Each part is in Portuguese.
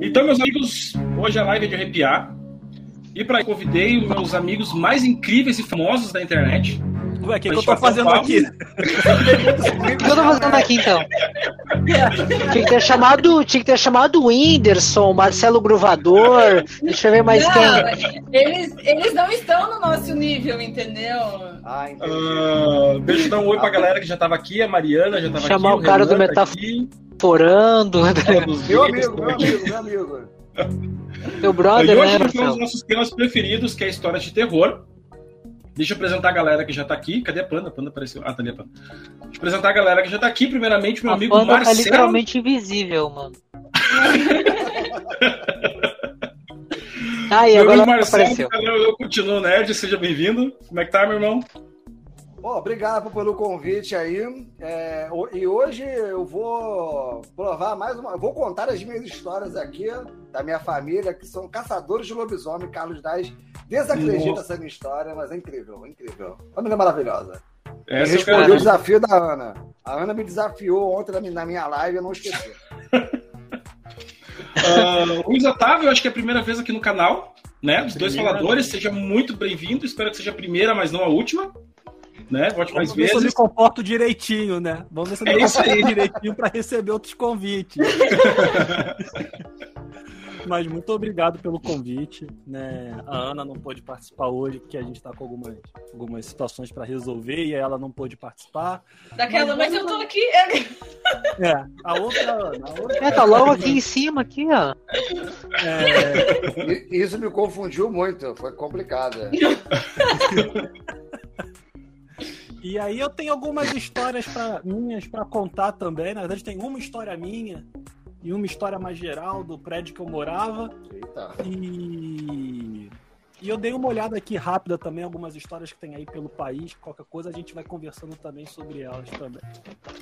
Então, meus amigos, hoje a live é de arrepiar. E para convidei os meus amigos mais incríveis e famosos da internet. Ué, o que, que eu tô fazendo aqui? O que eu tô fazendo aqui então? Tinha que ter chamado, tinha que ter chamado o Whindersson, Marcelo Gruvador, deixa eu ver mais não, quem. Eles, eles não estão no nosso nível, entendeu? Ah, entendi. Uh, deixa eu dar um oi pra galera que já tava aqui, a Mariana já tava Chamar aqui. o cara do Renan tá Metaforando. Meu amigo, meu amigo, meu amigo. Teu brother, e hoje né, nós temos os nossos temas preferidos, que é a história de terror. Deixa eu apresentar a galera que já tá aqui. Cadê a Panda? A Panda apareceu. Ah, tá ali a Panda. Deixa eu apresentar a galera que já tá aqui. Primeiramente, meu A amigo banda tá Marcelo. literalmente invisível, mano. Ah, e meu agora amigo Marcelo, apareceu. eu, eu continuo nerd. Seja bem-vindo. Como é que tá, meu irmão? Bom, obrigado pelo convite aí. É, e hoje eu vou provar mais uma. eu Vou contar as minhas histórias aqui da minha família, que são caçadores de lobisomem. Carlos Daz desacredita Nossa. essa minha história, mas é incrível, é incrível. Família maravilhosa. E Essa eu respondi quero o desafio da Ana. A Ana me desafiou ontem na minha- live, eu não esqueci. Ah, Luiz Otávio, acho que é a primeira vez aqui no canal, né? Os dois Primeira faladores, seja muito bem-vindo. Espero que seja a primeira, mas não a última. Né? Volte mais Vamos ver se eu me vezes. comporto direitinho, né? Vamos ver se eu me É isso comporto aí. direitinho para receber outros convites. Mas muito obrigado pelo convite, né? A Ana não pôde participar hoje porque a gente está com algumas, algumas situações para resolver e ela não pôde participar. Daquela, mas eu tô aqui. É, a outra Ana, a outra É, tá logo aqui em cima, aqui, ó. é, Isso me confundiu muito, foi complicado. E aí eu tenho algumas histórias pra, minhas para contar também. Na verdade, tem uma história minha e uma história mais geral do prédio que eu morava. Eita. E, e eu dei uma olhada aqui rápida também, algumas histórias que tem aí pelo país. Qualquer coisa a gente vai conversando também sobre elas também.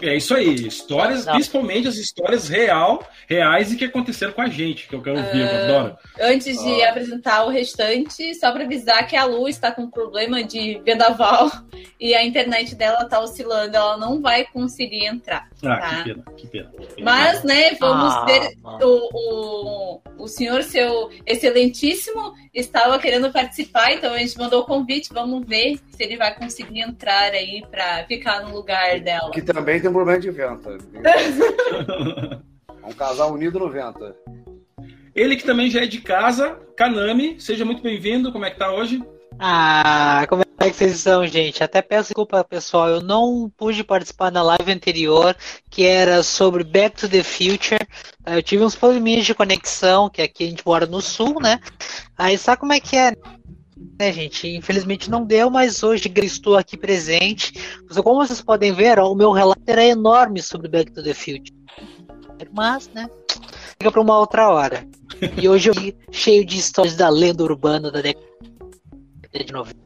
É isso aí. Histórias, Não. principalmente as histórias real, reais e que aconteceram com a gente, que eu quero ouvir, eu Ah. adoro. Antes de apresentar o restante, só para avisar que a Lu está com problema de vendaval e a internet dela tá oscilando, ela não vai conseguir entrar. Ah, Tá. que pena, que pena. Mas, né, vamos Ah, ver. O, o, o senhor, seu excelentíssimo, estava querendo participar, então a gente mandou o convite. Vamos ver se ele vai conseguir entrar aí para ficar no lugar dela. Que também tem um problema de vento. É um casal unido no vento. Ele que também já é de casa, Kanami, seja muito bem-vindo. Como é que tá hoje? Ah, como é que vocês estão, gente? Até peço desculpa, pessoal. Eu não pude participar na live anterior, que era sobre Back to the Future. Eu tive uns probleminhas de conexão, que aqui a gente mora no sul, né? Aí sabe como é que é, né, gente? Infelizmente não deu, mas hoje estou aqui presente. Como vocês podem ver, ó, o meu relato era enorme sobre Back to the Future. Mas, né? Fica para uma outra hora. E hoje eu cheio de histórias da lenda urbana da década de 90.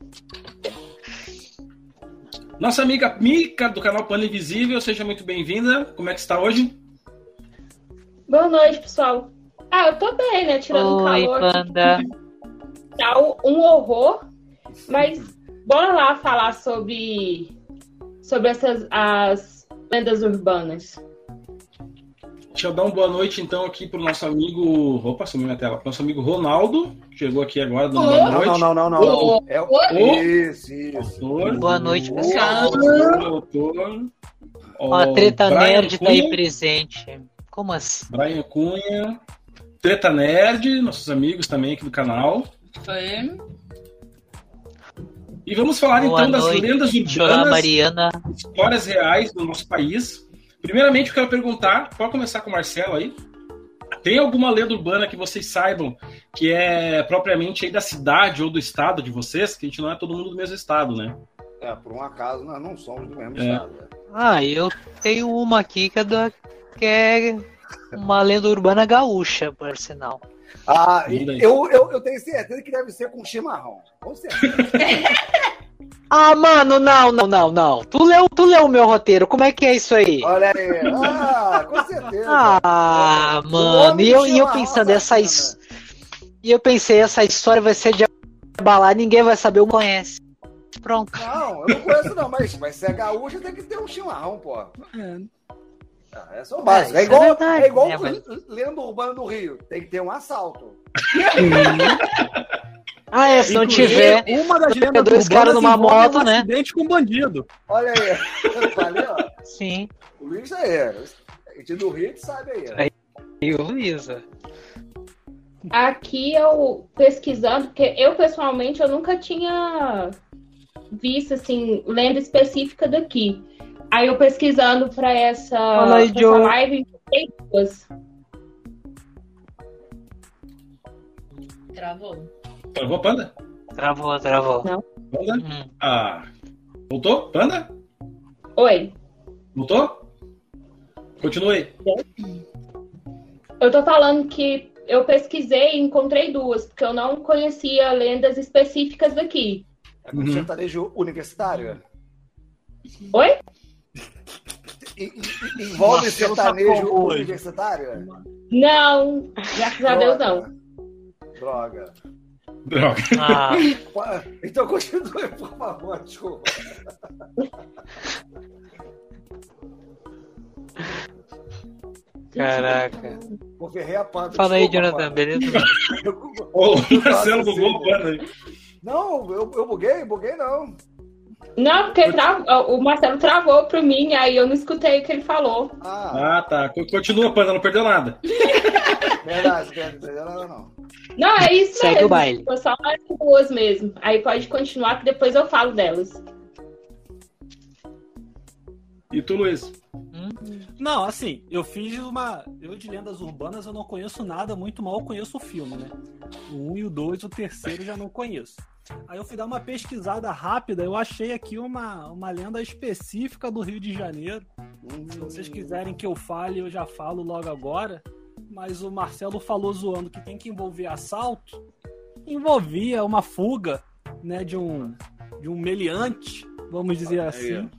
Nossa amiga Mika, do canal Pano Invisível, seja muito bem-vinda. Como é que está hoje? Boa noite, pessoal. Ah, eu tô bem, né? Tirando o calor. Panda. Tá um horror. Mas bora lá falar sobre sobre essas as lendas urbanas. Deixa eu dar uma boa noite, então, aqui pro nosso amigo. Opa, sumiu minha tela. Nosso amigo Ronaldo, que chegou aqui agora, dando boa Não, noite. não, não, não, não. Ô, É, ô. isso, isso. Autor. Boa noite, pessoal. Autor. A Treta Brian Nerd tá aí Cunha, presente. Como assim? Brian Cunha. Treta Nerd, nossos amigos também aqui do canal. Foi. E vamos falar Boa então das noite, lendas Chorar urbanas, Mariana. histórias reais do nosso país. Primeiramente, eu quero perguntar, pode começar com o Marcelo aí. Tem alguma lenda urbana que vocês saibam que é propriamente aí da cidade ou do estado de vocês? Que a gente não é todo mundo do mesmo estado, né? É, por um acaso, nós não somos do mesmo É. estado. né? Ah, eu tenho uma aqui que é, da- que é uma lenda urbana gaúcha, por sinal. Ah, eu, eu, eu tenho certeza que deve ser com chimarrão. Com certeza. Ah, mano, não, não, não, não. Tu leu, tu leu o meu roteiro, como é que é isso aí? Olha aí. Ah, com certeza. Ah, mano, e eu, e eu pensando, essa his- E eu pensei, essa história vai ser de abalar, ninguém vai saber, eu conhece. Pronto. Não, eu não conheço não, mas, mas se é gaúcha tem que ter um chimarrão, pô. É, Ah, é o básico. É é igual, verdade, é igual né, mas- lenda urbana do Rio. Tem que ter um assalto. Ah, é, se não Inclusive, tiver. Uma das lendas dois caras numa moto, um né? acidente com bandido. Olha aí. Eu falei, ó. Sim. O Luiz aí. A gente do Rio sabe aí. E o Luísa. Aqui eu pesquisando, porque eu pessoalmente eu nunca tinha visto assim lenda específica daqui. Aí eu pesquisando para essa, pra essa Joe. live, encontrei duas. Travou. Travou, Panda? Travou, travou. Não. Panda? Hum. Ah. Voltou? Panda? Oi, Voltou? Continue. eu tô falando que eu pesquisei e encontrei duas, porque eu não conhecia lendas específicas daqui. É com Uhum. sertanejo universitário? Oi? E- e- Envolve Marcelo sertanejo universitário? Não, graças a Deus não. Droga. Droga. Ah, Então continue, por favor, desculpa. caraca. Vou a. Fala aí, desculpa, Jonathan, Panda. beleza? Ô, o Marcelo bugou o sim. Panda aí. Não, eu, eu buguei, buguei não. Não, porque tra- o Marcelo travou pra mim, aí eu não escutei o que ele falou. Ah, Ah, tá. Co- Continua, Panda, não perdeu nada. verdade, verdade, não entendeu nada não. Não, é isso Segue mesmo. o baile. Foi só mais duas mesmo. Aí pode continuar que depois eu falo delas. E tu, Luiz? Não, assim, eu fiz uma. Eu de lendas urbanas eu não conheço nada, muito mal eu conheço o filme, né? O 1 e o 2, o terceiro eu já não conheço. Aí eu fui dar uma pesquisada rápida, eu achei aqui uma, uma lenda específica do Rio de Janeiro. Se vocês quiserem que eu fale, eu já falo logo agora. Mas o Marcelo falou zoando que tem que envolver assalto. Envolvia uma fuga, né, de um de um meliante, vamos dizer assim.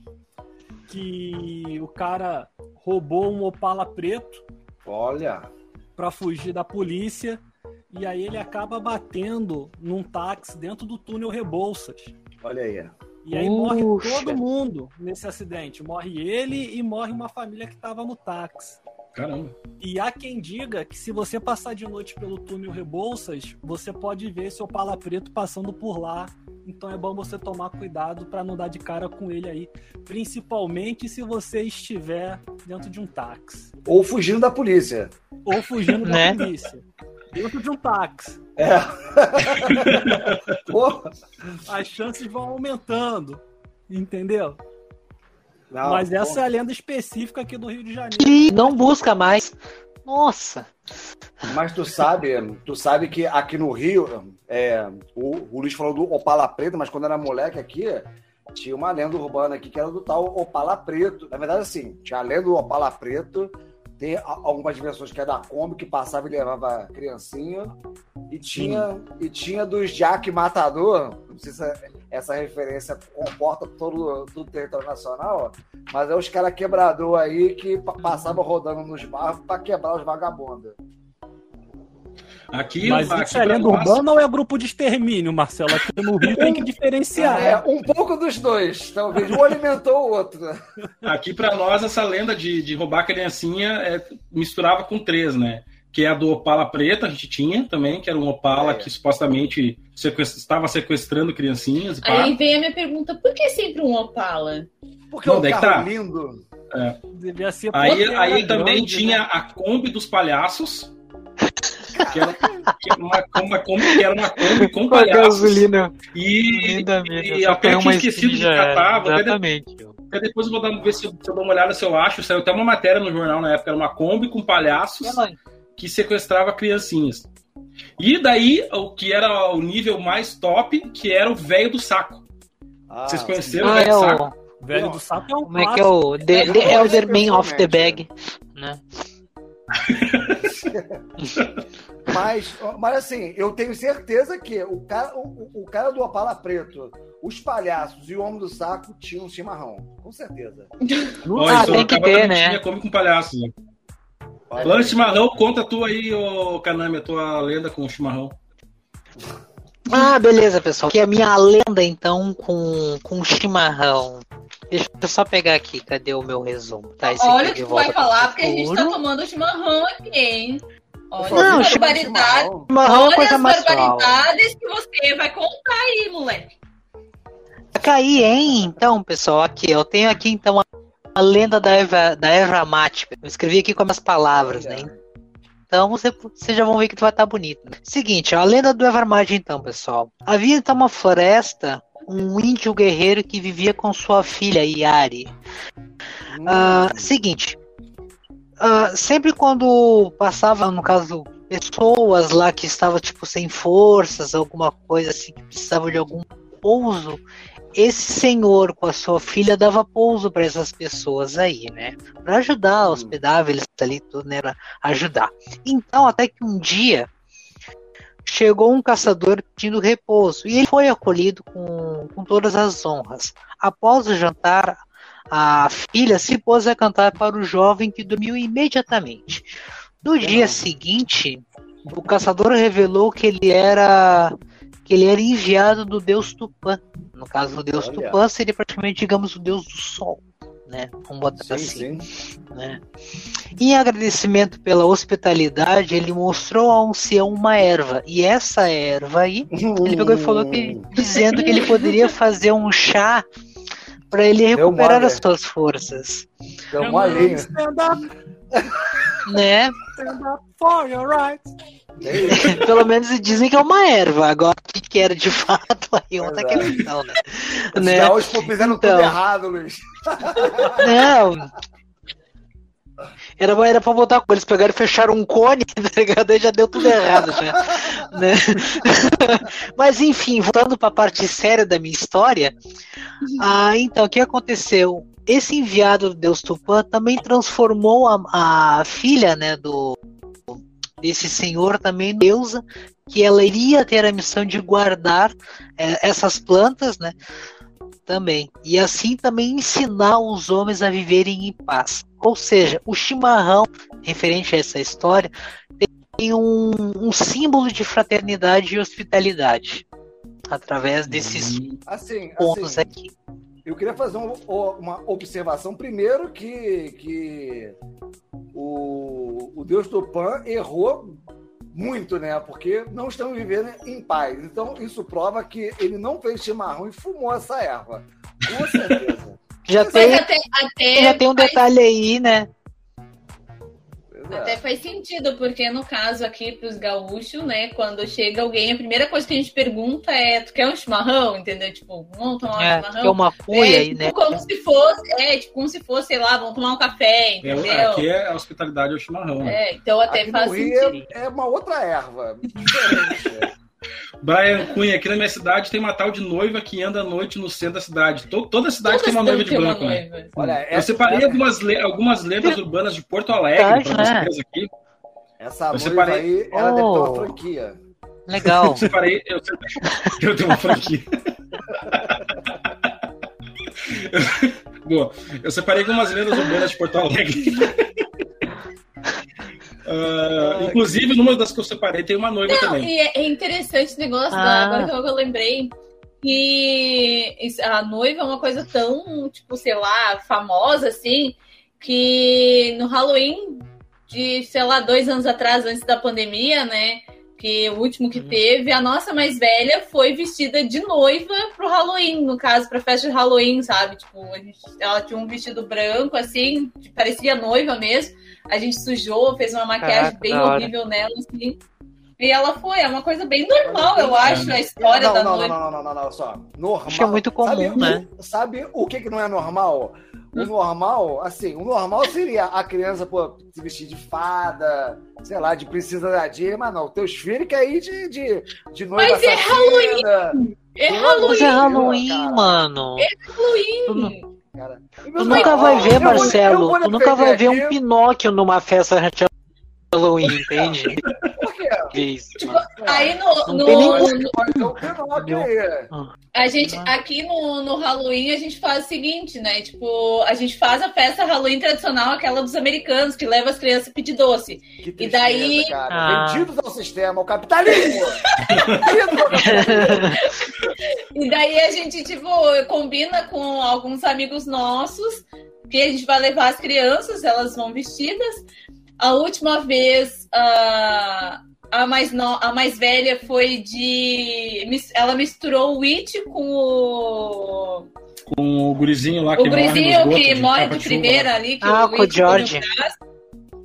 Que o cara roubou um Opala preto Olha, para fugir da polícia e aí ele acaba batendo num táxi dentro do túnel Rebouças. olha aí. E aí morre Puxa. todo mundo nesse acidente. Morre ele e morre uma família que estava no táxi. Caramba. E há quem diga que se você passar de noite pelo túnel Rebouças, você pode ver seu pala preto passando por lá. Então é bom você tomar cuidado para não dar de cara com ele aí, principalmente se você estiver dentro de um táxi Ou fugindo da polícia. ou fugindo da Né? polícia. Dentro de um táxi. É. As chances vão aumentando, entendeu? Não, Mas essa pô. é a lenda específica aqui do Rio de Janeiro. Não busca mais. Nossa. Mas tu sabe, tu sabe que aqui no Rio, é, o, o Luiz falou do Opala Preto, mas quando era moleque aqui, tinha uma lenda urbana aqui que era do tal Opala Preto. Na verdade, assim, tinha a lenda do Opala Preto, tem a- algumas versões que é da Kombi, que passava e levava criancinha, e tinha, e tinha dos Jack Matador, não sei se essa referência comporta todo, todo o território nacional, mas é os caras quebrador aí que pa- passavam rodando nos bairros para quebrar os vagabundos. Aqui, Mas isso é lenda urbana ou é grupo de extermínio, Marcelo? Aqui no Rio tem que diferenciar. É, um pouco dos dois, talvez. Um alimentou o outro. Aqui pra nós, essa lenda de, de roubar a criancinha é, misturava com três, né? Que é a do Opala Preta, a gente tinha também, que era um Opala É. que supostamente sequest- estava sequestrando criancinhas e pá. Aí vem a minha pergunta: por que sempre um Opala? Porque Não, é um que carro tá. lindo. Devia ser Aí, aí também grande, tinha né? a Kombi dos palhaços. Que era, que era uma, uma Kombi, que era uma Kombi com palhaços. gasolina. E, Lindamente. e Só até tinha esquecido de catar, até, Exatamente. até depois eu vou dar, ver se se eu dou uma olhada se eu acho. Saiu até uma matéria no jornal na época, era uma Kombi com palhaços que sequestrava criancinhas. E daí, o que era o nível mais top, que era o velho do saco. Ah, Vocês conheceram o Ah, velho é do saco? o. Velho do saco é um Como é que é o. The, É, the é, Elder é, Man of the Bag. Né? Mas, mas assim, eu tenho certeza que o cara, o, o cara do Opala Preto, os palhaços e o homem do saco tinham um chimarrão. Com certeza. Ah, em tem que ter, né? Tinha Kombi com palhaços. Né? Olha Falando chimarrão, conta tu aí, ô Kanami, a tua lenda com o chimarrão. Ah, beleza, pessoal. Que é a minha lenda, então, com, com chimarrão. Deixa eu só pegar aqui, cadê o meu resumo? Tá, esse Olha o aqui que tu vai falar, porque a gente tá tomando chimarrão aqui, hein? Olha Não, as chimarrão- barbaridades. Chimarrão é Olha coisa as barbaridades que você vai contar aí, moleque. Vai cair, hein? Então, pessoal, aqui, eu tenho aqui então a, a lenda da Eva, da Eva Mate. Eu escrevi aqui com as palavras, né? Então você, vocês já vão ver que vai estar bonito. né? Seguinte, a lenda do Evermage, então, pessoal. Havia então uma floresta, um índio guerreiro que vivia com sua filha Yari. Ah, seguinte, ah, sempre quando passava, no caso, pessoas lá que estavam tipo sem forças, alguma coisa assim, que precisavam de algum pouso, esse senhor com a sua filha dava pouso para essas pessoas aí, né? Para ajudar, hospedava eles ali tudo, né? Pra ajudar. Então, até que um dia chegou um caçador pedindo repouso e ele foi acolhido com, com todas as honras. Após o jantar, a filha se pôs a cantar para o jovem que dormiu imediatamente. No dia seguinte, o caçador revelou que ele era ele era enviado do deus Tupã. No caso, o deus Olha. Tupã seria praticamente, digamos, o deus do sol, né? Vamos botar Sim, assim sim. né? Em agradecimento pela hospitalidade, ele mostrou ao ancião uma erva. E essa erva aí, ele pegou e falou que, dizendo que ele poderia fazer um chá para ele recuperar as suas forças, Deu. Stand up, né? rights. Pelo menos dizem que é uma erva. Agora, o que que era de fato aí é outra Pois é. questão, né? Os né? fizeram Então. tudo errado, Luiz. Não. Era, era pra botar com eles pegaram e fecharam um cone, tá ligado? Aí já deu tudo errado, já, né? Mas enfim, voltando pra parte séria da minha história, ah, então, o que aconteceu? Esse enviado do Deus Tupã também transformou a, a filha, né, do desse senhor também em deusa, que ela iria ter a missão de guardar eh, essas plantas, né? também. E assim também ensinar os homens a viverem em paz. Ou seja, o chimarrão, referente a essa história, tem um, um símbolo de fraternidade e hospitalidade. Através desses Assim, pontos assim, aqui. Eu queria fazer um- uma observação. Primeiro que, que o, o Deus do Pan errou muito, né? Porque não estamos vivendo em paz. Então, isso prova que ele não fez chimarrão e fumou essa erva. Com certeza. Já tem, até, até, já tem um detalhe aí, né? É. até faz sentido, porque no caso aqui pros gaúchos, né, quando chega alguém, a primeira coisa que a gente pergunta é, tu quer um chimarrão? Entendeu? Tipo, vamos tomar um É, chimarrão? que é uma cuia É, aí, tipo, né? como se fosse, é, tipo, como se fosse, sei lá, vamos tomar um café, É, entendeu? aqui é a hospitalidade ao chimarrão. né? É, então até Aqui faz sentido. É, é uma outra erva. Diferente. Brian Cunha, aqui na minha cidade tem uma tal de noiva que anda à noite no centro da cidade. To- toda a cidade Todas tem uma noiva de branco, né? noiva. Olha, Eu essa, separei algumas, le- algumas lendas urbanas de Porto Alegre para né? vocês aqui. essa Eu noiva separei- aí, ela deve ter uma Oh. franquia. Legal. Eu separei. Eu, eu tenho uma franquia. Boa. Eu separei algumas lendas urbanas de Porto Alegre. Ah, inclusive, numa das que eu separei tem uma noiva Não, também. e é é interessante o negócio, Ah. da, agora que eu, eu lembrei, que a noiva é uma coisa tão, tipo, sei lá, famosa, assim, que no Halloween de, sei lá, dois anos atrás, antes da pandemia, né, que o último que Uhum. teve, a nossa mais velha foi vestida de noiva pro Halloween, no caso, pra festa de Halloween, sabe? Tipo, a gente, ela tinha um vestido branco, assim, que parecia noiva mesmo. A gente sujou, fez uma maquiagem Caraca, bem horrível nela, assim. E ela foi, é uma coisa bem normal, eu acho, a história não, da não, noiva. não, não, não, não, não, só. Normal. Acho que é muito comum, sabe, né? o- Sabe o que, que não é normal? O normal, assim, o normal seria a criança, pô, se vestir de fada, sei lá, de princesa da Disney, mas não, teus filhos querem ir de, de, de noiva Mas é assassina, É Halloween, Mas é Halloween, cara. mano. Halloween. cara. Tu nunca vai ver, Marcelo. Tu nunca vai ver um. Pinóquio numa festa de Halloween, entende? Por quê? Vez. Tipo, aí no, no- no- a gente aqui no, no Halloween a gente faz o seguinte, né? Tipo, a gente faz a festa Halloween tradicional, aquela dos americanos, que leva as crianças a pedir doce. Que E daí- cara. Ah. Vendidos ao sistema, ao capitalismo. Vendidos ao capitalismo. E daí a gente, tipo, combina com alguns amigos nossos que a gente vai levar as crianças, elas vão vestidas. A última vez, a, a, mais, no, a mais velha foi de. Ela misturou o Witch com o. Com o gurizinho lá O que morre no gurizinho que morre capa de chuva primeira ali. Que Ah, o com o George. lá.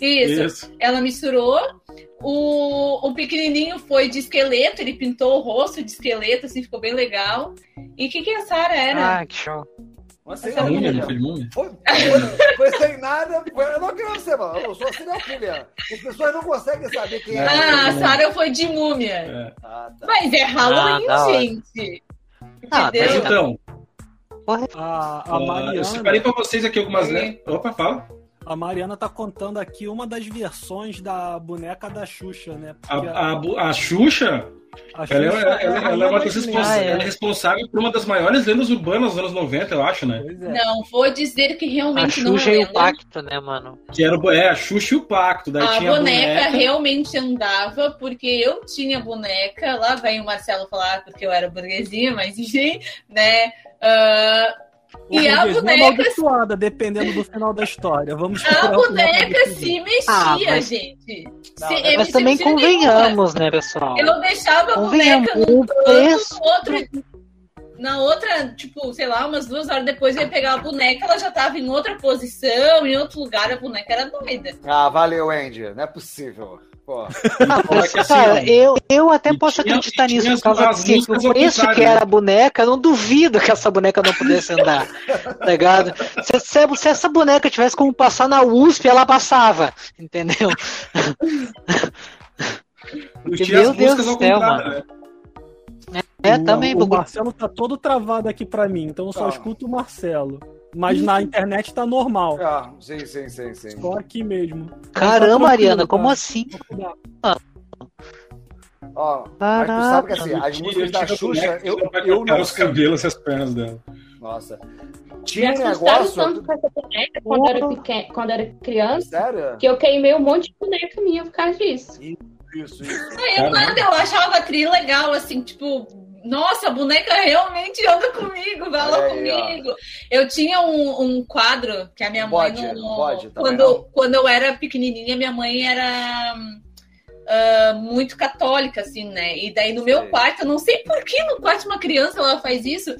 Isso. Isso. Ela misturou. O, o pequenininho foi de esqueleto, ele pintou o rosto de esqueleto, assim, ficou bem legal. E o que, que a Sara era? Ah, que show. Múmia, não foi múmia? Foi, foi, foi sem nada. Foi, eu não quero ser, mano. Eu sou serial killer. As pessoas não conseguem saber quem é. Ah, a. Sara foi de múmia. É. Ah, tá. Mas é Halloween, Ah, hora. gente. Ah, Entendeu? Mas então, A, a, ah, eu separei Mariana, pra vocês aqui algumas Sim. letras. Opa, fala. a Mariana tá contando aqui uma das versões da boneca da Xuxa, né? A, a, Bu- a Xuxa, a ela, é- Xuxa ela- a ela- rainha ela é uma das das lendas. respons- Ah, é. ela é responsável por uma das maiores lendas urbanas dos anos 90, eu acho, né? É. Não, vou dizer que A realmente não é Xuxa e o. Pacto, né, mano? Que era o- é, a Xuxa e o Pacto. Daí A tinha boneca, a boneca. realmente andava, porque eu tinha boneca. Lá vem o Marcelo falar porque eu era burguesia, mas enfim, né? Ah, E a boneca- amaldiçoada, dependendo do final da história. Vamos a boneca se mexia, Ah, mas- gente. Não, Se- mas também mexia nenhuma. convenhamos, né, pessoal? Eu deixava a Convenhamos, boneca preço- no outro. Na outra, tipo, sei lá, umas duas horas depois eu ia pegar a boneca, ela já tava em outra posição, em outro lugar, a boneca era doida. Ah, valeu, Andy. Não é possível. Pô. Assim, cara, eu, eu até e posso tinha- acreditar nisso, por causa que o preço que era a boneca, eu não duvido que essa boneca não pudesse andar. tá ligado? Se, se- se essa boneca tivesse como passar na USP, ela passava. Entendeu? Eu tinha Meu Deus do céu, contrário, né? É, o, também, o. Marcelo tá todo travado aqui pra mim, então eu só Tá. escuto o Marcelo. Mas na internet tá normal. Ah, sim, sim, sim, sim. Só aqui mesmo. Caramba, Mariana, tá? como assim? Ó, mas tu sabe que assim, Eu as músicas eu da Xuxa, eu, eu não os cabelos e as pernas dela. Nossa. Tinha um negócio. tanto com essa boneca quando era, pequena, quando era criança, Sério? que eu queimei um monte de boneca minha por causa disso. Isso, isso. Aí, Caramba. quando eu achava a tri legal, assim, tipo, nossa, a boneca realmente anda comigo, vai lá aí, ó. comigo. Eu tinha um, um quadro que a minha mãe Bode, não. bode quando, não? quando eu era pequenininha, minha mãe era. ah, muito católica, assim, né? E daí no meu quarto, eu não sei por que no quarto de uma criança ela faz isso,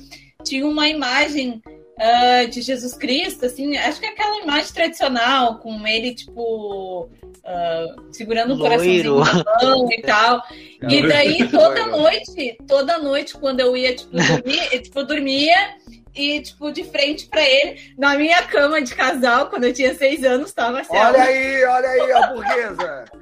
tinha uma imagem ah, de Jesus Cristo, assim, acho que é aquela imagem tradicional, com ele, tipo, ah, segurando o coraçãozinho na mão e tal. E daí, toda noite, toda noite, quando eu ia, tipo, dormir, eu, tipo, eu dormia e, tipo, de frente pra ele, na minha cama de casal, quando eu tinha seis anos, tava assim. Olha aí, olha aí a burguesa.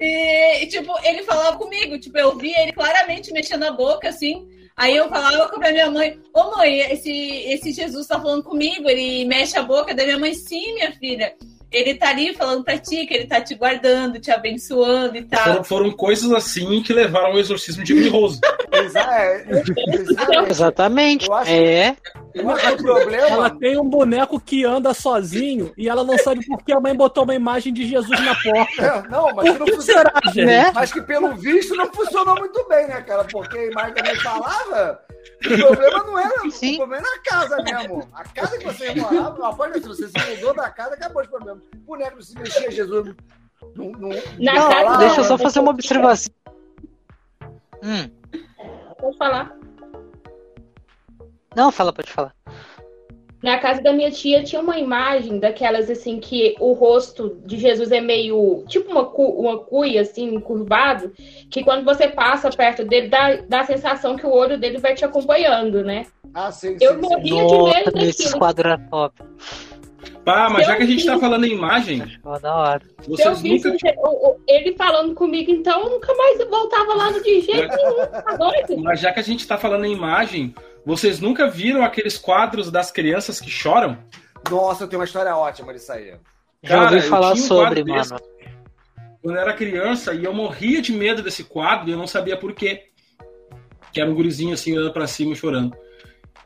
E, e, tipo, ele falava comigo, tipo, eu via ele claramente mexendo a boca, assim. Aí eu falava pra minha mãe, ô mãe, esse, esse Jesus tá falando comigo, ele mexe a boca da minha mãe, sim, minha filha. Ele tá ali falando pra ti, que ele tá te guardando, te abençoando e tal. Foram, foram coisas assim que levaram ao exorcismo de Rose. Exa- é, exatamente. Exatamente. Eu acho- É. Eu acho que o Ela problema. tem um boneco que anda sozinho e ela não sabe por que a mãe botou uma imagem de Jesus na porta. É, Não, mas que não Por que funciona. será, gente? Né? Mas que pelo visto não funcionou muito bem, né, cara? Porque a imagem também falava. O problema não era. Sim. O problema era a casa mesmo. A casa que você morava, após se você se mudou da casa, acabou os problemas. O boneco não se mexia, Jesus. Não, não, Na não falava. Deixa eu só fazer uma observação. Hum. Pode falar. Não, fala, pode falar. Na casa da minha tia tinha uma imagem daquelas assim que o rosto de Jesus é meio tipo uma, cu, uma cuia assim, curvado, que quando você passa perto dele dá, dá a sensação que o olho dele vai te acompanhando, né? Ah, sim, Eu sim, morri. sim. De medo Nossa, esse daquilo. quadro era top. Pá, mas já que a gente tá falando em imagem, Ó, da hora. Eu vocês nunca. ele falando comigo, então eu nunca mais voltava lá no de jeito nenhum. Tá doido? Mas já que a gente tá falando em imagem, vocês nunca viram aqueles quadros das crianças que choram? Nossa, eu tenho uma história ótima disso aí. Já Cara, ouvi eu falar um sobre, desse. mano. quando eu era criança e eu morria de medo desse quadro e eu não sabia por quê. Que era um gurizinho assim, olhando pra cima chorando.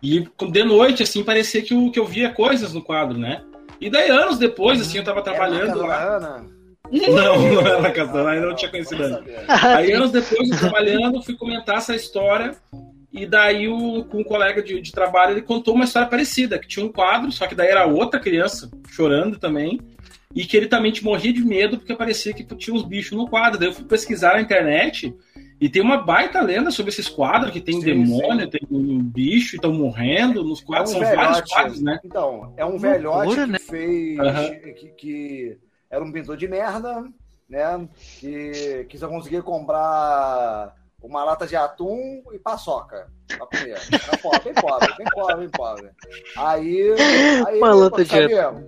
E de noite, assim, parecia que eu, que eu via coisas no quadro, né? E daí, anos depois, assim, eu tava trabalhando Era lá. Ana. Não, não era na casa da ainda não tinha conhecido ela. Aí, anos depois, eu trabalhando, fui comentar essa história. E daí, o, com um colega de, de trabalho, ele contou uma história parecida: que tinha um quadro, só que daí era outra criança chorando também. E que ele também te morria de medo porque parecia que tinha uns bichos no quadro. Daí eu fui pesquisar na internet e tem uma baita lenda sobre esses quadros: que tem Sim, demônio, tem um bicho, estão morrendo. Nos quadros É um são vários velhote. quadros, né? Então, é um Loucura, velhote que né? fez. Aham. Que, que era um pintor de merda, né? Que, que só conseguia comprar uma lata de atum e paçoca pra comer. Era pobre, bem pobre, bem pobre, bem pobre. Aí. aí Uma lata de sabe,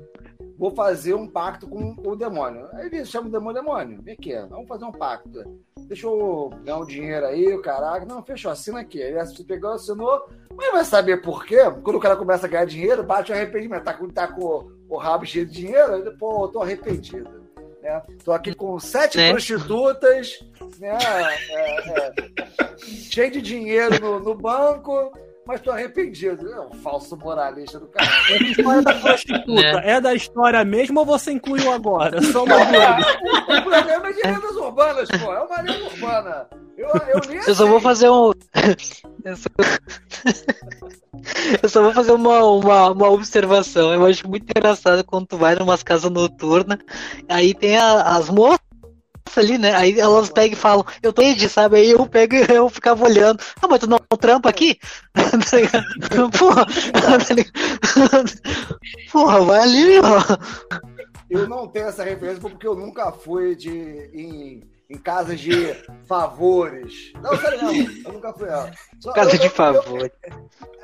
Vou fazer um pacto com o demônio. Aí ele chama o demônio, demônio, vem aqui, vamos fazer um pacto. Deixa eu ganhar um dinheiro aí, o caraca. Não, fechou, assina aqui. Ele pegou, assinou, mas vai saber por quê? Quando o cara começa a ganhar dinheiro, bate o arrependimento. Tá com, tá com o rabo cheio de dinheiro, ele, pô, eu tô arrependido. Né? Tô aqui com sete Né? prostitutas, né? É, é, cheio de dinheiro no, no banco, mas tô arrependido. É um falso moralista do cara. Essa história da prostituta é da história mesmo ou você incluiu agora? Só uma. O programa é de lendas urbanas, pô. É uma lenda urbana. Eu, eu li Eu só vou assim. fazer um. Eu só, Eu só vou fazer uma, uma, uma observação. Eu acho muito engraçado quando tu vai numas casas noturnas, aí tem a- as moças ali, né? Aí elas pegam e falam, eu tô Ed, sabe? Aí eu pego e eu ficava olhando. Ah, mas tu não trampa aqui? Porra? Porra, vai ali, ó. Eu não tenho essa referência porque eu nunca fui de, em, em casas de favores. Não, sério mesmo. Eu nunca fui. Ó. Só- Casa eu- de eu- favor.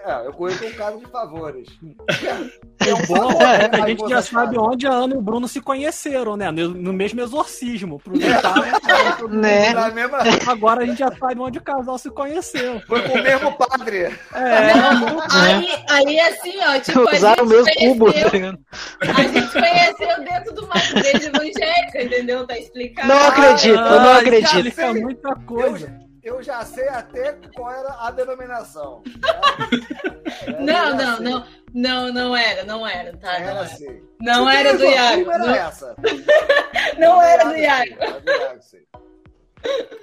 É, eu conheço um caso de favores. O bom é a gente já sabe onde a Ana e o Bruno se conheceram, né? No, no mesmo exorcismo. Aproveitar, Né? Na mesma, Agora a gente já sabe onde o casal se conheceu. foi com o mesmo padre. É, Aí, aí assim, ó, tipo, a Usaram o gente, mesmo cubo, tá conheceu, ligado? a gente conheceu dentro de uma igreja evangélica, entendeu? Tá explicado. Não acredito, eu não acredito. Explica muita coisa. Eu já sei até qual era a denominação. É, Não, eu não, sei. não, não, não era, não era, tá? Não Era era, assim. não Se era do Iago. Era Não, essa. não era do Iago. era do Iago, sim.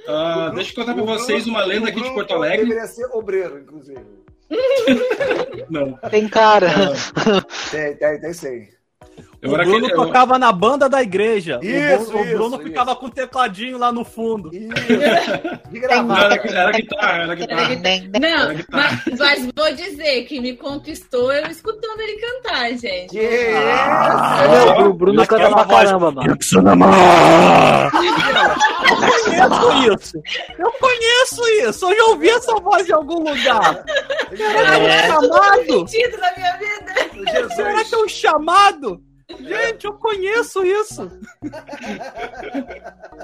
Ah, deixa eu contar Bruno- vocês uma lenda aqui de Porto Alegre. Deveria ser obreiro, inclusive. Não. Tem cara. Tem, tem, tem sim. Eu o era Bruno aquele. tocava na banda da igreja. O Isso, Bruno- o, Bruno isso, ficava com o tecladinho lá no fundo. Isso. De Não, gravata. era, era guitarra, era guitarra. Não, Era guitarra. mas, mas vou dizer que me conquistou eu escutando ele cantar, gente. Que isso? Meu, o Bruno canta pra caramba, mano. Eu conheço isso. Eu conheço isso. Eu já ouvi essa voz em algum lugar. Será que é É. um chamado? É um chamado? Gente, eu conheço isso.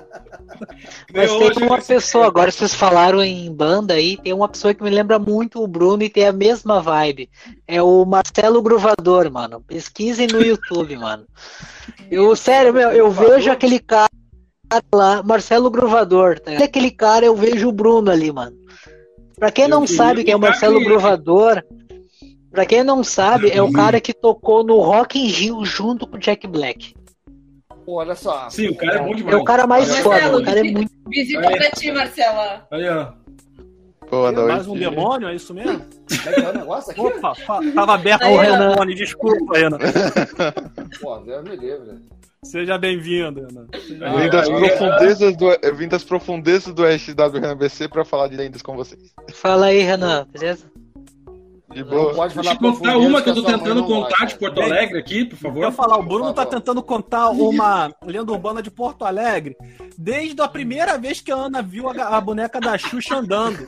Mas Eu tem uma pessoa, agora vocês falaram em banda aí, tem uma pessoa que me lembra muito o Bruno e tem a mesma vibe. É o Marcelo Gruvador, mano. Pesquisem no YouTube, mano. Eu, sério, meu, eu vejo aquele cara lá, Marcelo Gruvador, tá? Aquele cara, eu vejo o Bruno ali, mano. Pra quem não sabe quem é o Marcelo. Gruvador, pra quem não sabe, é o cara que tocou no Rock in Rio junto com o Jack Black. Pô, Olha só. Sim, o cara é bom demais. É o cara mais Olha, foda, Marcelo, o cara é muito Visita pra ti, Marcela. Aí, ó. Boa noite. Mais um demônio, é isso mesmo? É que é o negócio aqui? Opa, tava aberto o Renan. desculpa, Renan. Pô, Deus me livre. Seja bem-vindo, Renan. Seja Ah, Vim das, profundezas do, vim das profundezas do SWRNBC pra falar de lendas com vocês. Fala aí, Renan, beleza? De Não boa. pode Deixa falar eu contar uma que eu tô tentando não contar de Porto Alegre aqui, por Eu favor. falar, o Bruno tá tentando contar uma lenda urbana de Porto Alegre desde a primeira vez que a Ana viu a, a boneca da Xuxa andando.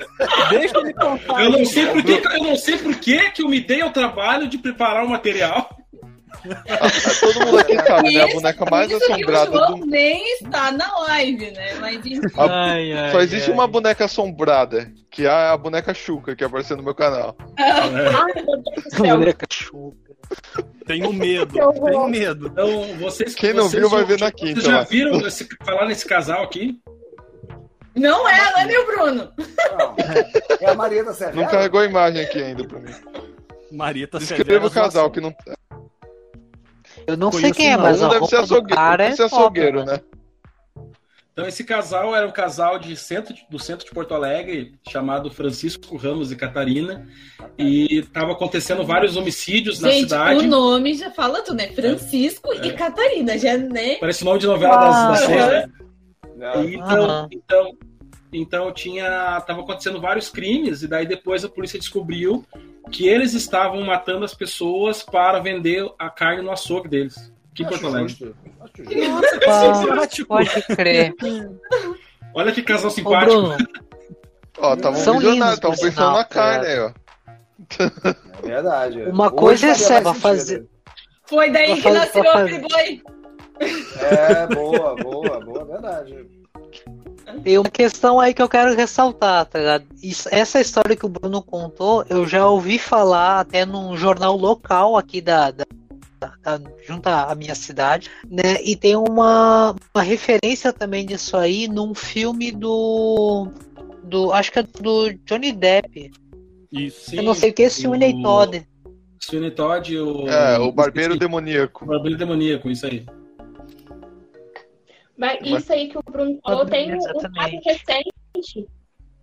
Deixa eu me contar. Eu não sei por que, eu não sei por que que eu me dei ao trabalho de preparar o material. Todo mundo aqui sabe, né? A boneca mais assombrada o João do. nem está na live, né? Mas enfim. Ai, ai, Só existe ai. uma boneca assombrada, que é a boneca Chuca, que apareceu no meu canal. Ai, meu Deus do céu. Boneca chuca. Tenho medo, tenho medo. Então, vocês Quem não vocês viu vai já- ver na quinta, Vocês já lá. viram esse, falar nesse casal aqui? Não é, não é o Bruno. Não. É a Marieta Severo? Não carregou a imagem aqui ainda pra mim. Marieta Descreva Severo. o casal, que não. Eu não sei quem é, não. mas Um a deve ser do açougueiro, cara deve é ser açougueiro, né? Então, esse casal era um casal de centro, do centro de Porto Alegre, chamado Francisco Ramos e Catarina, e estava acontecendo vários homicídios na Gente, cidade. o nome já fala tudo, né? Francisco e Catarina, já né? Parece o nome de novela das, Ah, da série. né? Não. E Então, então, então tinha, tava acontecendo vários crimes e daí depois a polícia descobriu que eles estavam matando as pessoas para vender a carne no açougue deles. Acho Porto Alegre. Nossa, que simpático. Pode crer. Olha que casal Ô, simpático. Bruno, Ó, estavam São visionários, lindos, estavam por pensando sinal, na carne cara. aí, ó. É verdade. Uma Hoje coisa é sério, mais fazer-. Foi daí Pra que fazer- nasceu fazer. Playboy. É, boa, boa, boa, verdade. Tem uma questão aí que eu quero ressaltar, tá ligado? Isso- essa história que o Bruno contou, eu já ouvi falar até num jornal local aqui da, da- junto à minha cidade, né? E tem uma, uma referência também disso aí num filme do. do acho que é do Johnny Depp. Isso. eu não sei o que é Sweeney o- Todd. Sweeney Todd e o. É, o barbeiro demoníaco. O barbeiro demoníaco, isso aí. Mas isso aí que o Bruno falou, tem um, um caso recente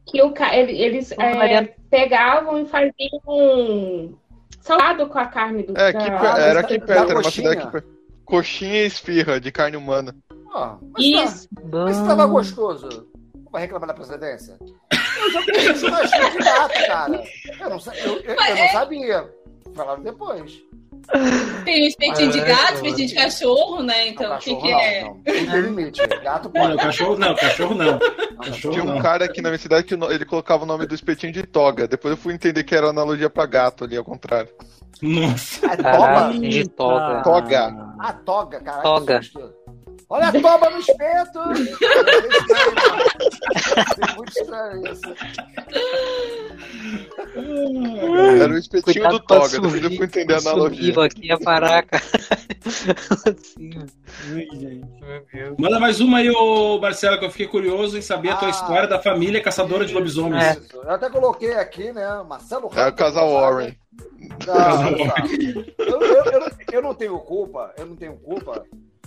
que o, eles é, pegavam e faziam um salado com a carne do É, aqui, da- era aqui perto, era uma coxinha. cidade aqui perto. Coxinha e esfirra de carne humana. Ah, mas Isso. Tá, mas se tava gostoso, vai reclamar da procedência? Eu já comi de gato, cara. Eu não, eu, eu- eu não sabia. Falaram depois. Tem o espetinho de Ah, gato, é, espetinho de cachorro, né? Então, Não, o que, não, é? não. Tem limite. Gato Não, pode. cachorro não, cachorro não. Não, Cachorro Tinha um não. cara aqui na minha cidade que ele colocava o nome do espetinho de toga. Depois eu fui entender que era analogia pra gato ali, ao contrário. Nossa. É Caralho. toba. de toga. Toga. Ah, toga, cara. Toga. Olha a toba no espeto! É. É muito estranho isso. Era o espetinho Cuidado do toga. Suvi- fui entender a analogia. aqui a paraca. Assim, Ui, gente. Manda mais uma aí, ô Marcelo, que eu fiquei curioso em saber a tua Ah. história da família caçadora de lobisomens. É. Eu até coloquei aqui, né? Marcelo É o casal Warren. Não, olha só. eu, eu, eu, eu não tenho culpa, eu não tenho culpa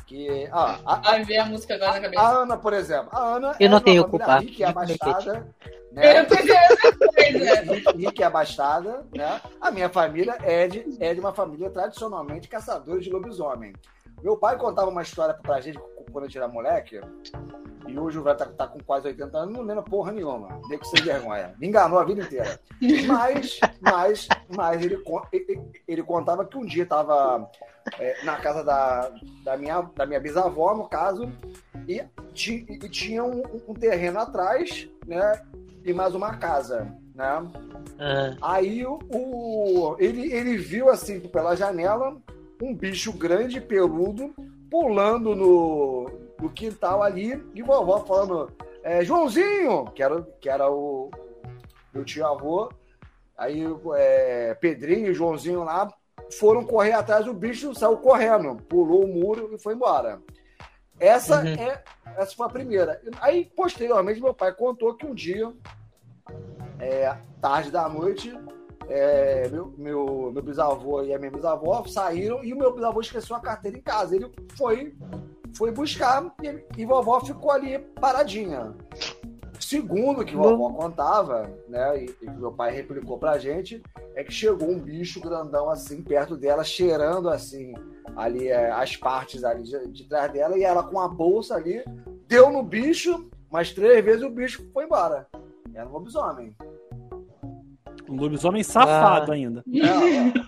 que. Ah, a, Ai, veio a música agora na cabeça. a Ana, por exemplo. A Ana Eu é não tenho culpa. rica e abastada. Eu Né? pensei a mesma coisa. Rica- Rica e abastada, né? A minha família é de, é de uma família tradicionalmente caçadora de lobisomem. Meu pai contava uma história pra gente quando gente era moleque, e hoje o velho tá, tá com quase 80 anos, não lembra porra nenhuma. Nem que sem vergonha. Me enganou a vida inteira. Mas, mas, mas ele, ele, ele contava que um dia estava na casa da, da, minha, da minha bisavó, no caso, e, ti- e tinha um, um terreno atrás, né? E mais uma casa, né? Ah, Aí o, o- ele, ele viu assim pela janela um bicho grande, peludo, pulando no, no quintal ali, e vovó falando, é, Joãozinho, que era, que era o meu tio avô, aí é, Pedrinho e Joãozinho lá foram correr atrás do bicho, saiu correndo, pulou o muro e foi embora. Essa Uhum. é essa foi a primeira. Aí, posteriormente, meu pai contou que um dia, é, tarde da noite, é, meu, meu, meu bisavô e a minha bisavó saíram e o meu bisavô esqueceu a carteira em casa. Ele foi, foi buscar e, e vovó ficou ali paradinha. Segundo que vovó contava, né, e, e que meu pai replicou pra gente, é que chegou um bicho grandão assim perto dela, cheirando assim ali é, as partes ali de, de trás dela e ela com a bolsa ali deu no bicho, mas três vezes o bicho foi embora. Era um lobisomem. Um lobisomem safado Ah. ainda.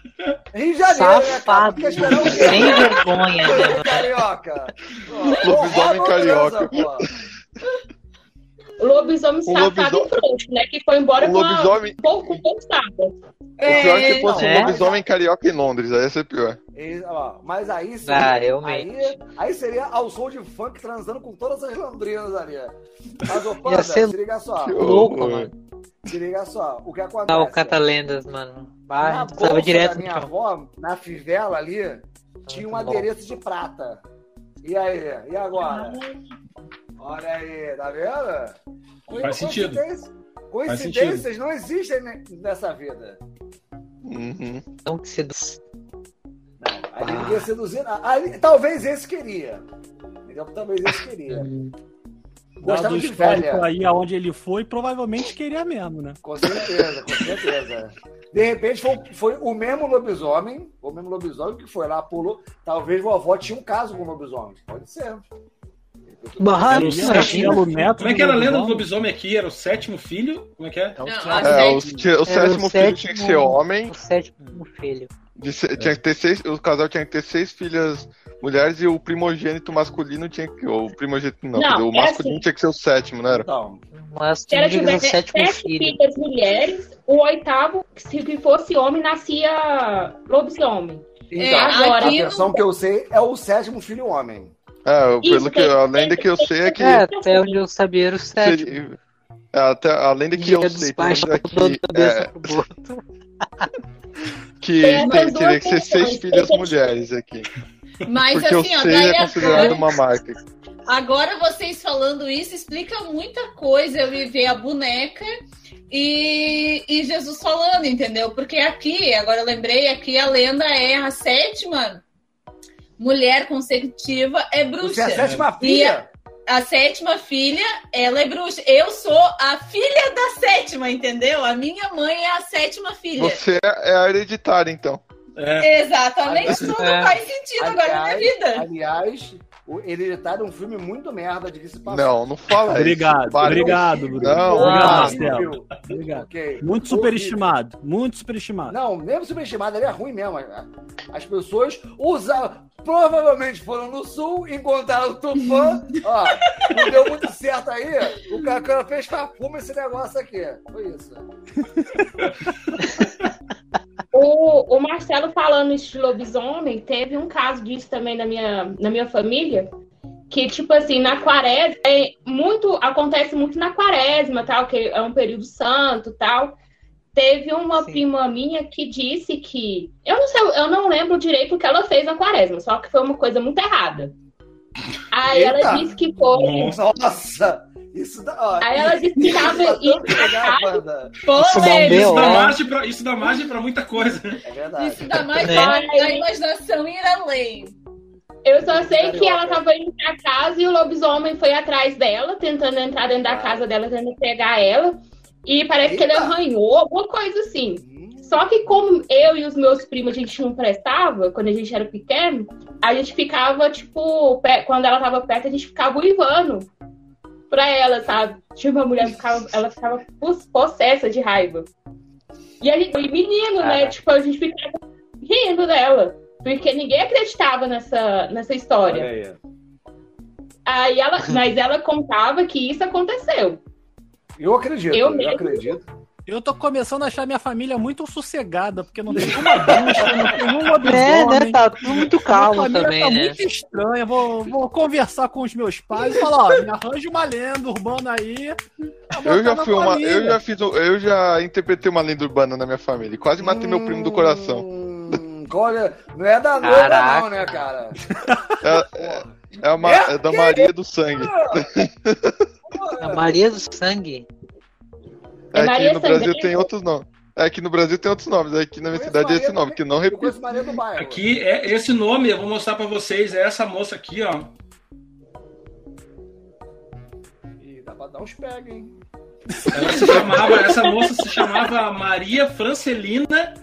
É. Rio de Janeiro, né, cara? Safado. O quê? Sem vergonha, né? Carioca. Ó, Lobisomem ó, carioca. pô. Lobisomem safado lobisomem- frouxo, né? Que foi embora O com lobisomem. pouco poupada. O pior é que fosse É. um lobisomem carioca em Londres, aí ia ser pior. E, ó, mas aí seria, Ah, realmente. Aí, aí seria ao som de funk transando com todas as londrinas ali. Mas, ô, Panda, ser se liga só. Que Louco, mano. Se liga só, o que acontece? Ah, o Catalendas, mano. Bah, Na direto da minha avó, na fivela ali, tinha um adereço de prata. E aí? E agora? Olha aí, tá vendo? Faz sentido. Coincidências- Faz Coincidências não existem ne- nessa vida. Uhum. Não que seduz. Não, ali ninguém ia seduzir. ali- talvez esse queria. Talvez esse queria. Gostava de velha. aí aonde ele foi, provavelmente queria mesmo, né? Com certeza, com certeza. De repente foi, foi o mesmo lobisomem, o mesmo lobisomem que foi lá, pulou. Talvez vovó tinha um caso com o lobisomem. Pode ser. Bah, Era o imagina. Como é que era a lenda do lobisomem. aqui? Era o sétimo filho? Como é que é? É o Não, É, o, o Era o sétimo filho tinha que ser sétimo- homem. O sétimo filho. De ser- tinha que ter seis, o casal tinha que ter seis filhas mulheres e o primogênito masculino tinha que. Ou o primogênito não, Não, o é masculino assim. tinha que ser o sétimo, não era? Mas Se ela tivesse sétimo sete filho. filhas mulheres, o oitavo, se que fosse homem, nascia lobisomem. então agora- a versão que eu sei é o sétimo filho homem. É, Isso, pelo que, tem- a lenda que eu sei é que. É, até onde eu sabia era o sétimo. seria- é, até, a lenda que eu Ia sei pelo menos, despachar é que, é. que Tem teria que ser seis filhas mulheres aqui. Mas Porque assim, o ó, daí é considerado agora, uma marca. agora vocês falando isso explica muita coisa. Eu ia ver a boneca e, e Jesus falando, entendeu? Porque aqui, agora eu lembrei, aqui a lenda é a sétima mulher consecutiva é bruxa. Você é a sétima E filha? A sétima filha, ela é bruxa. Eu sou a filha da sétima, entendeu? A minha mãe é a sétima filha. Você é a hereditária, então. É. Exatamente, tudo É. faz sentido agora na minha vida. aliás, o Hereditário é um filme muito merda, de se passar. Não, não fala isso. Obrigado, obrigado, Bruno. Não, obrigado. Marcelo. Obrigado. Ok. Muito superestimado, muito superestimado. Não, mesmo superestimado, ele é ruim mesmo. As pessoas usavam. Provavelmente foram no sul, encontraram o Tupã. Ó, não deu muito certo aí. O cara fez perfume esse negócio aqui. Foi isso. O, o Marcelo falando isso de lobisomem, teve um caso disso também na minha, na minha família, que, tipo assim, na quaresma, é muito, acontece muito na quaresma, tal, que é um período santo, tal. Teve uma Sim. prima minha que disse que, eu não sei, eu não lembro direito o que ela fez na quaresma, só que foi uma coisa muito errada. Aí Eita! ela disse que foi, Nossa! Isso dá. Ó, aí ela disse que tava isso dá. Isso um. Isso dá B.O. margem pra, isso dá margem pra muita coisa. É verdade. Isso dá mais Né? pra a imaginação ir além. Eu só sei que ela tava indo pra casa e o lobisomem foi atrás dela, tentando entrar dentro da casa dela, tentando pegar ela. E parece que ele Eita. arranhou, alguma coisa assim. Hum, Só que como eu e os meus primos, a gente não prestava, quando a gente era pequeno, a gente ficava, tipo, quando ela tava perto, a gente ficava uivando pra ela, sabe? Tinha uma mulher ficava, ela ficava pos- possessa de raiva. E a gente, e menino, né? Tipo, a gente ficava rindo dela. Porque ninguém acreditava nessa, nessa história. Aí. Aí ela, mas ela contava que isso aconteceu. Eu acredito, Eu eu, acredito. Eu tô começando a achar minha família muito sossegada, porque não tem uma bruxa, não tem um É, né? Tá tudo muito calmo minha família também, tá né? muito estranha. Vou, vou conversar com os meus pais e falar, ó, me arranja uma lenda urbana aí. Eu já fui uma. Eu já fiz. Eu já interpretei uma lenda urbana na minha família. Quase matei meu primo do coração. Hum, olha, não é da noiva, não, né, cara? É, é, uma- é da Maria do Sangue. A Maria do Sangue. É É Maria no Brasil tem outros nomes. É que no Brasil tem outros nomes. Aqui na minha cidade é esse nome, também. que não repito. conheço Maria do Bairro. Aqui é esse nome, eu vou mostrar pra vocês, é essa moça aqui, ó. Ih, dá pra dar uns pega, hein? Ela se chamava, essa moça se chamava Maria Francelina.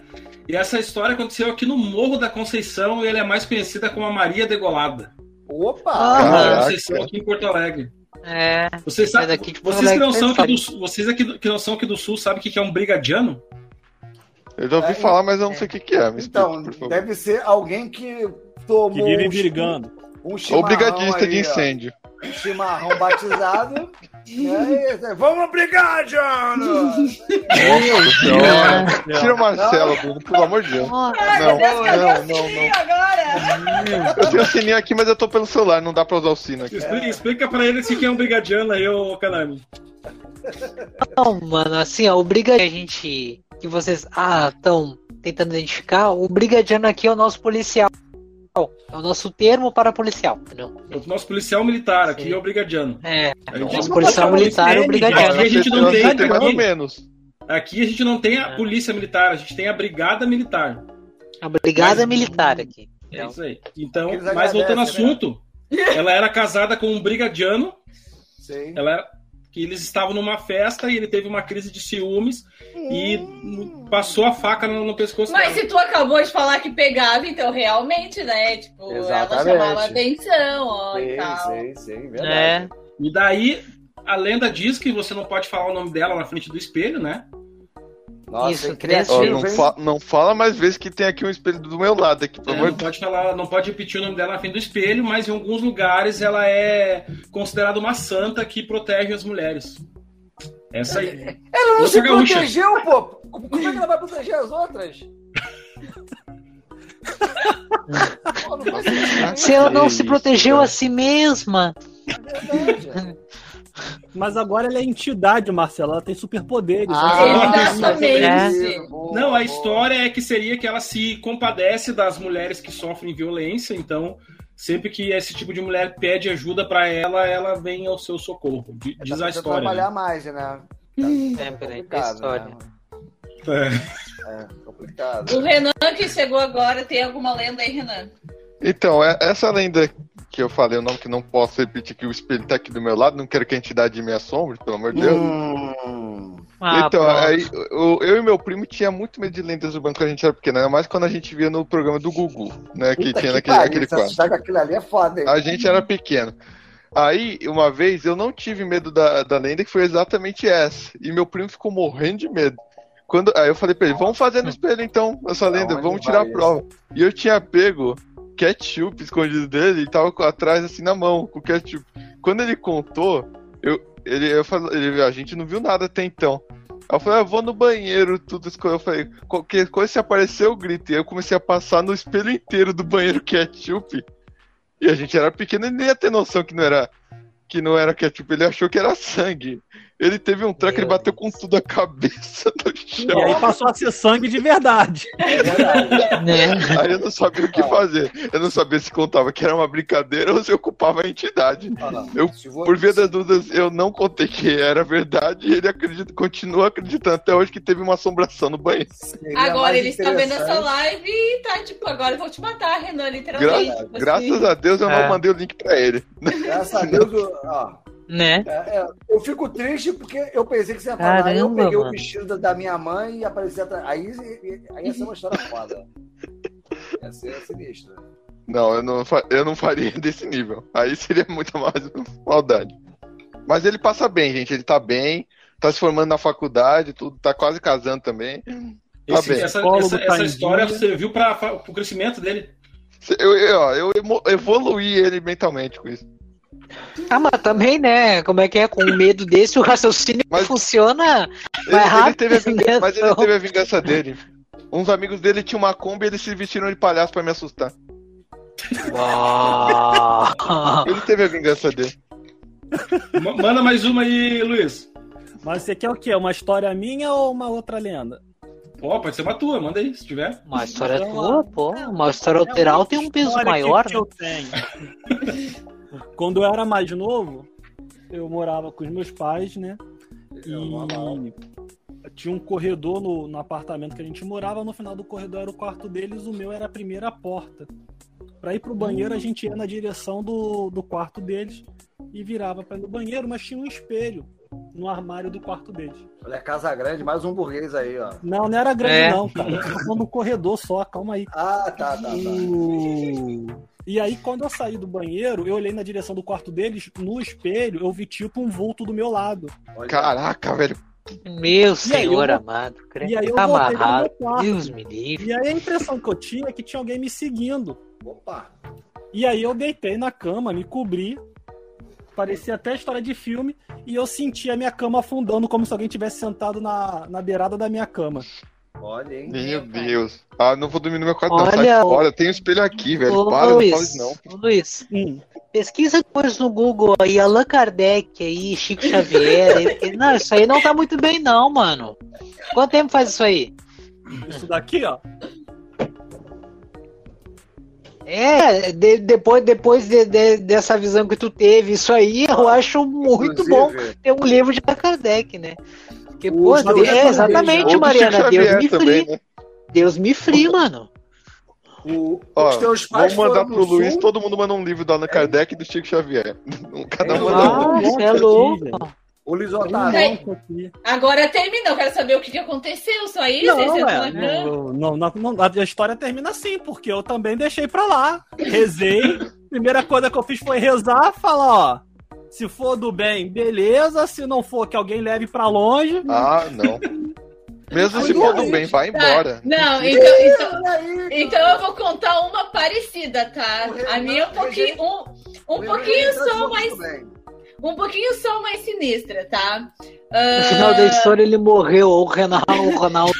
E essa história aconteceu aqui no Morro da Conceição e ela é mais conhecida como a Maria Degolada. Opa! Ah. Conceição aqui em Porto Alegre. É. Vocês, aqui de Porto vocês, que não são você aqui do, Sul- vocês aqui, que não são aqui do Sul sabem o que que é um brigadiano? Eu já ouvi É, falar, mas eu não sei o que, que é. Me Então, deve ser alguém que tomou Que vive um, brigando. um Ou brigadista aí, de ó. incêndio. Um chimarrão batizado. né? Vamos brigar, Jano! Tira, tira o Marcelo, Bruno, pelo amor de Deus. Não, não, não, não. Eu tenho o sininho aqui, mas eu tô pelo celular, não dá pra usar o sino aqui. Explica, explica pra eles o que que é um brigadiano aí, ô Canami. Não, mano, assim, ó, o brigadiano a gente. Que vocês. Ah, estão tentando identificar. O brigadiano aqui é o nosso policial. É o nosso termo para policial, entendeu? O nosso policial militar aqui Sim. é o brigadiano. É, A gente- nosso policial militar é o Aqui brigadiano. a gente não tem, mais ou aqui, menos. aqui a gente não tem a É. polícia militar, a gente tem a brigada militar. A brigada Mas- militar aqui. É isso aí. Então, Eles mas voltando ao né? assunto, ela era casada com um brigadiano, Sim. ela era- que eles estavam numa festa e ele teve uma crise de ciúmes e passou a faca no, no pescoço Mas dela. se tu acabou de falar que pegava, então realmente, né? Tipo, ela Exatamente. chamava atenção, ó, e Sim, tal. sim, sim, verdade. É. E daí a lenda diz que você não pode falar o nome dela na frente do espelho, né? Nossa, Isso, criativo, criativo, não, fa- não fala mais vezes que tem aqui um espelho do meu lado aqui, É, não de pode falar, não pode repetir o nome dela na frente do espelho, mas em alguns lugares ela é considerada uma santa que protege as mulheres. Essa aí. Ela não Outra se gaúcha. protegeu, pô! Como é que ela vai proteger as outras? Pô, Se ela não se protegeu a si mesma. é verdade. Mas agora ela é entidade, Marcelo. Ela tem superpoderes. Ah, Exatamente. boa, Não, a história é que seria que ela se compadece das mulheres que sofrem violência, então sempre que esse tipo de mulher pede ajuda pra ela, ela vem ao seu socorro. Ela Diz a precisa história. trabalhar né? mais, né? É, peraí, tem Complicado, história. né? É. É, complicado. O Renan que chegou agora, tem alguma lenda aí, Renan? Então, é- essa lenda que eu falei, o nome que não posso repetir, que o espelho tá aqui do meu lado, não quero que a entidade me assombre, pelo amor de Deus. Hum, Ah, então, pronto. aí, eu, eu e meu primo tinha muito medo de lendas urbanas quando a gente era pequeno, ainda mais quando a gente via no programa do Gugu, né? Que puta tinha que naquele, pariu, aquele quadro. aquilo ali é foda, hein? A gente era pequeno. Aí, uma vez, eu não tive medo da, da lenda, que foi exatamente essa. E meu primo ficou morrendo de medo. Quando, aí eu falei pra ele, vamos fazer no espelho então, essa lenda, vamos tirar a prova. E eu tinha pego ketchup escondido dele e tava atrás assim na mão, com ketchup. Quando ele contou, eu, ele, eu falei, ele, a gente não viu nada até então. Aí eu falei, ah, eu vou no banheiro, tudo isso. Eu falei, qualquer coisa se aparecer, eu grito. E aí eu comecei a passar no espelho inteiro do banheiro ketchup. E a gente era pequeno e nem ia ter noção que não era que não era ketchup, ele achou que era sangue. Ele teve um treco, ele Meu bateu com tudo a cabeça no E chão. aí passou a ser sangue de verdade. É verdade. Né? Aí eu não sabia o que fazer. Eu não sabia se contava que era uma brincadeira ou se eu culpava a entidade. Lá, Eu, Por via das dúvidas, eu não contei que era verdade e ele acredita, continua acreditando até hoje que teve uma assombração no banheiro. seria Agora ele está vendo essa live e tá tipo, agora eu vou te matar, Renan, Gra- literalmente. Tipo assim. graças a Deus eu É. não mandei o link pra ele. Graças a Deus, eu- ó, Né? é, é, eu fico triste porque eu pensei que você ia falar. Aí eu Caramba, peguei o mano. vestido da- da minha mãe e apareci atrás. Aí, aí ia ser uma história foda. Ia ser sinistro. Não, eu não, eu não faria desse nível. Aí seria muito mais maldade. Mas ele passa bem, gente. Ele tá bem, tá se formando na faculdade, tudo, tá quase casando também. Tá Esse- bem. essa, essa- essa história serviu para o crescimento dele. Eu, eu, eu emo- evoluí ele mentalmente com isso. Ah, mas também, né? Como é que é? Com medo desse, o raciocínio Mas- funciona. Ele, ele rápido, teve a vingança, né? mas ele teve a vingança dele. Uns amigos dele tinham uma Kombi e eles se vestiram de palhaço pra me assustar. Uau. Ele teve a vingança dele. Ma- Manda mais uma aí, Luiz. Mas você quer o quê? Uma história minha ou uma outra lenda? Ó, pode ser uma tua, manda aí, se tiver. Uma história tua, pô. Uma história alteral tem um peso História que- maior. que eu tenho. Quando eu era mais novo, eu morava com os meus pais, né? E tinha um corredor no, no apartamento que a gente morava. No final do corredor era o quarto deles, o meu era a primeira porta. Pra ir pro banheiro, a gente ia na direção do, do quarto deles e virava pra ir no banheiro, mas tinha um espelho no armário do quarto deles. Olha, Casa Grande, mais um burguês aí, ó. Não, não era grande, É. não, cara. Eu do corredor só, calma aí. Ah, tá, tá, tá. O- E aí, quando eu saí do banheiro, eu olhei na direção do quarto deles, no espelho, eu vi tipo um vulto do meu lado. Olha. Caraca, velho. Meu aí, senhor eu- amado. E aí eu Tá amarrado. Deus me livre. E aí a impressão que eu tinha é que tinha alguém me seguindo. Opa. E aí eu deitei na cama, me cobri. Parecia até história de filme. E eu senti a minha cama afundando, como se alguém tivesse sentado na, na beirada da minha cama. Olha, hein? Meu. Deus. Ah, não vou dormir no meu quarto, não. Sai Olha, fora. Tem um espelho aqui, velho. Ô, Para, não Luiz, fala isso, não. ô, Luiz, Hum. pesquisa depois no Google aí, Allan Kardec aí, Chico Xavier. aí, não, isso aí não tá muito bem, não, mano. Quanto tempo faz isso aí? Isso daqui, ó. É, de- depois, depois de- de- dessa visão que tu teve, isso aí eu acho muito bom Inclusive, ter um livro de Kardec, né? Porque, O pô, Xavier é, exatamente, do Mariana, Deus me também, free, né? Deus me free, mano. O, Ó, os teus pais Vamos mandar pro Luiz, sul? todo mundo manda um livro do Allan Kardec e do Chico Xavier. Cada um É, manda um. Ah, monte você é louco. O Luiz Otávio. Agora terminou, quero saber o que, que aconteceu. Só isso? Não, é, não, não, não, não, a história termina assim, porque eu também deixei pra lá. Rezei. Primeira coisa que eu fiz foi rezar, falar, ó. Se for do bem, beleza. Se não for, que alguém leve pra longe. Ah, não. Mesmo se for do bem, vai Tá. embora. Não, então, então, então eu vou contar uma parecida, tá? A minha é um pouquinho, um, um pouquinho só mais, um pouquinho só mais sinistra, tá? No final da história ele morreu, o Ronaldo. O Ronaldo.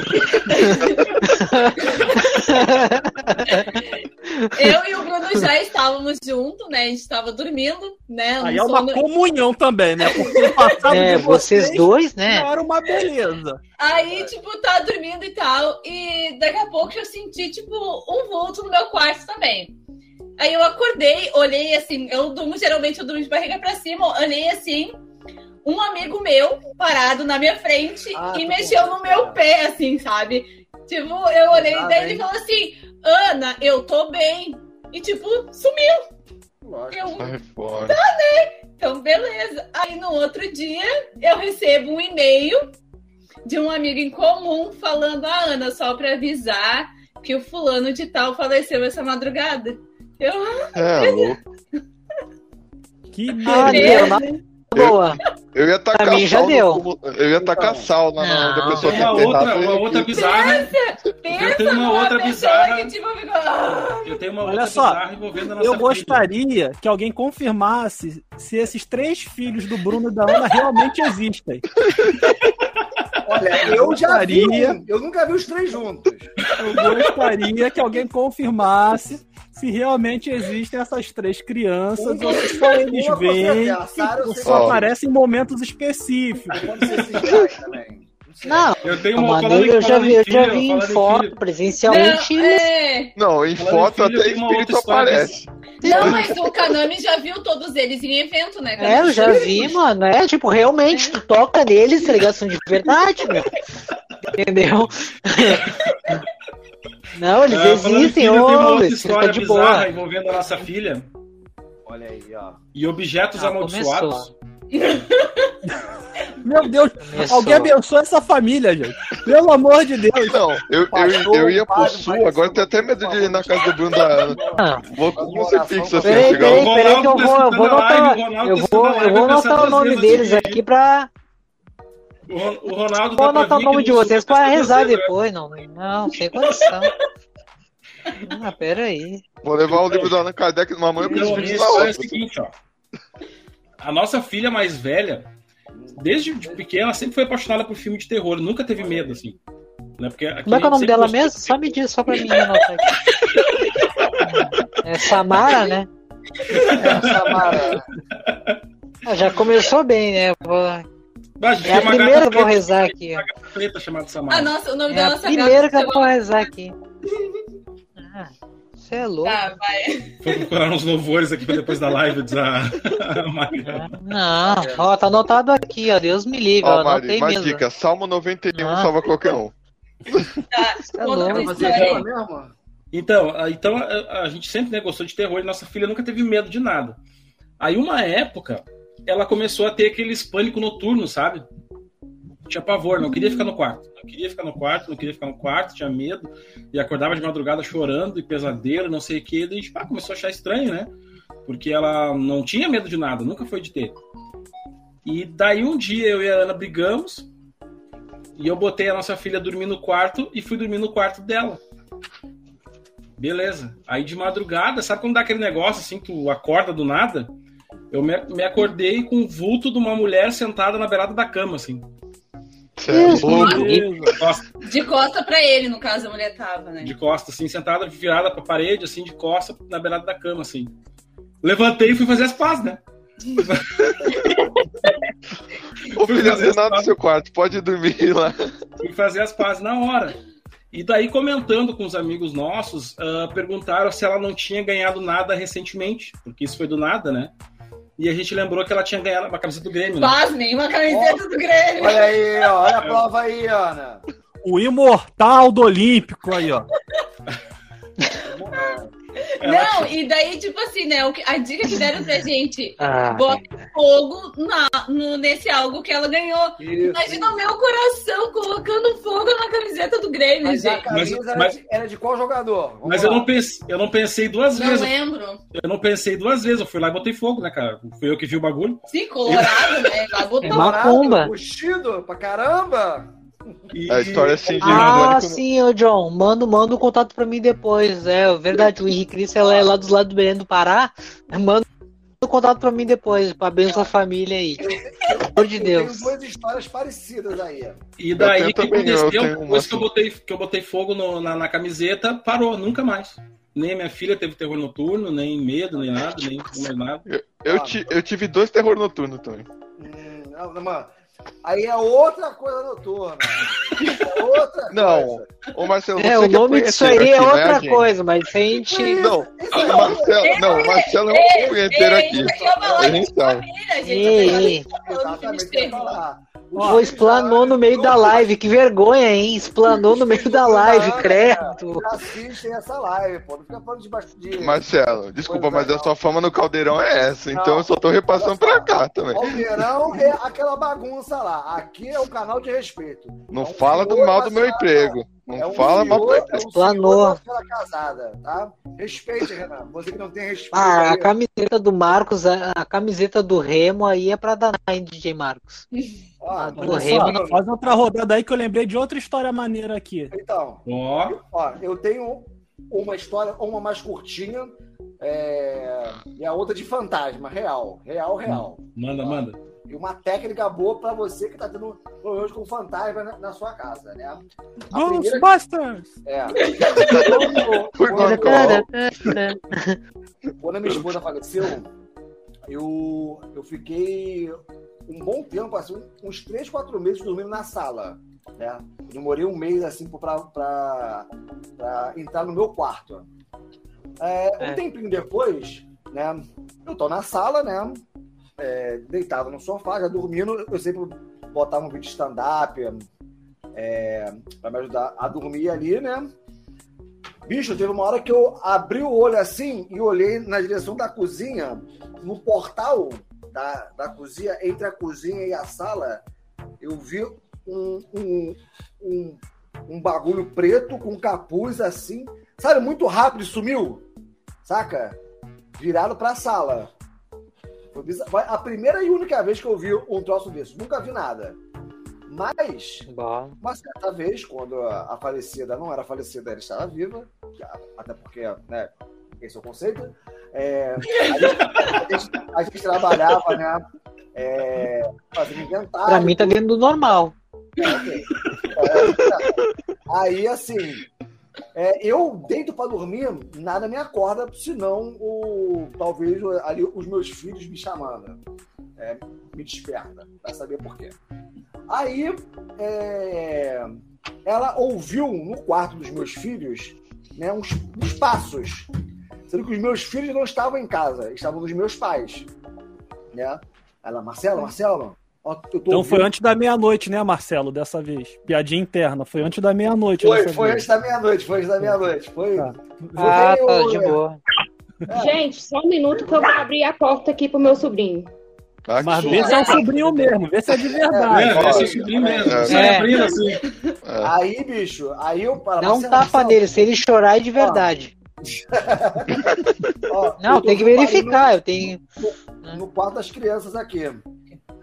Eu e o Bruno já estávamos juntos, né? A gente estava dormindo, né? Aí é uma sono- comunhão também, né? Porque o passado É, de vocês dois, né? era uma beleza. Aí, tipo, tava dormindo e tal. E daqui a pouco eu senti, tipo, um vulto no meu quarto também. Aí eu acordei, olhei assim, eu durmo, geralmente eu durmo de barriga pra cima, olhei assim, um amigo meu parado na minha frente Ah, e tá mexeu no meu pé, assim, sabe? Tipo, eu olhei, Ah, daí ele falou assim, Ana, eu tô bem. E tipo, sumiu. Lógico. Eu, Sai fora. então, beleza. Aí no outro dia eu recebo um e-mail de um amigo em comum falando a Ana, só pra avisar que o fulano de tal faleceu essa madrugada. Eu, É, louco. Que Ah, beleza. boa. Eu ia tacar Pra mim já deu. Eu ia tacar Então. sal na Não. pessoa Tem tá uma outra, uma outra bizarra. pensa Eu tenho uma outra bizarra. que. Eu tenho uma Olha outra só, bizarra envolvendo a nossa Eu filha. gostaria que alguém confirmasse se esses três filhos do Bruno e da Ana realmente existem. Olha, eu já vi. Eu nunca vi os três juntos. Eu gostaria que alguém confirmasse se realmente existem essas três crianças ou se só eles eu ou só aparecem em momentos específicos. Pode ser também. Não Eu tenho uma falando eu já vi, eu já vi em foto, presencialmente. Não, é... Não, em Falando foto filho, até espírito aparece. não, mas o Kanami já viu todos eles em evento, né? É, eu já vi, mano. É, tipo, realmente, tu toca neles, tá ligado? São de verdade, meu. Entendeu? Não, eles Ah, existem, uma ô, outra fica história de bizarra boa. envolvendo a nossa filha Olha aí, ó. e objetos Ah, amaldiçoados. Meu Deus, Começou. alguém abençoa essa família, gente. Pelo amor de Deus. Não, eu, eu, Pastor, eu ia pro sul, agora tenho até medo de ir na casa do Bruno da Ana. Ah, Vou com crucifixo assim, Peraí, chegar peraí, peraí que eu vou, eu vou live, eu vou, eu vou o nome deles aqui pra, O Ron- o Ronaldo vou anotar o nome de vocês pra testando rezar né? depois, não, não, sem condição. Ah, peraí. Vou levar o livro da Ana Kardec numa e Então, na história é o seguinte, ó. A nossa filha mais velha, desde de pequena, sempre foi apaixonada por filme de terror. Nunca teve medo, assim. Né? Porque aqui Como é que é o nome dela gostou- mesmo? Só me diz, só pra mim anotar aqui. É Samara, né? Samara. Ah, já começou bem, né? Vou- a É a primeira que eu vou rezar aqui. preta chamada Ah, Samara. nossa, o nome É da a nossa primeira que eu vou rezar aqui. Ah, Você é louco. Tá, vai. Vou procurar uns louvores aqui pra depois da live, diz a, a Mariana. Não, ó, tá anotado aqui, ó. Deus me livre, Ó, ó. Mari, uma mesmo. dica: Salmo 91 Ah. salva qualquer um. Tá, conta louco. Mas é mesmo? Então, a- então a, a gente sempre né, gostou de terror e nossa filha nunca teve medo de nada. Aí, uma época, ela começou a ter aqueles pânico noturno, sabe? Tinha pavor, não queria ficar no quarto. Não queria ficar no quarto, não queria ficar no quarto, tinha medo. E acordava de madrugada chorando e pesadelo, não sei o que. Daí, tipo, ah, começou a achar estranho, né? Porque ela não tinha medo de nada, nunca foi de ter. E daí, um dia, eu e a Ana brigamos. E eu botei a nossa filha dormir no quarto e fui dormir no quarto dela. Beleza. Aí de madrugada, sabe quando dá aquele negócio assim, tu acorda do nada? Eu me, me acordei com o vulto de uma mulher sentada na beirada da cama, assim. Você é louco. De costa, De costa pra ele, no caso, a mulher tava, né? de costa, assim, sentada, virada pra parede, assim, de costa, na beirada da cama, assim. Levantei e fui fazer as pazes, né? Ô filho, não tem nada no seu quarto, pode dormir lá. Fui fazer as pazes na hora. E daí, comentando com os amigos nossos, ah, perguntaram se ela não tinha ganhado nada recentemente, porque isso foi do nada, né? E a gente lembrou que ela tinha ganhado uma camiseta do Grêmio, né? Pasmem, uma camiseta do Grêmio. Olha aí, ó, olha a prova aí, Ana. O imortal do Olímpico aí, ó. Ela Não, e daí, tipo assim, né? A dica que deram pra gente, Ah, bota fogo na, no, nesse algo que ela ganhou. Isso. Imagina o meu coração colocando fogo na camiseta do Grêmio, Mas a gente. Mas- era, mas- de, era de qual jogador? Vamos Mas lá. eu não, pensei, eu não pensei duas Não vezes. lembro. Eu não pensei duas vezes. Eu fui lá e botei fogo, né, cara? Fui eu que vi o bagulho. Sim, colorado, né? Lá botou. É uma- Colorado, Macumba. Puxido pra caramba. E, A história assim de Ah, Mônica- sim, ô John, manda, manda um contato pra mim depois. É verdade, o Henrique Cristo ela é lá dos lados do Belém do Pará. Manda um contato pra mim depois, pra abençoar a família aí. Pelo amor de Eu Deus. duas histórias parecidas aí. E daí Eu o que eu aconteceu? uma Depois que eu botei, que eu botei fogo no- na, na camiseta, parou, nunca mais. Nem a minha filha teve terror noturno, nem medo, nem nada, nem mais nada. Eu, ti- eu tive dois terror noturno também. Hum, não, não, mano. Aí é outra coisa noturna. É outra Não. coisa. Ô Marcelo, É, o é nome disso aí é aqui, não outra gente? coisa, mas se a gente. Não, o é Marcelo, não, o Marcelo é um punheteiro Ei, aqui. é A gente de sabe. Ei. Pô, explanou no meio da live, que vergonha, hein? Explanou no meio da live, credo. Assistem essa live, pô. Não fica falando de baixo de. Marcelo, desculpa, é, mas a não. sua fama no caldeirão é essa, então Não. eu só tô repassando pra cá também. Caldeirão é aquela bagunça lá. Aqui é um canal de respeito. Não É um fala do senhor mal do meu senhora- emprego. Não É um fala mal do meu senhor, emprego. é senhor da senhora casada, tá? Respeite, Renan. Você que não tem respeito. Ah, a aí. camiseta do Marcos, a, a camiseta do Remo aí é pra danar, hein, DJ Marcos. Ah, do Remo, só, faz outra rodada aí que eu lembrei de outra história maneira aqui. Então, Ó, ó, eu tenho uma história, uma mais curtinha é, e a outra de fantasma, real. Real, real. manda, manda. E uma técnica boa pra você que tá tendo problemas com fantasma na, na sua casa, né? A primeira- Ghostbusters! É. Quando- quando-. Quando a minha esposa faleceu, eu, eu fiquei um bom tempo, assim, uns 3, 4 meses dormindo na sala. Né? Eu demorei um mês assim pra entrar no meu quarto. É, um É. tempinho depois, né? Eu tô na sala, né? é, deitado no sofá, já dormindo, eu sempre botava um vídeo de stand-up é, pra me ajudar a dormir ali, né? Bicho, teve uma hora que eu abri o olho assim e olhei na direção da cozinha, no portal da, da cozinha, entre a cozinha e a sala, eu vi um, um, um, um bagulho preto com capuz assim, sabe, muito rápido sumiu, saca? Virado pra sala. A primeira e única vez que eu vi um troço desse. Nunca vi nada. Mas, Bom. uma certa vez, quando a, falecida não era falecida, ela estava viva, até porque, né, esse é o conceito, é, a, gente, a gente- a gente trabalhava, né, é, fazendo inventário. Pra mim tá dentro do normal. Ok. É, aí, assim, é, eu deito pra dormir, nada me acorda, senão o, talvez ali os meus filhos me chamando. É, me desperta, pra saber por quê. Aí, é, ela ouviu no quarto dos meus filhos né, uns, uns passos, sendo que os meus filhos não estavam em casa, estavam nos meus pais. Né? Ela, Marcelo, Marcelo, Então foi antes da meia-noite, né, Marcelo, dessa vez? Piadinha interna, foi antes da meia-noite Foi, dessa foi vez. antes da meia-noite, foi antes da meia-noite. Foi. Tá. Ah, tá, o- de boa. Gente, só um minuto que eu vou abrir a porta aqui pro meu sobrinho. Ah, Mas vê se é o sobrinho mesmo, vê se é de É, verdade. vê se é sobrinho mesmo. É. Sai É. abrindo assim. É. Aí, bicho, aí eu para Dá um tapa nele, se ele chorar é de verdade. Não, tem que verificar, eu tenho. No quarto das crianças aqui.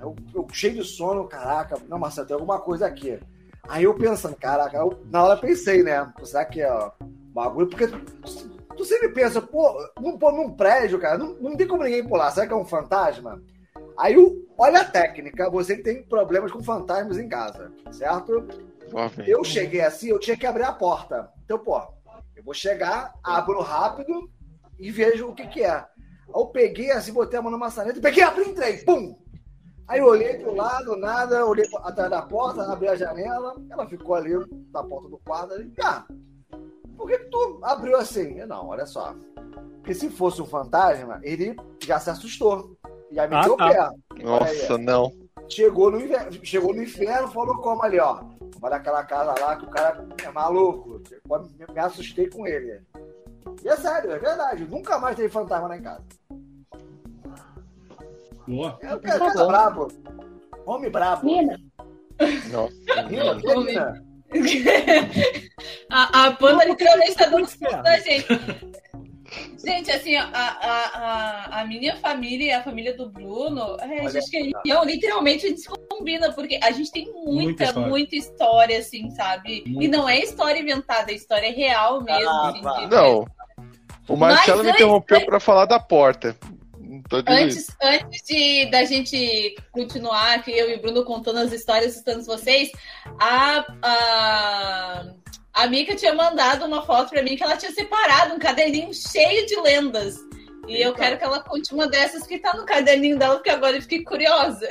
Eu, eu cheio de sono, caraca, não, Marcelo, tem alguma coisa aqui. Aí eu pensando, caraca, eu, na hora eu pensei, né? Será que é bagulho? Porque tu, tu sempre pensa, pô, num, pô, num prédio, cara, não, não tem como ninguém pular, será que é um fantasma? Aí, olha a técnica, você que tem problemas com fantasmas em casa, certo? Eu cheguei assim, eu tinha que abrir a porta. Então, pô, eu vou chegar, abro rápido e vejo o que que é. Aí eu peguei assim, botei a mão na maçaneta, peguei, abri entrei, pum! Aí eu olhei pro lado, nada, olhei atrás da porta, abri a janela, ela ficou ali na porta do quarto, ali, ah, por que, tu abriu assim? Eu, não, olha só. Porque se fosse um fantasma, ele já se assustou. Já meteu Ah, o tá. pé. Nossa, não. Chegou no, inverno, chegou no inferno, falou como ali, ó. Vai naquela casa lá que o cara é maluco. Eu me, me assustei com ele. E é sério, é verdade. Nunca mais teve fantasma lá em casa. Boa. É o cara é brabo. Homem brabo. Nina, Nossa, Nina, é Nina? a, a banda literalmente tá dando susto da gente. Gente, assim, a, a, a, a minha família e a família do Bruno, é, a Olha gente que não, literalmente a gente se combina, porque a gente tem Muita muita, história. muita história, assim, sabe? E Muita. não é história inventada, é história real mesmo. Ah, assim, Não. O Marcelo Mas me interrompeu pra falar da porta. Tô. Antes, antes de, da gente continuar aqui, eu e o Bruno contando as histórias, assustando vocês, a, a, a Mika tinha mandado uma foto pra mim que ela tinha separado um caderninho cheio de lendas. E eu Eita. quero que ela conte uma dessas que tá no caderninho dela, porque agora eu fiquei curiosa.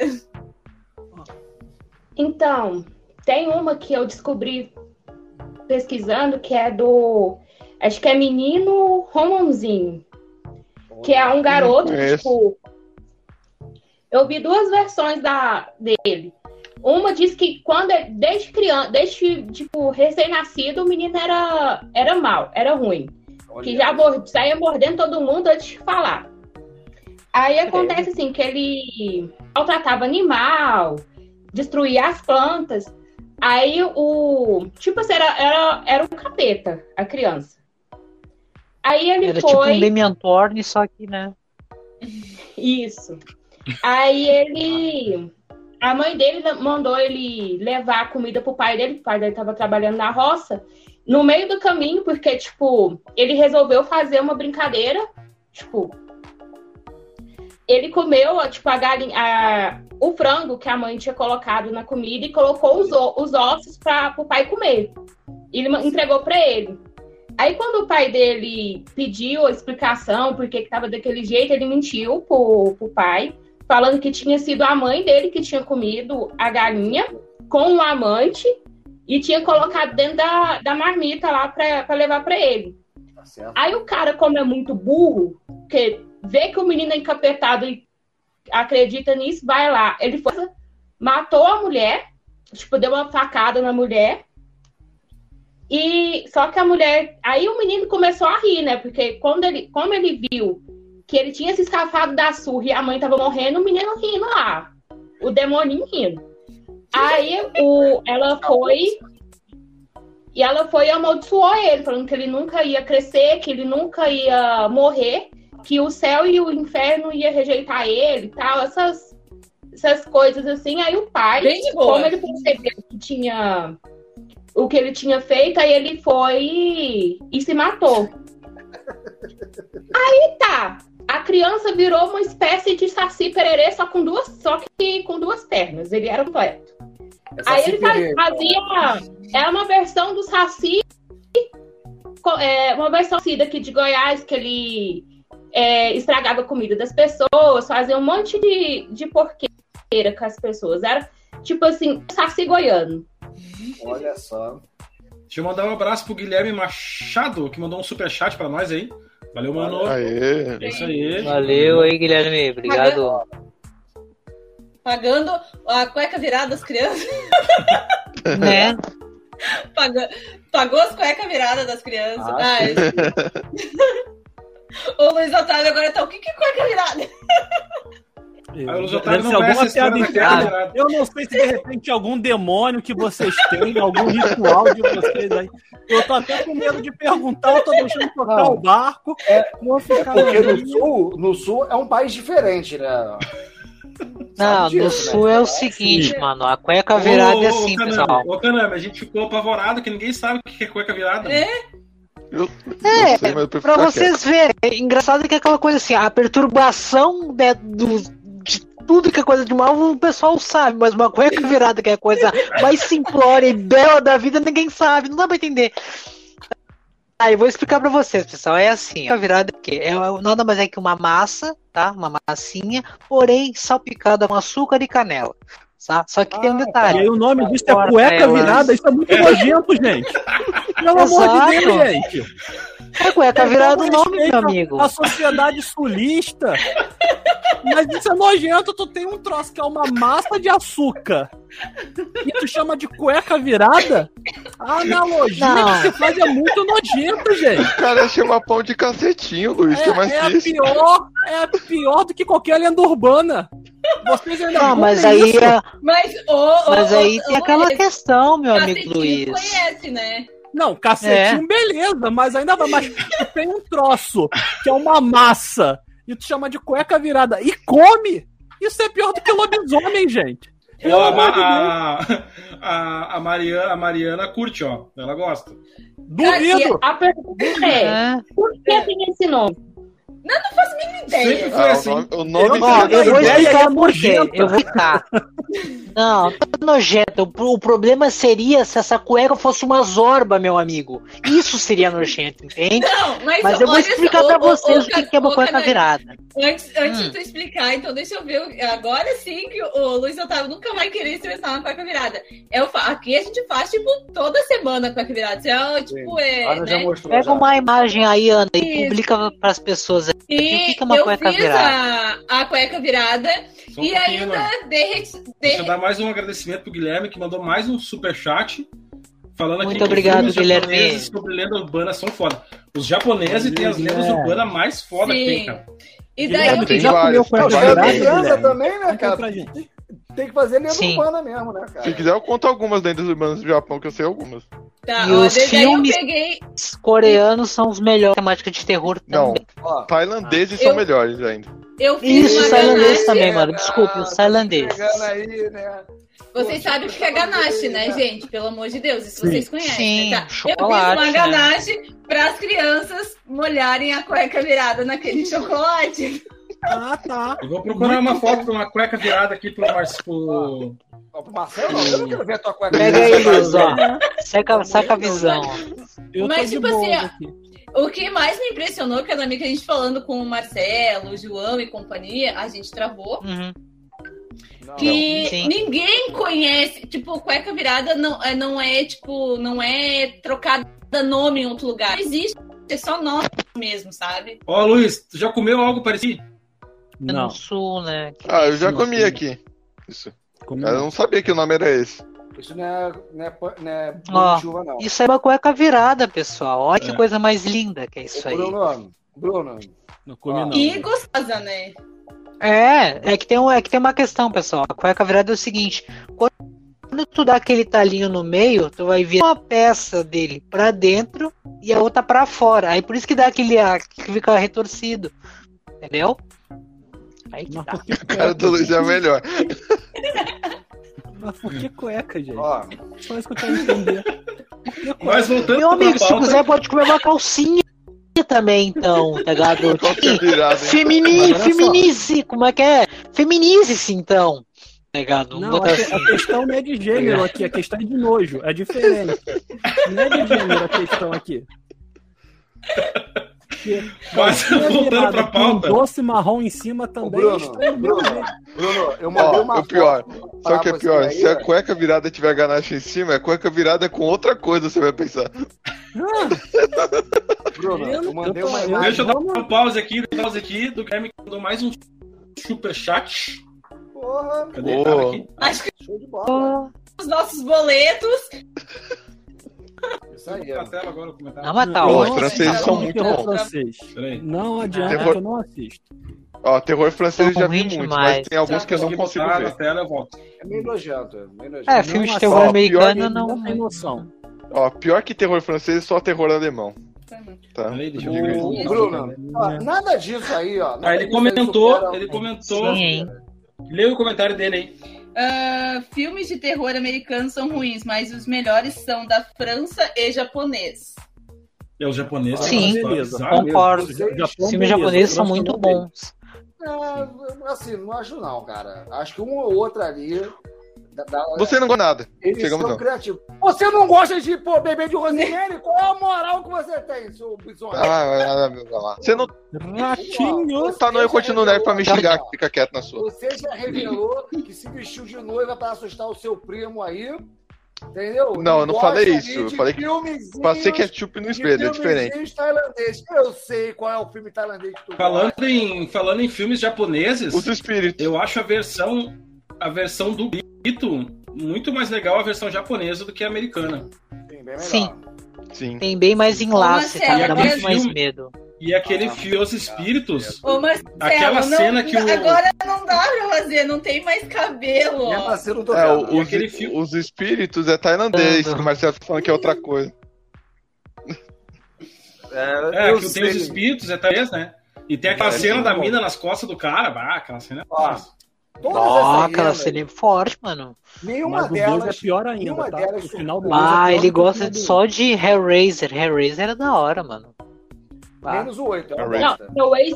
então, tem uma que eu descobri pesquisando que é do. Acho que é Menino Romanzinho. Que é um garoto, conheço. tipo. Eu vi duas versões da, dele. Uma diz que quando ele- desde criança, desde tipo recém-nascido, o menino era era mal, era ruim, Olha, que já mor- saía mordendo todo mundo antes de falar. Aí acontece assim que ele maltratava animal, destruía as plantas. Aí o tipo assim, era era, era um capeta a criança. Aí ele Era tipo foi um Dementorne, só que, né? isso. Aí ele. A mãe dele mandou ele levar a comida pro pai dele, o pai dele tava trabalhando na roça. No meio do caminho, porque, tipo, ele resolveu fazer uma brincadeira. Tipo, ele comeu, tipo, a galinha, a- o frango que a mãe tinha colocado na comida e colocou os, o- os ossos para pro pai comer. E ele entregou para ele. Aí, quando o pai dele pediu a explicação por que estava daquele jeito, ele mentiu pro, pro pai, falando que tinha sido a mãe dele que tinha comido a galinha com um amante e tinha colocado dentro da, da marmita lá para levar para ele. Tá. Aí o cara, como é muito burro, porque vê que o menino é encapetado e acredita nisso, vai lá. Ele foi, matou a mulher, tipo, deu uma facada na mulher. E só que a mulher. Aí o menino começou a rir, né? Porque quando ele, como ele viu que ele tinha se escapado da surra e a mãe tava morrendo, o menino rindo lá. O demoninho rindo. Aí o, ela foi e ela foi e amaldiçoou ele, falando que ele nunca ia crescer, que ele nunca ia morrer, que o céu e o inferno ia rejeitar ele e tal, essas, essas coisas assim. Aí o pai, Bem de boa. como ele percebeu que tinha o que ele tinha feito, aí ele foi e, se matou. Aí tá. A criança virou uma espécie de saci pererê, só com duas, só que com duas pernas. Ele era completo. Essa Aí ele fazia. É uma versão do Saci. É, uma versão daqui de Goiás, que ele é, estragava a comida das pessoas, fazia um monte de, de porqueira com as pessoas. Era tipo assim, Saci goiano. Olha só. Deixa eu mandar um abraço pro Guilherme Machado, que mandou um superchat pra nós aí. Valeu, mano. Aê. É isso aí. Valeu aí, Guilherme. Obrigado. Pagando a cueca virada das crianças. Né? Pagou, pagou as cuecas viradas das crianças. Ah, Ai. o Luiz Otávio agora tá. O que que é cueca virada? Deve ser alguma piada da interna. Eu não sei se de repente algum demônio que vocês têm, algum ritual de vocês aí. Eu tô até com medo de perguntar, eu tô deixando tocar Não. o barco. É, ficar Porque no sul, no sul é um país diferente, né? Não, Sabe no disso, sul né? é o seguinte, mano. A cueca virada é assim, Kaname, pessoal. Ô, Kaname, a gente ficou apavorado que ninguém sabe o que é cueca virada. É? Eu É, sei, Pra vocês verem, é engraçado que é aquela coisa assim, a perturbação de, do- tudo que é coisa de mal, o pessoal sabe, mas uma cueca virada, que é a coisa mais simplória e bela da vida, ninguém sabe, não dá pra entender. Ah, eu vou explicar pra vocês, pessoal. É assim, a virada que é nada mais é que uma massa, tá? Uma massinha, porém salpicada com açúcar e canela. Tá? Só que tem um E detalhe. aí o nome disso é cueca é, virada, isso é muito nojento, gente. Pelo amor de. Deus, gente. É cueca virada o Então, nome, meu amigo. A sociedade sulista. Mas isso é nojento, tu tem um troço que é uma massa de açúcar. E tu chama de cueca virada? A analogia Não. que você faz é muito nojento, gente. O cara chama pão de cacetinho, Luiz, que é mais É, é a triste. pior, é pior do que qualquer lenda urbana. Vocês ainda Não, mas aí, isso? é- Mas, ô, mas aí ô, tem aquela questão, meu amigo Luiz. conhece, né? Não, cacetinho, beleza, mas ainda vai. Mas tu tem um troço que é uma massa e tu chama de cueca virada e come. Isso é pior do que lobisomem, gente. A, a, a, a Mariana, a Mariana curte, ó. Ela gosta. Duvido. A pergunta é: É. por que tem esse nome? Ideia. Sempre foi Ah, o assim. nome, o nome Eu- Ó, Ó, eu vou a ideia explicar é por quê. Eu vou explicar. Não, tá nojento. O o problema seria se essa cueca fosse uma zorba, meu amigo. Isso seria nojento, entende? Não, mas, Mas eu vou explicar só, pra vocês ô, o que que é uma cueca virada. Antes, antes Hum. de tu explicar, então deixa eu ver. Agora sim que o Luiz Otávio nunca vai querer estressar na cueca virada. Eu, aqui a gente faz, tipo, toda semana a cueca virada. Você, ah, tipo, é. Né? mostrou. Pega já. uma imagem aí, Ana, e Isso. publica pras pessoas. Aí. E O que que é uma eu cueca fiz virada? a, a cueca virada Só um e pouquinho, ainda derreti. Deixa eu derre- dar mais um agradecimento pro Guilherme, que mandou mais um superchat. Falando aqui Muito que obrigado, filmes Guilherme. japoneses sobre lenda urbana são foda. Os japoneses têm as lendas urbanas mais foda que tem, Sim. cara. E daí Guilherme, eu já comeu tem cueca virada, Criança Guilherme? também, né, cara? pra gente. Tem que fazer lenda Sim. urbana mesmo, né, cara? Se quiser, eu conto algumas lendas urbanas do Japão, que eu sei algumas. Tá, E ó, os filmes- eu peguei. Os coreanos são os melhores temática de terror Não. Ó, tailandeses Eu- são melhores ainda. Eu fiz Isso, uma os tailandeses ganache. também, mano. Desculpe, os tá tailandeses. Né? Vocês sabem o que é ganache, né, gente? Pelo amor de Deus, isso Sim. vocês conhecem. Sim, tá? Eu fiz chocolate, uma né? ganache para as crianças molharem a cueca virada naquele chocolate. Ah, tá. Eu vou procurar uma foto de uma cueca virada aqui pro Marcio. Ó, pro Marcelo, não, eu não quero ver a tua cueca. Pega aí. Luiz, ó. Saca, saca a visão. Eu Mas, tipo assim, aqui. O que mais me impressionou, que é que a gente falando com o Marcelo, o João e companhia, a gente travou. Uhum. Não, que sim. ninguém conhece, tipo, cueca virada não é, não é tipo, não é trocada nome em outro lugar. Não existe, é só nome mesmo, sabe? Ó, Luiz, tu já comeu algo parecido? Não, No sul, né? Ah, eu já Sim, comi sim. aqui. Isso. comi Eu não. sabia que o nome era esse. Isso não é, não é, não é Ó, chuva, não. Isso é uma cueca virada, pessoal. Olha que É. coisa mais linda que é isso aí. Bruno, Bruno, Não comi Ó. não. E gostosa, né? É, é que, tem um, é que tem uma questão, pessoal. A cueca virada é o seguinte: quando tu dá aquele talinho no meio, tu vai ver uma peça dele pra dentro e a outra pra fora. Aí por isso que dá aquele a- que fica retorcido. Entendeu? Aí que Mas tá. por que O cara do cueca? Luiz é melhor. Mas por que cueca, gente? ó, Só isso que eu quero entender. Que cueca? Mas voltando Meu amigo, se pauta, quiser, pode comer uma calcinha também, então, tá ligado? É? Femini, feminize, como é que é? Feminize-se, então. Tá ligado? Não, a, assim. a questão não é de gênero aqui, a questão é de nojo. É diferente. Não é de gênero a questão aqui. Mas voltando com um pauta. doce marrom em cima também é Bruno, estranho Bruno, né? Bruno, eu mandei Ó, uma o pior. Só que é pior, se a cueca virada tiver ganache em cima, é cueca virada com outra coisa, você vai pensar. Bruno, Eu mandei uma. Deixa eu dar Vamos- um pause aqui, pause aqui do Guilherme que mandou mais um superchat. Porra, Cadê? Acho que show de bola. os nossos boletos. Isso aí, Na ó. tela agora o comentário. Não, mas tá os ótimo. franceses são muito bons. francês. Não adianta Terror- que eu não assisto. Ó, terror francês eu já vi muito, demais. mas tem alguns que eu não consigo ver. na tela, eu volto. É meio nojento, é meio nojento. É, filme de terror assisto. americano não. não tem noção. Ó, pior que terror francês, só terror alemão. Tá? Ô, Bruno, ó, nada disso aí, ó. nada Ah, ele comentou, supera- ele comentou. Sim, hein? Lê o comentário dele aí. Ah, filmes de terror americanos são ruins, mas os melhores são da França e japonês. É os japoneses. Sim, beleza. Concordo. Os filmes japoneses são muito bons. É, assim, não acho não, cara. Acho que um ou outro ali. Da- da- Você não gosta nada. eles Chegamos são não. criativos. Você não gosta de pô, beber de Rosemary? Qual é a moral que você tem, seu bisonho? Ah, vai lá, vai lá. Você não Ratinho! tá no eu continuo nerd pra me xingar, fica quieto na sua. Você já revelou que se vestiu de noiva pra assustar o seu primo aí. Entendeu? Não, eu não falei isso, eu falei que Passei ketchup no espelho, é diferente. tailandês. Eu sei qual é o filme tailandês que tu Falando gosta. em, falando em filmes japoneses, Os espíritos. eu acho a versão a versão do Brito muito mais legal a versão japonesa do que a americana. Sim. Sim. Sim. Tem bem mais enlace, tá? Dá muito mais filme- medo. E aquele Ah, filme Os Espíritos, Ô, Marcelo, Aquela não- cena que o- Agora não dá pra fazer, não tem mais cabelo. É, o- os, aquele filme- os espíritos é tailandês, que o Marcelo tá falando que é outra coisa. é, eu que tem sei. os espíritos, é talvez, né? E tem aquela É, cena da bom. mina nas costas do cara, bah, aquela cena é Ó, massa. Todas essas aquela cena é forte, mano. Nenhuma Mas o 2 delas. é pior ainda, nenhuma tá? delas O final do. 2 é Ah, pior ele gosta um. só de Hellraiser. Hellraiser era da hora, mano. Ah. Menos o 8, é. Não,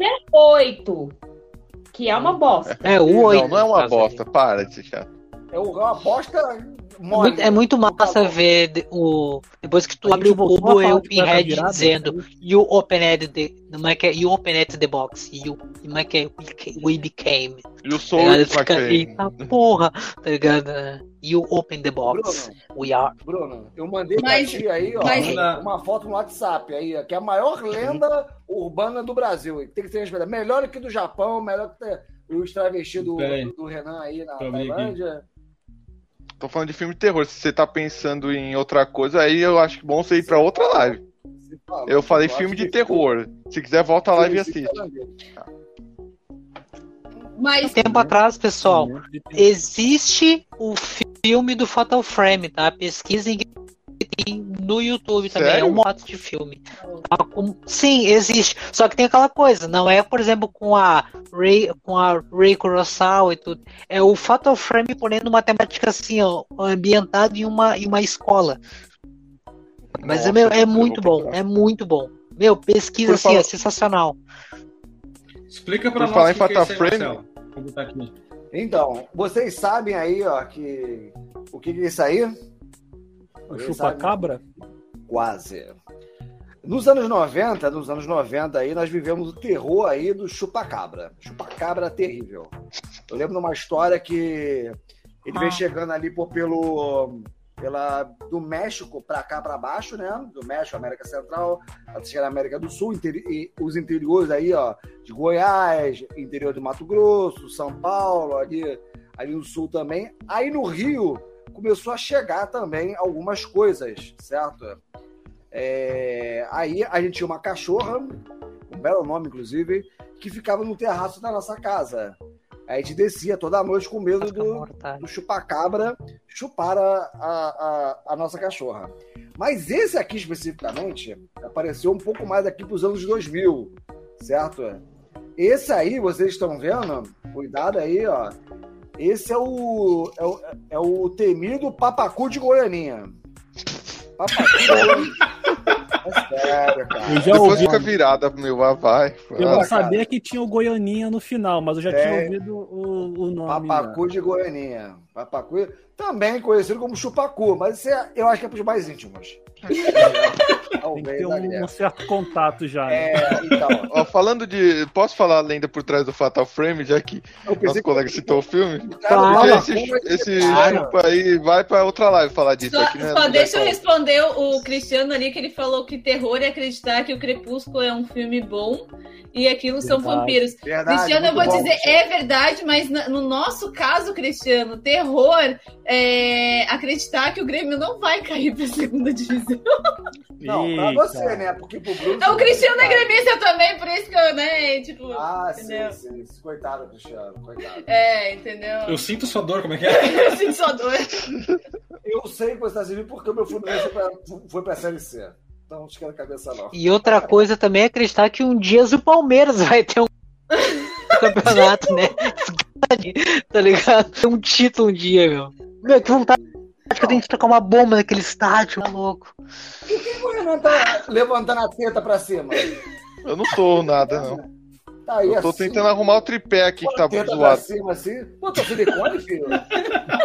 é 8. Que é uma bosta. É, o 8. Não, não é uma bosta, para de ser chato. É uma bosta É mole. muito, é muito no massa ver o. Depois que tu abre o cubo, é falar o Pinhead virada, dizendo né? You opened the. Como é que é? You opened the box. You, como é que é? We became. E o Tá ligado? Fica, eita porra, tá ligado? You open the box. Bruno, We are. Bruno, eu mandei Mas- pra ti aí, ó, mas- uma foto no WhatsApp aí, ó, que é a maior lenda urbana do Brasil. Tem que ser respeitada. Melhor que do Japão, melhor que os travestis do, do Renan aí na. Tailândia. Tô falando de filme de terror. Se você tá pensando em outra coisa, aí eu acho que bom você ir pra outra live. Eu falei filme de terror. Se quiser, volta a live e assiste. Mas Tempo atrás, pessoal, existe o filme do Fatal Frame, tá? Pesquisem tem no YouTube também. Sério? É um modo de filme. Tá? Com- Sim, existe. Só que tem aquela coisa, não é, por exemplo, com a Ray, com a Ray Kurosawa e tudo. É o Fatal Frame porém numa temática assim, ó, ambientado em uma, em uma escola. Mas Nossa, é, meu, é muito bom, procurar. é muito bom. Meu, pesquisa Por assim, falar- é sensacional. Explica pra Por nós falar o em é Fatal Frame- Marcelo. Aqui. Então, vocês sabem aí, ó, que. O que, que é isso aí? O chupa-cabra? Quase. Nos anos 90, nos anos 90 aí, nós vivemos o terror aí do chupacabra. Chupacabra terrível. Eu lembro de uma história que ele vem Ah. chegando ali por, pelo pela do México para cá para baixo, né? Do México, América Central, até chegar na América do Sul, interi- e os interiores aí, ó, de Goiás, interior de Mato Grosso, São Paulo, ali, ali no sul também. Aí no Rio começou a chegar também algumas coisas, certo? É, aí a gente tinha uma cachorra, um belo nome, inclusive, que ficava no terraço da nossa casa. Aí a gente descia toda noite com medo Fica do, do chupacabra chupar a, a, a, a nossa cachorra. Mas esse aqui especificamente apareceu um pouco mais aqui para os anos 2000, certo? Esse aí, vocês estão vendo? Cuidado aí, ó. Esse é o, é o, é o temido papacu de Goianinha. Papacu de Goianinha. É sério, cara. Eu já Depois ouvi. fica virada pro meu, ah, vai. Eu Ah, não cara. sabia que tinha o Goianinha no final, mas eu já É. tinha ouvido o, o nome. né? Papacu de Goianinha. Papacu, também conhecido como chupacu, mas esse é- eu acho que é para os mais íntimos. Tem que ter um, é. um certo contato já. né? É, então. Ó, falando de. Posso falar a lenda por trás do Fatal Frame, já que nosso colega citou o filme? Claro. Porque esse, esse Claro. chupa aí vai pra outra live falar disso Só, aqui, né? só deixa eu responder o Cristiano ali, que ele falou que terror é acreditar que o Crepúsculo é um filme bom e aquilo são Verdade. vampiros. Verdade, Cristiano, eu vou bom, dizer, Cristiano. é verdade, mas no nosso caso, Cristiano, terror é acreditar que o Grêmio não vai cair pra segunda divisão. Não, pra Eita. você, né? Porque pro Bruno. Então, o Cristiano é gremista também, por isso que eu, né, tipo. Ah, sim, entendeu? sim. Coitado, Cristiano, coitado. É, entendeu? Eu sinto sua dor, como é que é? Eu sinto só dor. Eu sei que você tá servindo porque o meu Fluminense foi pra Série C. Então não esquenta a cabeça, não. E outra coisa também é acreditar que um dia o Palmeiras vai ter um campeonato, né? tá ligado? Ter um título um dia, meu. Meu, que vontade que eu tenho de tocar uma bomba naquele estádio, tá louco. Por que o Renan tá levantando a teta pra cima? Eu não sou nada, não. Tá aí Eu tô assim, tentando arrumar o tripé aqui que tá teta pra zoado. cima assim. Botou silicone, filho?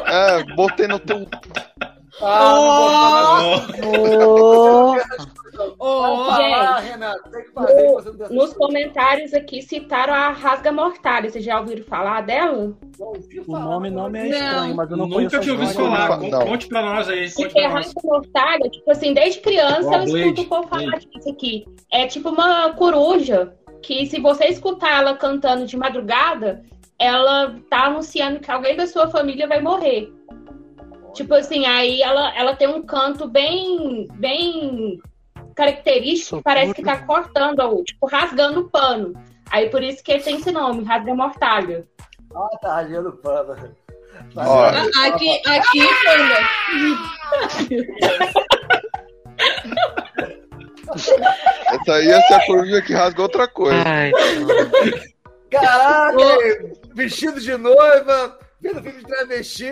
É, botei no teu. Ah, Ô, Ô, não falar, Renato. Tem que fazer. No- Nos comentários aqui citaram a Rasga Mortalha. Vocês já ouviram falar dela? O nome não é Não, estranho, mas eu não Nunca tinha ouvido falar. Não. Con- Conte pra nós aí. Porque a. Rasga Mortalha, tipo assim, desde criança eu escuto o povo falar disso aqui. É tipo uma coruja que se você escutar ela cantando de madrugada, ela tá anunciando que alguém da sua família vai morrer. Tipo assim, aí ela, ela tem um canto bem, bem característico, que parece que tá cortando, ou, tipo, rasgando o pano. Aí por isso que tem esse nome, Rasga Mortalha. Ah, tá rasgando pano. Tá pano. aqui, aqui. Essa aí ia ser a coruja que rasga outra coisa. ai, Caraca, vestido de noiva, vendo filme de travesti,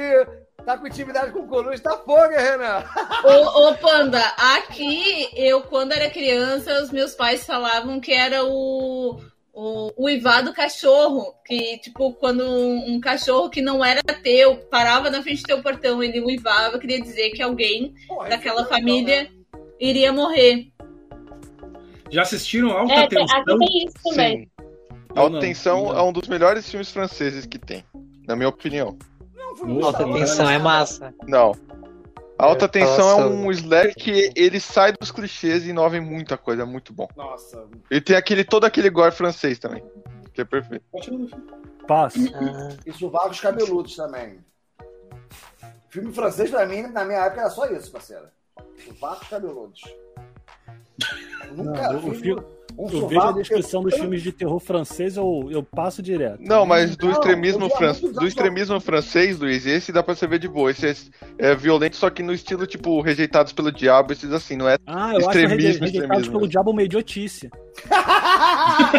tá com intimidade com coruja, tá fogo, Renan? Ô, ô, Panda, aqui, eu, quando era criança, os meus pais falavam que era o, o uivar do cachorro. Que, tipo, quando um, um cachorro que não era teu parava na frente do teu portão, ele uivava, queria dizer que alguém Porra, daquela família legal, né? iria morrer. Já assistiram Alta É, aqui Tensão? tem isso também. Sim. A Eu não, Tensão não. é um dos melhores filmes franceses que tem, na minha opinião. Alta tensão é massa. Não. A Alta Tensão é um slash que ele sai dos clichês e inova em muita coisa, é muito bom. Nossa, E tem aquele, todo aquele gore francês também, que é perfeito. Passo. Ah, e sovacos cabeludos também. Filme francês, pra mim, na minha época, era só isso, parceiro. Sovacos cabeludos. Eu Nunca Não, vi filme- um Eu vejo a descrição dos filmes de terror francês, eu, eu passo direto. Não, mas do Não, extremismo, fran... do extremismo francês, Luiz, esse dá pra você ver de boa. Esse é, é violento, só que no estilo, tipo, rejeitados pelo diabo, esses assim, não é Ah, eu acho Extremismo, reje- rejeitados extremismo. pelo diabo uma idiotice.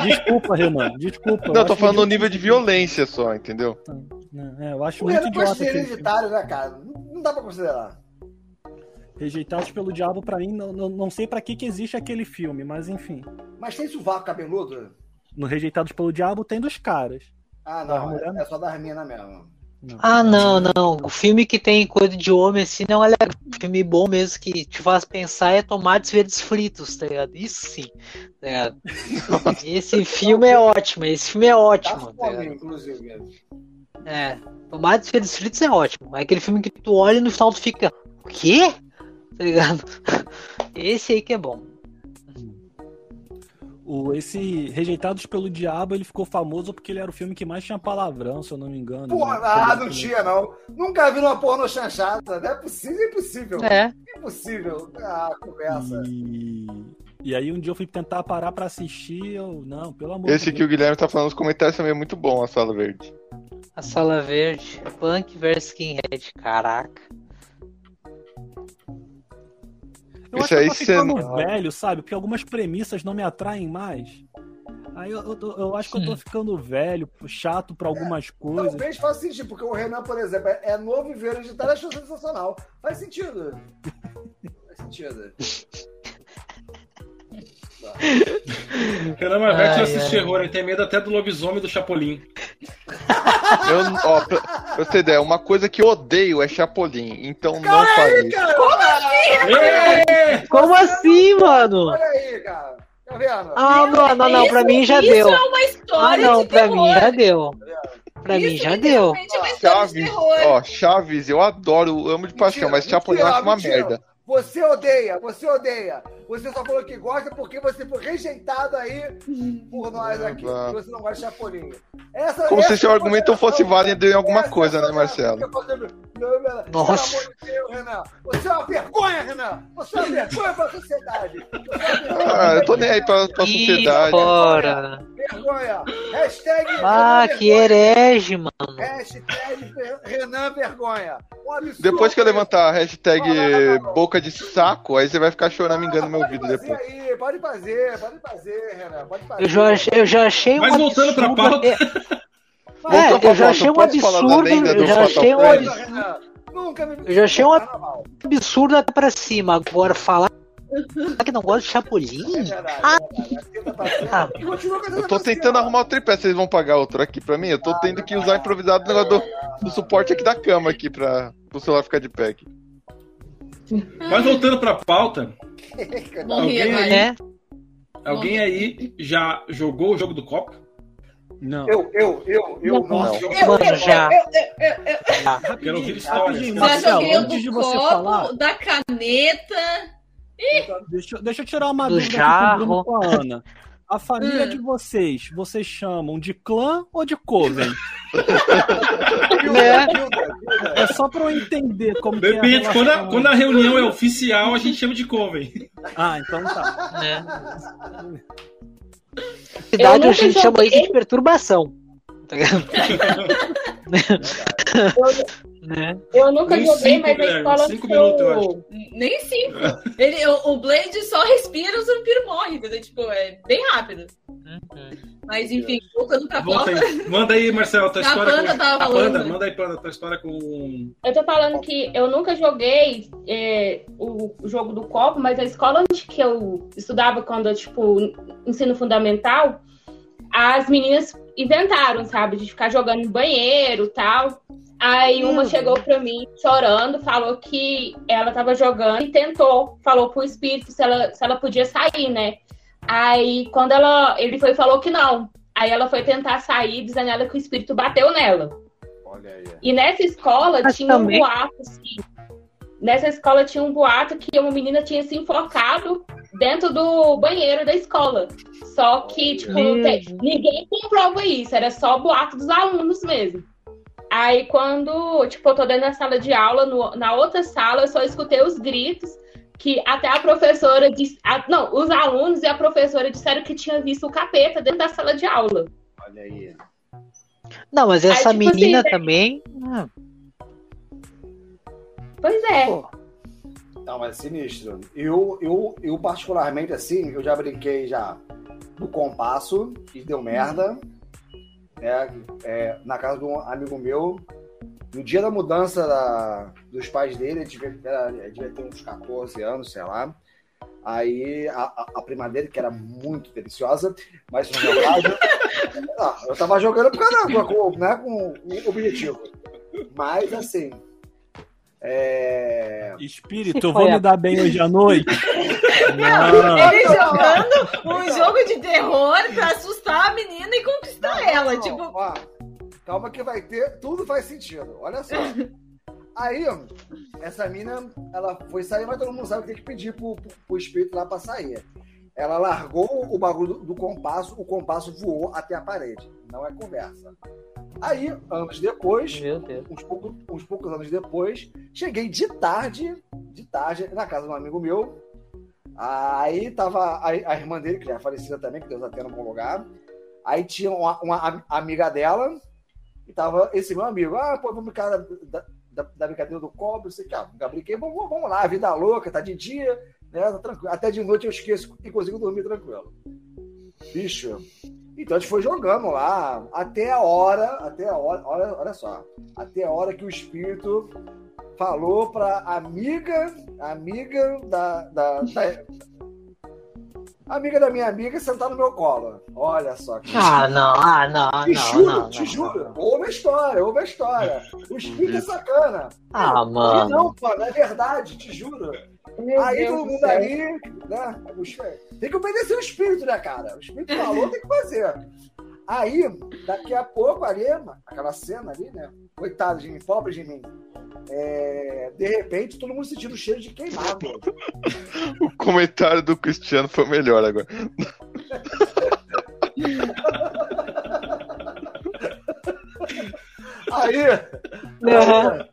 Desculpa, Renan, desculpa. Não, eu tô acho falando no nível de violência só, entendeu? É, eu acho O muito idiota ser aquele filme. hereditário, né, cara? Não não dá pra considerar. Rejeitados pelo diabo, pra mim, não, não, não sei pra que, que existe aquele filme, mas enfim. Mas tem sovaco cabeludo? No Rejeitados pelo Diabo tem dos caras. Ah, não, é, é só das minas mesmo. Ah, não, não. O filme que tem coisa de homem assim não é legal. Filme bom mesmo que te faz pensar é tomates verdes fritos, tá ligado? Isso sim. Tá ligado? Esse filme é ótimo, esse filme é Tá ótimo. Tá fome, ligado? inclusive. É. Tomates verdes fritos é ótimo. É aquele filme que tu olha e no final tu fica. O quê? Tá ligado? Esse aí que é bom. O, esse Rejeitados pelo Diabo, ele ficou famoso porque ele era o filme que mais tinha palavrão, se eu não me engano. Porra, né? ah, não tinha, não. Nunca vi uma porno chanchada. Não é possível, é impossível. É. Impossível. Ah, conversa. E... e aí um dia eu fui tentar parar pra assistir, eu. Não, pelo amor Esse de que o Guilherme tá falando nos comentários também é muito bom, a Sala Verde. A Sala Verde. Punk vs Skinhead. Caraca. Eu Esse acho que eu tô ficando cê- velho, sabe? Porque algumas premissas não me atraem mais. Aí eu, eu, tô- eu acho que eu tô ficando velho, chato pra algumas coisas. Talvez faça sentido, porque o Renan, por exemplo, é é novo e ver editar achou sensacional. Faz sentido. Faz sentido. Renan Marvete não assiste ai. terror, ele tem medo até do lobisomem e do Chapolin. Eu, ó, pra, pra você ter ideia, uma coisa que eu odeio é Chapolin, então não Cara, fale aí, isso. cara! Olha Ê! Como assim, mano? aí, cara. Tá vendo? Ah, não, não, não. Pra Isso- mim já isso deu. é uma Ah, história não. de Pra terror. mim já deu. Pra mim Isso já deu. literalmente é uma história de Chaves, terror. ó, Chaves, eu adoro, amo de paixão, Mentira, mas Chapolin eu acho uma mentira. merda. Você odeia, você odeia. Você só falou que gosta porque você foi rejeitado aí por nós aqui. Ah. que Você não gosta de Chapolin. Essa, Como se essa seu é a argumento fosse válido em alguma essa é coisa, né, Marcelo? Nossa. Pelo amor de Deus, Renan. Você é uma vergonha, Renan. Você é uma vergonha pra sociedade. Você é uma vergonha. Ah, eu tô nem aí pra, pra sociedade. fora. Vergonha. Hashtag Ah, Renan que vergonha. herege, mano. Hashtag Renan vergonha. Um absurdo. Depois que eu levantar a hashtag Não, não, não, não. boca de saco, aí você vai ficar choramingando no meu ouvido fazer depois. Aí, pode fazer, pode fazer, Renan. Pode fazer. Eu já achei, eu já achei um Mas voltando pra absurdo pauta. até- Mas- É, pra eu já pauta, achei um absurdo. Eu já achei um absurdo. Eu já achei um absurdo até pra cima. Agora falar Será que não gosta de chapulim? É verdade, Ah. é pra Ah. a Eu tô tentando arrumar o tripé, vocês vão pagar outro aqui pra mim? Eu tô tendo que usar improvisado o negócio do, do suporte aqui da cama aqui pra o celular ficar de pé aqui. Mas voltando pra pauta, Morria, Alguém aí? É? alguém aí já jogou o jogo do copo? Não. Eu, eu, eu, eu, Não. não. Eu, Mano, eu, já. eu, eu, eu, Quero ouvir Rapidinho, histórias. rapidinho, já Marcelo, joguei o antes de do você copo, falar, da caneta. deixa, eu- deixa eu tirar uma Do dúvida aqui jarro. e com a Ana. A família Hum. de vocês, vocês chamam de clã ou de coven? Né? É só pra eu entender como que é quando a, quando a reunião é oficial, a gente chama de Coven. Ah, então tá. Né? Cidade a gente chama isso de perturbação. Tá ligado? né? Eu nunca Nem joguei, cinco, mas a escola cinco minutos, eu acho. Nem cinco. Ele, o, o Blade só respira, o vampiro morre. entendeu? Tipo, é bem rápido. Mas enfim, voltando pra Volta pauta. aí. Manda aí, Marcelo, tua A história Panda com... tava a Panda, falando. manda aí, Panda, tua história com... Eu tô falando que eu nunca joguei é, o, jogo do copo, mas a escola onde que eu estudava quando eu, tipo, ensino fundamental, as meninas inventaram, sabe, de ficar jogando no banheiro e tal. Aí uma chegou pra mim chorando, falou que ela tava jogando e tentou, falou pro espírito se ela, se ela podia sair, né? Aí quando ela, ele foi e falou que não. Aí ela foi tentar sair, dizendo ela que o espírito bateu nela. Olha aí. E nessa escola Mas tinha um também- boato, assim. Nessa escola tinha um boato que uma menina tinha se enforcado dentro do banheiro da escola. Só que, tipo, tem- ninguém comprova isso, era só boato dos alunos mesmo. Aí quando, tipo, eu tô dentro da sala de aula, no- na outra sala, eu só escutei os gritos que até a professora disse. a- não, os alunos e a professora disseram que tinha visto o capeta dentro da sala de aula. Olha aí. Não, mas essa Aí, tipo menina assim, também. ah, Pois é. pô, Não, mas é sinistro. Eu, eu, eu, particularmente, assim, eu já brinquei já no compasso e deu merda. Né? É, na casa de um amigo meu, no dia da mudança da- dos pais dele, ele devia, era- devia ter uns 14 anos, sei lá. Aí a, a- a prima dele, que era muito deliciosa, mas no meu caso, ah, eu tava jogando por causa com, né, com o objetivo. Mas assim. É... Espírito, vou me dar bem hoje à noite? Não. Ele jogando um jogo de terror pra assustar a menina e conquistar ela. Não, Tipo, ó, calma que vai ter, tudo faz sentido. Olha só. Aí, essa mina, ela foi sair, mas todo mundo sabe que tem que pedir pro, pro, pro espírito lá pra sair. Ela largou o bagulho do, do compasso, o compasso voou até a parede. Não é conversa. Aí, anos depois, uns, pouco, uns poucos anos depois, cheguei de tarde, de tarde, na casa de um amigo meu. Aí tava a, a irmã dele, que já é falecida também, que Deus a tenha no bom lugar. Aí tinha uma, uma am- amiga dela, e tava esse meu amigo. Ah, pô, vamos brincar da, da, da- brincadeira do cobre, sei que. Ah, nunca brinquei, vamos, vamos lá, vida louca, tá de dia, né? Tá tranquilo. Até de noite eu esqueço e consigo dormir tranquilo. Bicho. Então a gente foi jogando lá até a hora, até a hora, olha, olha só, até a hora que o espírito falou pra amiga, amiga da, da, da- amiga da minha amiga sentar no meu colo. Olha só. Que Ah, não, ah, não, te não, juro, não, te não, juro. Ouve a história, ouve a história. O espírito é sacana. Ah, E mano. não, mano, é verdade, te juro. Meu Aí Deus todo do mundo ali, né? Tem que obedecer o espírito, né, cara? O espírito falou, tem que fazer. Aí, daqui a pouco ali, aquela cena ali, né? Coitado de mim, pobre de mim. É, de repente, todo mundo sentindo o cheiro de queimado. O comentário do Cristiano foi o melhor agora. Aí, Aham.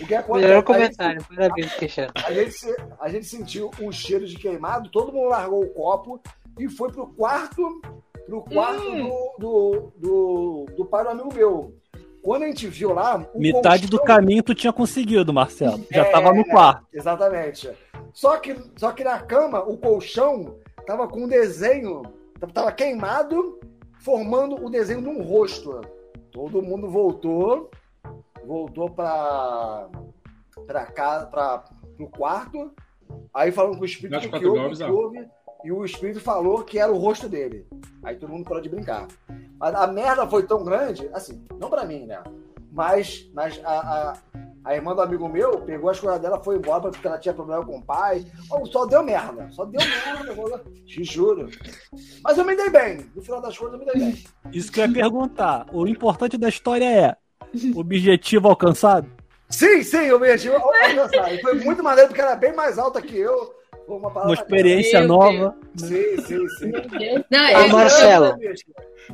o que acontece? Melhor Aí, comentário, parabéns, Cristiano. A gente, a gente sentiu um cheiro de queimado, todo mundo largou o copo e foi pro quarto, pro quarto do, do, do, do pai do amigo meu. Quando a gente viu lá. o Metade do colchão- caminho tu tinha conseguido, Marcelo. Já É, tava no quarto. Exatamente. Só que, só que na cama, o colchão tava com um desenho, tava queimado, formando o desenho de um rosto. Todo mundo voltou, voltou para para casa, para pro quarto. Aí falando com o espírito do que houve, que houve, e o espírito falou que era o rosto dele. Aí todo mundo parou de brincar. Mas a merda foi tão grande, assim, não pra mim, né? Mas, mas a, a, a irmã do amigo meu pegou as coisas dela, foi embora porque ela tinha problema com o pai. Oh, só deu merda, só deu merda, te juro. Mas eu me dei bem, no final das contas eu me dei bem. Isso que eu ia perguntar. O importante da história é objetivo alcançado? Sim, sim, só, e foi muito maneiro porque era bem mais alta que eu. Uma Uma palavra experiência Meu nova. Sim, sim, sim. Deus. Não, Marcelo.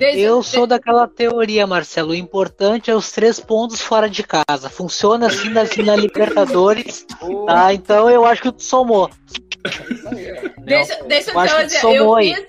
Eu sou daquela teoria, Marcelo. O importante é os três pontos fora de casa. Funciona assim na, na Libertadores, tá? Então eu acho que tu somou. Deixa, deixa Eu acho eu que dizer, somou eu aí. fiz,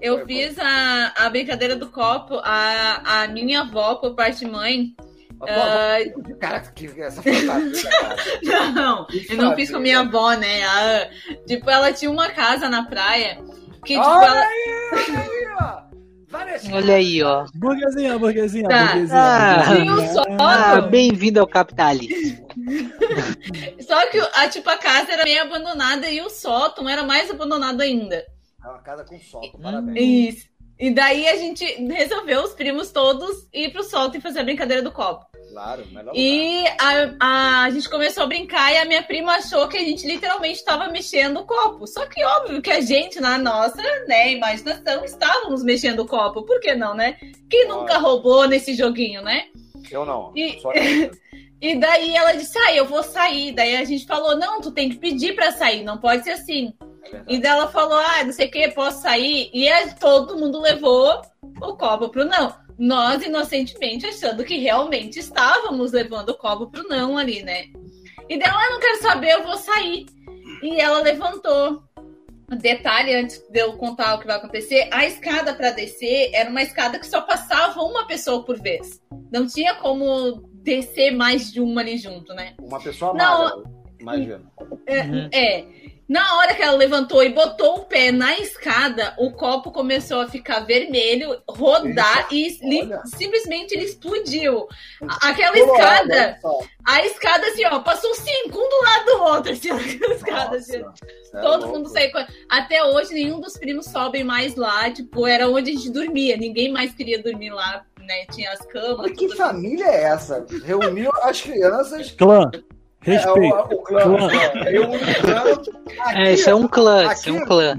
eu fiz a, a brincadeira do copo, a, a minha avó, por parte de mãe. Ah, Caraca, que essa fantasia, cara. Não, eu não fiz com a minha avó, né? A- tipo, ela tinha uma casa na praia que, tipo, Olha ela. aí, olha aí, ó. Várias Olha aí, ó. Burguesinha, burguesinha, Tá. burguesinha. Ah, Tinha um burguesinha. Ah, sótão. bem-vindo ao capitalismo. Só que a, tipo, a casa era meio abandonada e o sótão era mais abandonado ainda. É uma casa com solto, parabéns. Isso. E daí a gente resolveu, os primos todos, ir pro sótão e fazer a brincadeira do copo. Claro, melhor E a, a, a gente começou a brincar e a minha prima achou que a gente literalmente estava mexendo o copo. Só que óbvio que a gente, na nossa né, imaginação, estávamos mexendo o copo. Por que não, né? Quem nunca roubou nesse joguinho, né? Eu não. E- Só. E daí ela disse, ah, eu vou sair. Daí a gente falou, não, tu tem que pedir pra sair, não pode ser assim. É. E daí ela falou, ah, não sei o que, posso sair? E aí todo mundo levou o copo pro não. Nós, inocentemente, achando que realmente estávamos levando o copo pro não ali, né? E daí ela, ah, não quero saber, eu vou sair. E ela levantou. Detalhe, antes de eu contar o que vai acontecer, a escada para descer era uma escada que só passava uma pessoa por vez. Não tinha como descer mais de uma ali junto, né? Uma pessoa Não, magra, imagina. Uhum. É. Na hora que ela levantou e botou o pé na escada, o copo começou a ficar vermelho, rodar e li- olha. simplesmente ele explodiu. Aquela escada, a escada assim, ó, passou cinco, um do lado do outro, assim, aquela escada, assim. É Todo louco. mundo saiu. Até hoje, nenhum dos primos sobe mais lá. Tipo, era onde a gente dormia. Ninguém mais queria dormir lá, né? Tinha as camas. Mas que assim. família é essa? Reuniu as crianças. Clã, É, respeito. o, o clã. Clã. é, o clã. Aqui, É, isso é um clã, aqui, isso é um clã.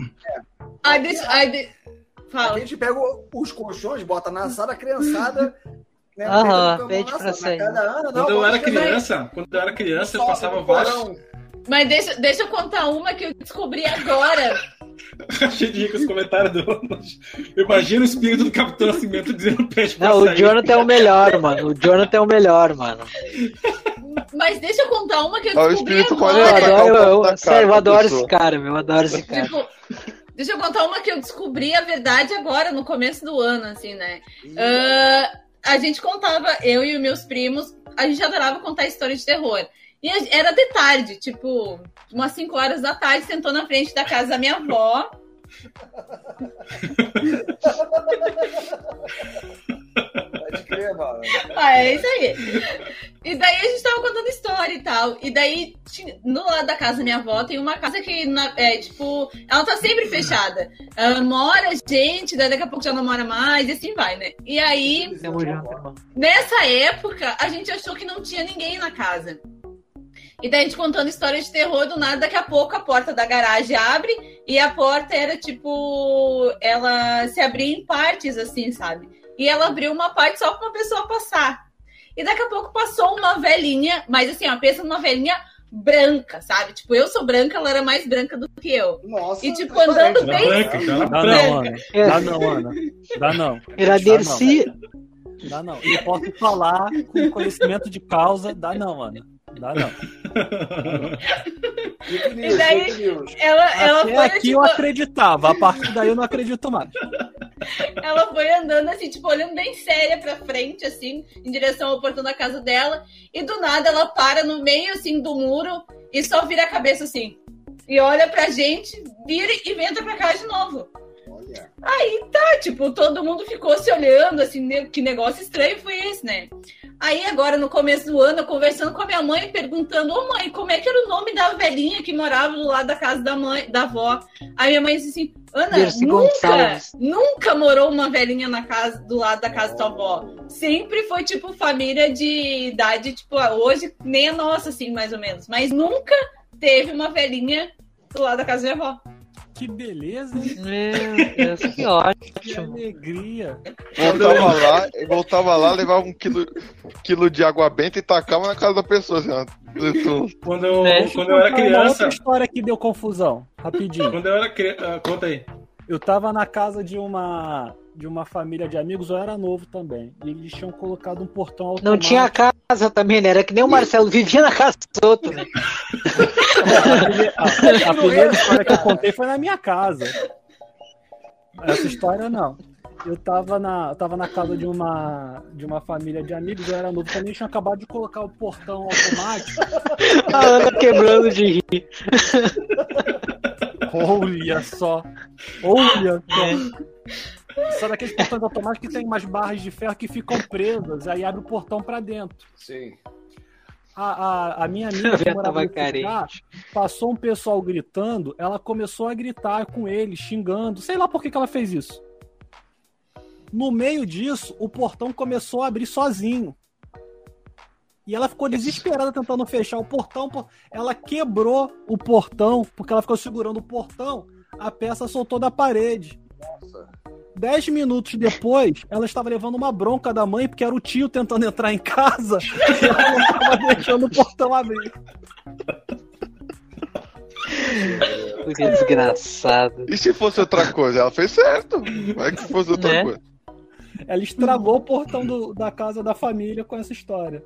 Aí, deixa, aí, de- A Fala. gente pega os colchões, bota na sala, a criançada. Né, Aham, pede pra sair. Cada Quando eu era criança, quando eu era criança, eu passava vários. Mas deixa, deixa eu contar uma que eu descobri agora. Achei de rir com os comentários do. Eu imagino o espírito do Capitão Nascimento dizendo pede pra Não, o sair. Jonathan é o melhor, mano. O Jonathan é o melhor, mano. Mas deixa eu contar uma que eu o descobri espírito pode Eu agora. atacar o eu, eu, sério, eu adoro pessoa. esse cara, meu. Eu adoro esse cara. Tipo, deixa eu contar uma que eu descobri a verdade agora, no começo do ano, assim, né? Ah, a gente contava, eu e os meus primos, a gente adorava contar histórias de terror. E era de tarde, tipo, umas 5 horas da tarde, sentou na frente da casa da minha avó. Pode crer, mano. Ah, é isso aí. E daí a gente tava contando história e tal. E daí, no lado da casa da minha avó, tem uma casa que, é, tipo, ela tá sempre fechada. Ela mora gente, daí daqui a pouco já não mora mais, e assim vai, né? E aí. Nessa época, a gente achou que não tinha ninguém na casa. E daí a gente contando história de terror, do nada, daqui a pouco a porta da garagem abre e a porta era tipo. Ela se abria em partes, assim, sabe? E ela abriu uma parte só pra uma pessoa passar. E daqui a pouco passou uma velhinha, mas assim, ó, pensa numa velhinha branca, sabe? Tipo, eu sou branca, ela era mais branca do que eu. Nossa, E, tipo, andando né? bem- branca, então Dá não, Ana. Dá não, Ana. Dá não. Era Dercy. Dá não. Eu posso falar com conhecimento de causa. Dá não, Ana. Dá não. Fake news, E daí- fake news. Ela, ela Até foi aqui tipo, eu acreditava. A partir daí eu não acredito mais. Ela foi andando assim, tipo, olhando bem séria pra frente, assim, em direção ao portão da casa dela. E do nada ela para no meio, assim, do muro e só vira a cabeça assim. E olha pra gente, vira e entra pra cá de novo. Olha. Aí tá, tipo, todo mundo ficou se olhando, assim, que negócio estranho foi esse, né? Aí agora, no começo do ano, eu conversando com a minha mãe, perguntando, ô mãe, como é que era o nome da velhinha que morava do lado da casa da mãe, da avó? Aí minha mãe disse assim, Ana, Dercy nunca, Gonçalves. nunca morou uma velhinha na casa, do lado da casa da tua avó. Sempre foi, tipo, família de idade, tipo, hoje nem a nossa, assim, mais ou menos. Mas nunca teve uma velhinha do lado da casa da minha avó. Que beleza, hein? Meu Deus, que Que ótimo. alegria. Voltava lá, voltava lá, levava um quilo, quilo de água benta e tacava na casa da pessoa, assim, ó. Quando eu? Deixa quando eu era contar Uma criança. outra história que deu confusão, rapidinho. Quando eu era criança. conta aí. Eu tava na casa de uma de uma família de amigos, eu era novo também. E eles tinham colocado um portão automático. Não tinha casa também, né? Era que nem o Marcelo, vivia na casa dos outros, né? A, a- a primeira história que eu contei foi na minha casa. Essa história não. Eu tava na, eu tava na casa de uma, de uma família de amigos, eu era novo também, tinha acabado de colocar o portão automático. A Ana quebrando de rir. Olha só! Olha só! Só daqueles portões automáticos que tem umas barras de ferro que ficam presas, aí abre o portão pra dentro. Sim. A, a, a minha amiga que morava carente. passou um pessoal gritando, ela começou a gritar com ele, xingando. Sei lá por que, que ela fez isso. No meio disso, o portão começou a abrir sozinho. E ela ficou desesperada tentando fechar o portão. Ela quebrou o portão, porque ela ficou segurando o portão. A peça soltou da parede. Nossa. Dez minutos depois, ela estava levando uma bronca da mãe, porque era o tio tentando entrar em casa e ela não estava deixando o portão abrir. Que desgraçado. E se fosse outra coisa? Ela fez certo. Vai que fosse outra Né? coisa. Ela estragou o portão do- da casa da família com essa história.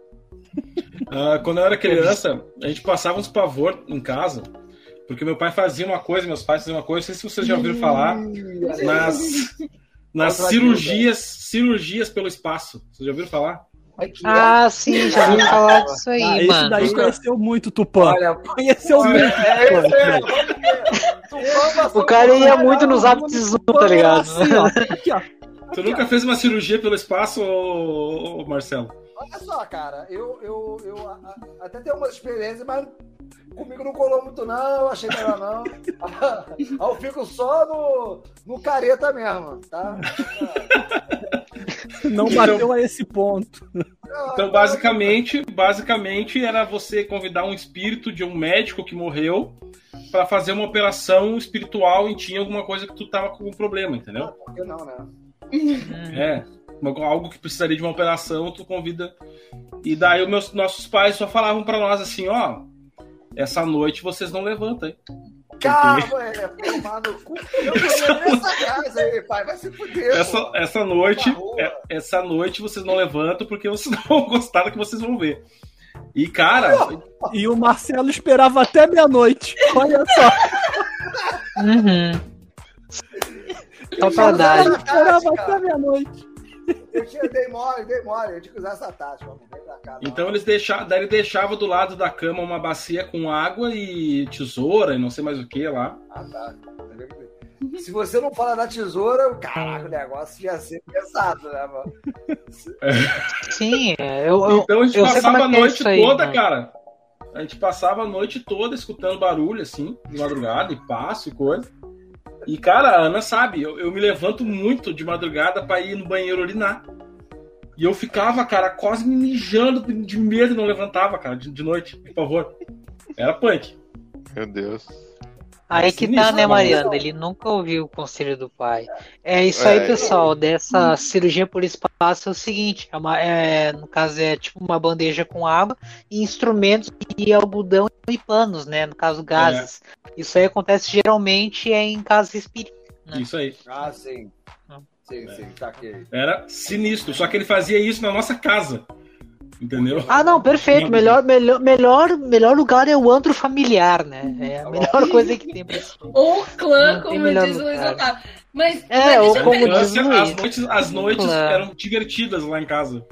Ah, quando eu era criança, a gente passava uns pavor em casa, porque meu pai fazia uma coisa, meus pais faziam uma coisa, não sei se vocês já ouviram falar, nas, nas cirurgias, cirurgias pelo espaço. Vocês já ouviram falar? Ah, sim, já ouvi falar disso aí, Ah, esse mano. daí conheceu muito Tupã. Olha, Conheceu olha, muito é Tupã. Tupã passou O cara ia muito nos hábitos Zoom, tá ligado? Assim, ó. Aqui, ó. Tu nunca fez uma cirurgia pelo espaço, ô, ô, Marcelo? Olha só, cara, eu, eu, eu até tenho umas experiências, mas comigo não colou muito, não. Achei melhor não. Aí eu fico só no, no careta mesmo, tá? Não bateu a esse ponto. Então, basicamente, basicamente era você convidar um espírito de um médico que morreu para fazer uma operação espiritual e tinha alguma coisa que tu tava com um problema, entendeu? Por que não, né? É, algo que precisaria de uma operação, tu convida. E daí os meus, nossos pais só falavam pra nós assim, ó, essa noite vocês não levantam, hein? Calma, é, tomar no cu. Eu tô nessa casa aí, pai, vai se fuder. Essa, pô. essa noite, rua. é- essa noite vocês não levantam porque vocês não vão gostar do que vocês vão ver. E cara, E o Marcelo esperava até meia-noite. Olha só. Uhum. Usava Esperava até meia-noite. Eu tinha, dei mole, dei mole. Eu tinha que usar essa tática. Vamos não. então eles deixavam, daí ele deixava do lado da cama uma bacia com água e tesoura e não sei mais o que lá. Ah, tá. Se você não fala da tesoura, caraca, o negócio ia ser pesado, né, mano? Sim, é, eu, eu, Então a gente passava é a é noite aí, toda, mano. cara. A gente passava a noite toda escutando barulho, assim, de madrugada, e passo e coisa. E, cara, a Ana sabe, eu, eu me levanto muito de madrugada pra ir no banheiro urinar. E eu ficava, cara, quase me mijando de, de medo e não levantava, cara, de, de noite, por favor. Era punk. Meu Deus. Aí que tá, né, Mariana? Ele nunca ouviu o conselho do pai. É isso aí, É. pessoal. Dessa cirurgia por espaço é o seguinte: é uma- é, no caso, é tipo uma bandeja com água e instrumentos e algodão e panos, né? No caso, gases. Isso aí acontece geralmente é em casas espíritas. Né? Isso aí. Ah, sim. Sim, sim, tá aqui. Era sinistro. Só que ele fazia isso na nossa casa. Entendeu? Ah, não, perfeito. Melhor, melhor, melhor, melhor lugar é o antro familiar, né? É a melhor coisa que tem pra isso. Ou clã, como diz o Luiz. Otávio. Mas, É, mas ou como diz- As Luiz. noites, as noites eram divertidas lá em casa.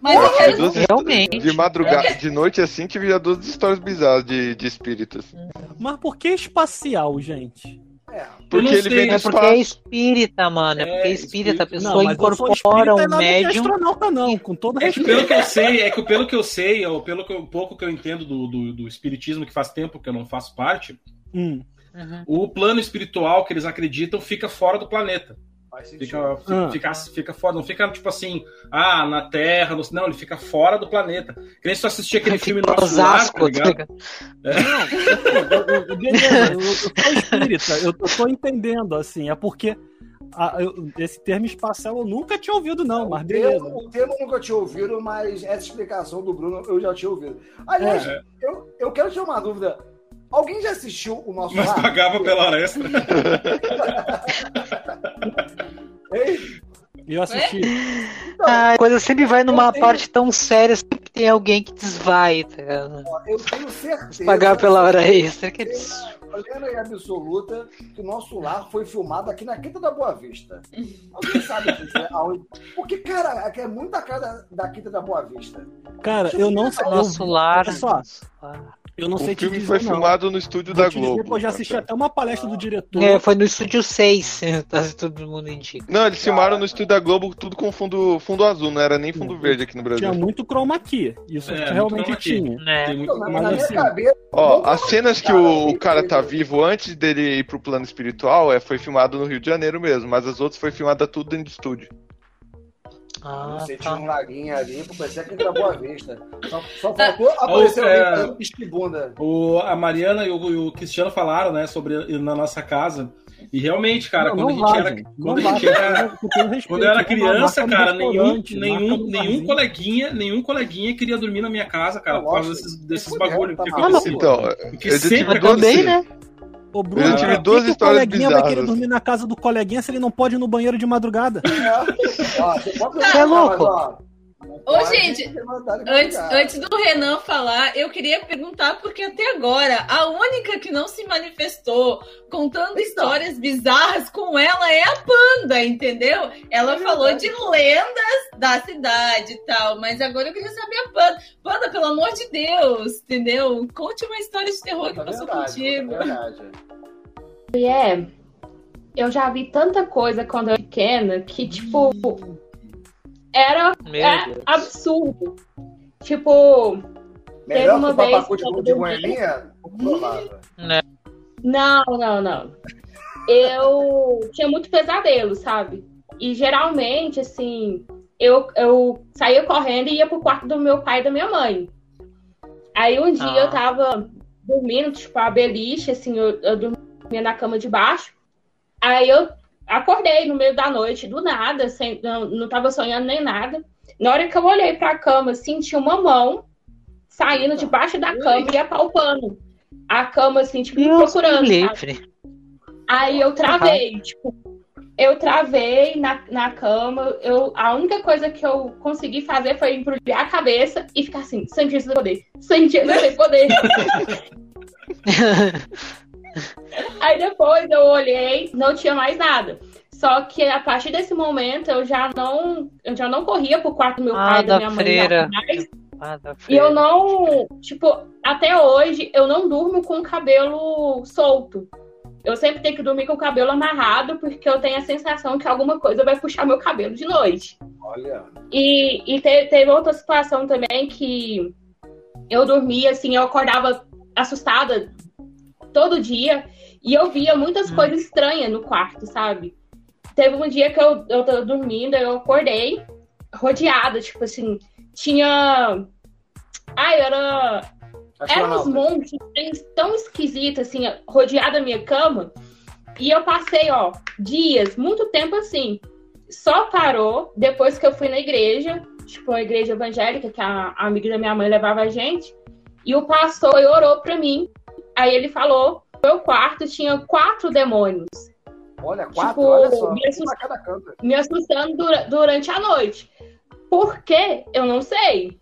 Mas eu quero Duas- Realmente. De madrugada, de noite assim, tive já duas histórias bizarras de, de espíritos. Mas por que espacial, gente? É. Porque não ele vem do É porque é espírita, mano. É É, porque é espírita. A pessoa sou incorpora espírita um e não é médium. astronauta, não, com todo É que respeito. pelo que eu sei, é que pelo que eu sei, ou pelo que eu- pouco que eu entendo do, do, do espiritismo, que faz tempo que eu não faço parte, Hum. Uhum. o plano espiritual que eles acreditam fica fora do planeta. Faz sentido. Fica, fica, Ah. fica, fica fora, não fica tipo assim, ah, na Terra, no- não, ele fica fora do planeta. Que nem se tu assistir aquele filme Fica Nosso Lar, tá Osasco, tá ligado? ligado? Não, eu- eu- eu- eu, sou espírita, eu, eu tô entendendo, assim, é porque a- eu- esse termo espacial eu nunca tinha ouvido, não, mas o, beleza. termo, o termo eu nunca tinha ouvido, mas essa explicação do Bruno eu já tinha ouvido. Aliás, É. eu, eu quero tirar uma dúvida. Alguém já assistiu o nosso Mas lar? pagava pela hora extra. Eu assisti. Ah, a coisa sempre vai numa tenho- parte tão séria, sempre tem alguém que desvai, tá ligado? eu tenho certeza. Pagar pela hora extra. Que... Plena e absoluta que o nosso lar foi filmado aqui na Quinta da Boa Vista. Alguém sabe dizer aonde? Porque, cara, aqui é muita cara da, da Quinta da Boa Vista. Cara, eu não sei. Nosso lar. Olha só, eu não O sei te filme dizer, foi não. filmado no estúdio Vou da te dizer Globo. que eu já assisti até uma palestra do diretor. É, foi no estúdio 6, tá, todo mundo indica. Não, eles filmaram no estúdio da Globo tudo com fundo, fundo azul, não era nem fundo verde aqui no Brasil. Tinha muito chroma key. Isso É, realmente tinha. Né? Tem muito na, Mas assim, cabeça. Ó, as cenas que o, o cara tá vivo antes dele ir pro plano espiritual é, foi filmado no Rio de Janeiro mesmo, mas as outras foi filmada tudo dentro do estúdio. Ah, Você tinha tá. um laguinho ali, parecia Quinta da Boa Vista. Só, só faltou Ah, aparecer é. alguém pisque-bunda. O, a Mariana e o, e o Cristiano falaram, né, sobre na nossa casa. E realmente, cara, Não, quando não a gente era. Quando a gente era. respeito, Quando eu era criança, cara, nenhum, nenhum, nenhum coleguinha, nenhum coleguinha queria dormir na minha casa, cara, por causa desses, desses bagulho tá que maluco. aconteceu. Então, Porque eu já sempre também, cenas. né? Ô, Eu Bruno, tive por duas que que o histórias coleguinha vai querer bizarras. dormir na casa do coleguinha se ele não pode ir no banheiro de madrugada? É. Ó, você pode Você é louco? mas, ó, não Ô, gente, Antes, antes do Renan falar, eu queria perguntar, porque até agora a única que não se manifestou contando histórias bizarras com ela é a Panda, entendeu? Ela É falou de lendas da cidade e tal, mas agora eu queria saber a Panda. Panda, pelo amor de Deus, entendeu? Conte uma história de terror que É passou verdade, contigo. é verdade. E é, eu já vi tanta coisa quando eu era pequena que, tipo, era é absurdo. Tipo, Melhor uma que o vez papacu de, que eu de goianinha? Provável. Não, não, não. Eu tinha muito pesadelo, sabe? E geralmente, assim, eu, eu saía correndo e ia pro quarto do meu pai e da minha mãe. Aí um dia Ah. eu tava dormindo, tipo, a beliche, assim, eu, eu dormia na cama de baixo. Aí eu acordei no meio da noite, do nada, sem, não, não tava sonhando nem nada. Na hora que eu olhei pra cama, assim, tinha uma mão saindo debaixo da cama e apalpando. A cama, assim, tipo, me procurando. Aí eu travei, tipo, eu travei na, na cama. Eu, a única coisa que eu consegui fazer foi embrulhar a cabeça e ficar assim, sem sem poder, sem sem poder. Aí depois eu olhei, não tinha mais nada. Só que a partir desse momento eu já não, eu já não corria pro quarto do meu Ah, pai e da minha freira. mãe mais. Ah, da E eu não, tipo, até hoje eu não durmo com o cabelo solto. Eu sempre tenho que dormir com o cabelo amarrado, porque eu tenho a sensação que alguma coisa vai puxar meu cabelo de noite. Olha. E, e te- teve outra situação também que eu dormia, assim, eu acordava assustada todo dia e eu via muitas coisas estranhas no quarto, sabe? Teve um dia que eu, eu tava dormindo, eu acordei rodeada, tipo assim, tinha. Ai, era eram uns montes tão esquisitos, assim, rodeada a minha cama. E eu passei, ó, dias, muito tempo assim. Só parou depois que eu fui na igreja, tipo, a igreja evangélica, que a, a amiga da minha mãe levava a gente. E o pastor orou pra mim. Aí ele falou: no meu quarto tinha quatro demônios Olha, quatro, Tipo, olha só. me me assustando dura- durante a noite. Por quê? Eu não sei.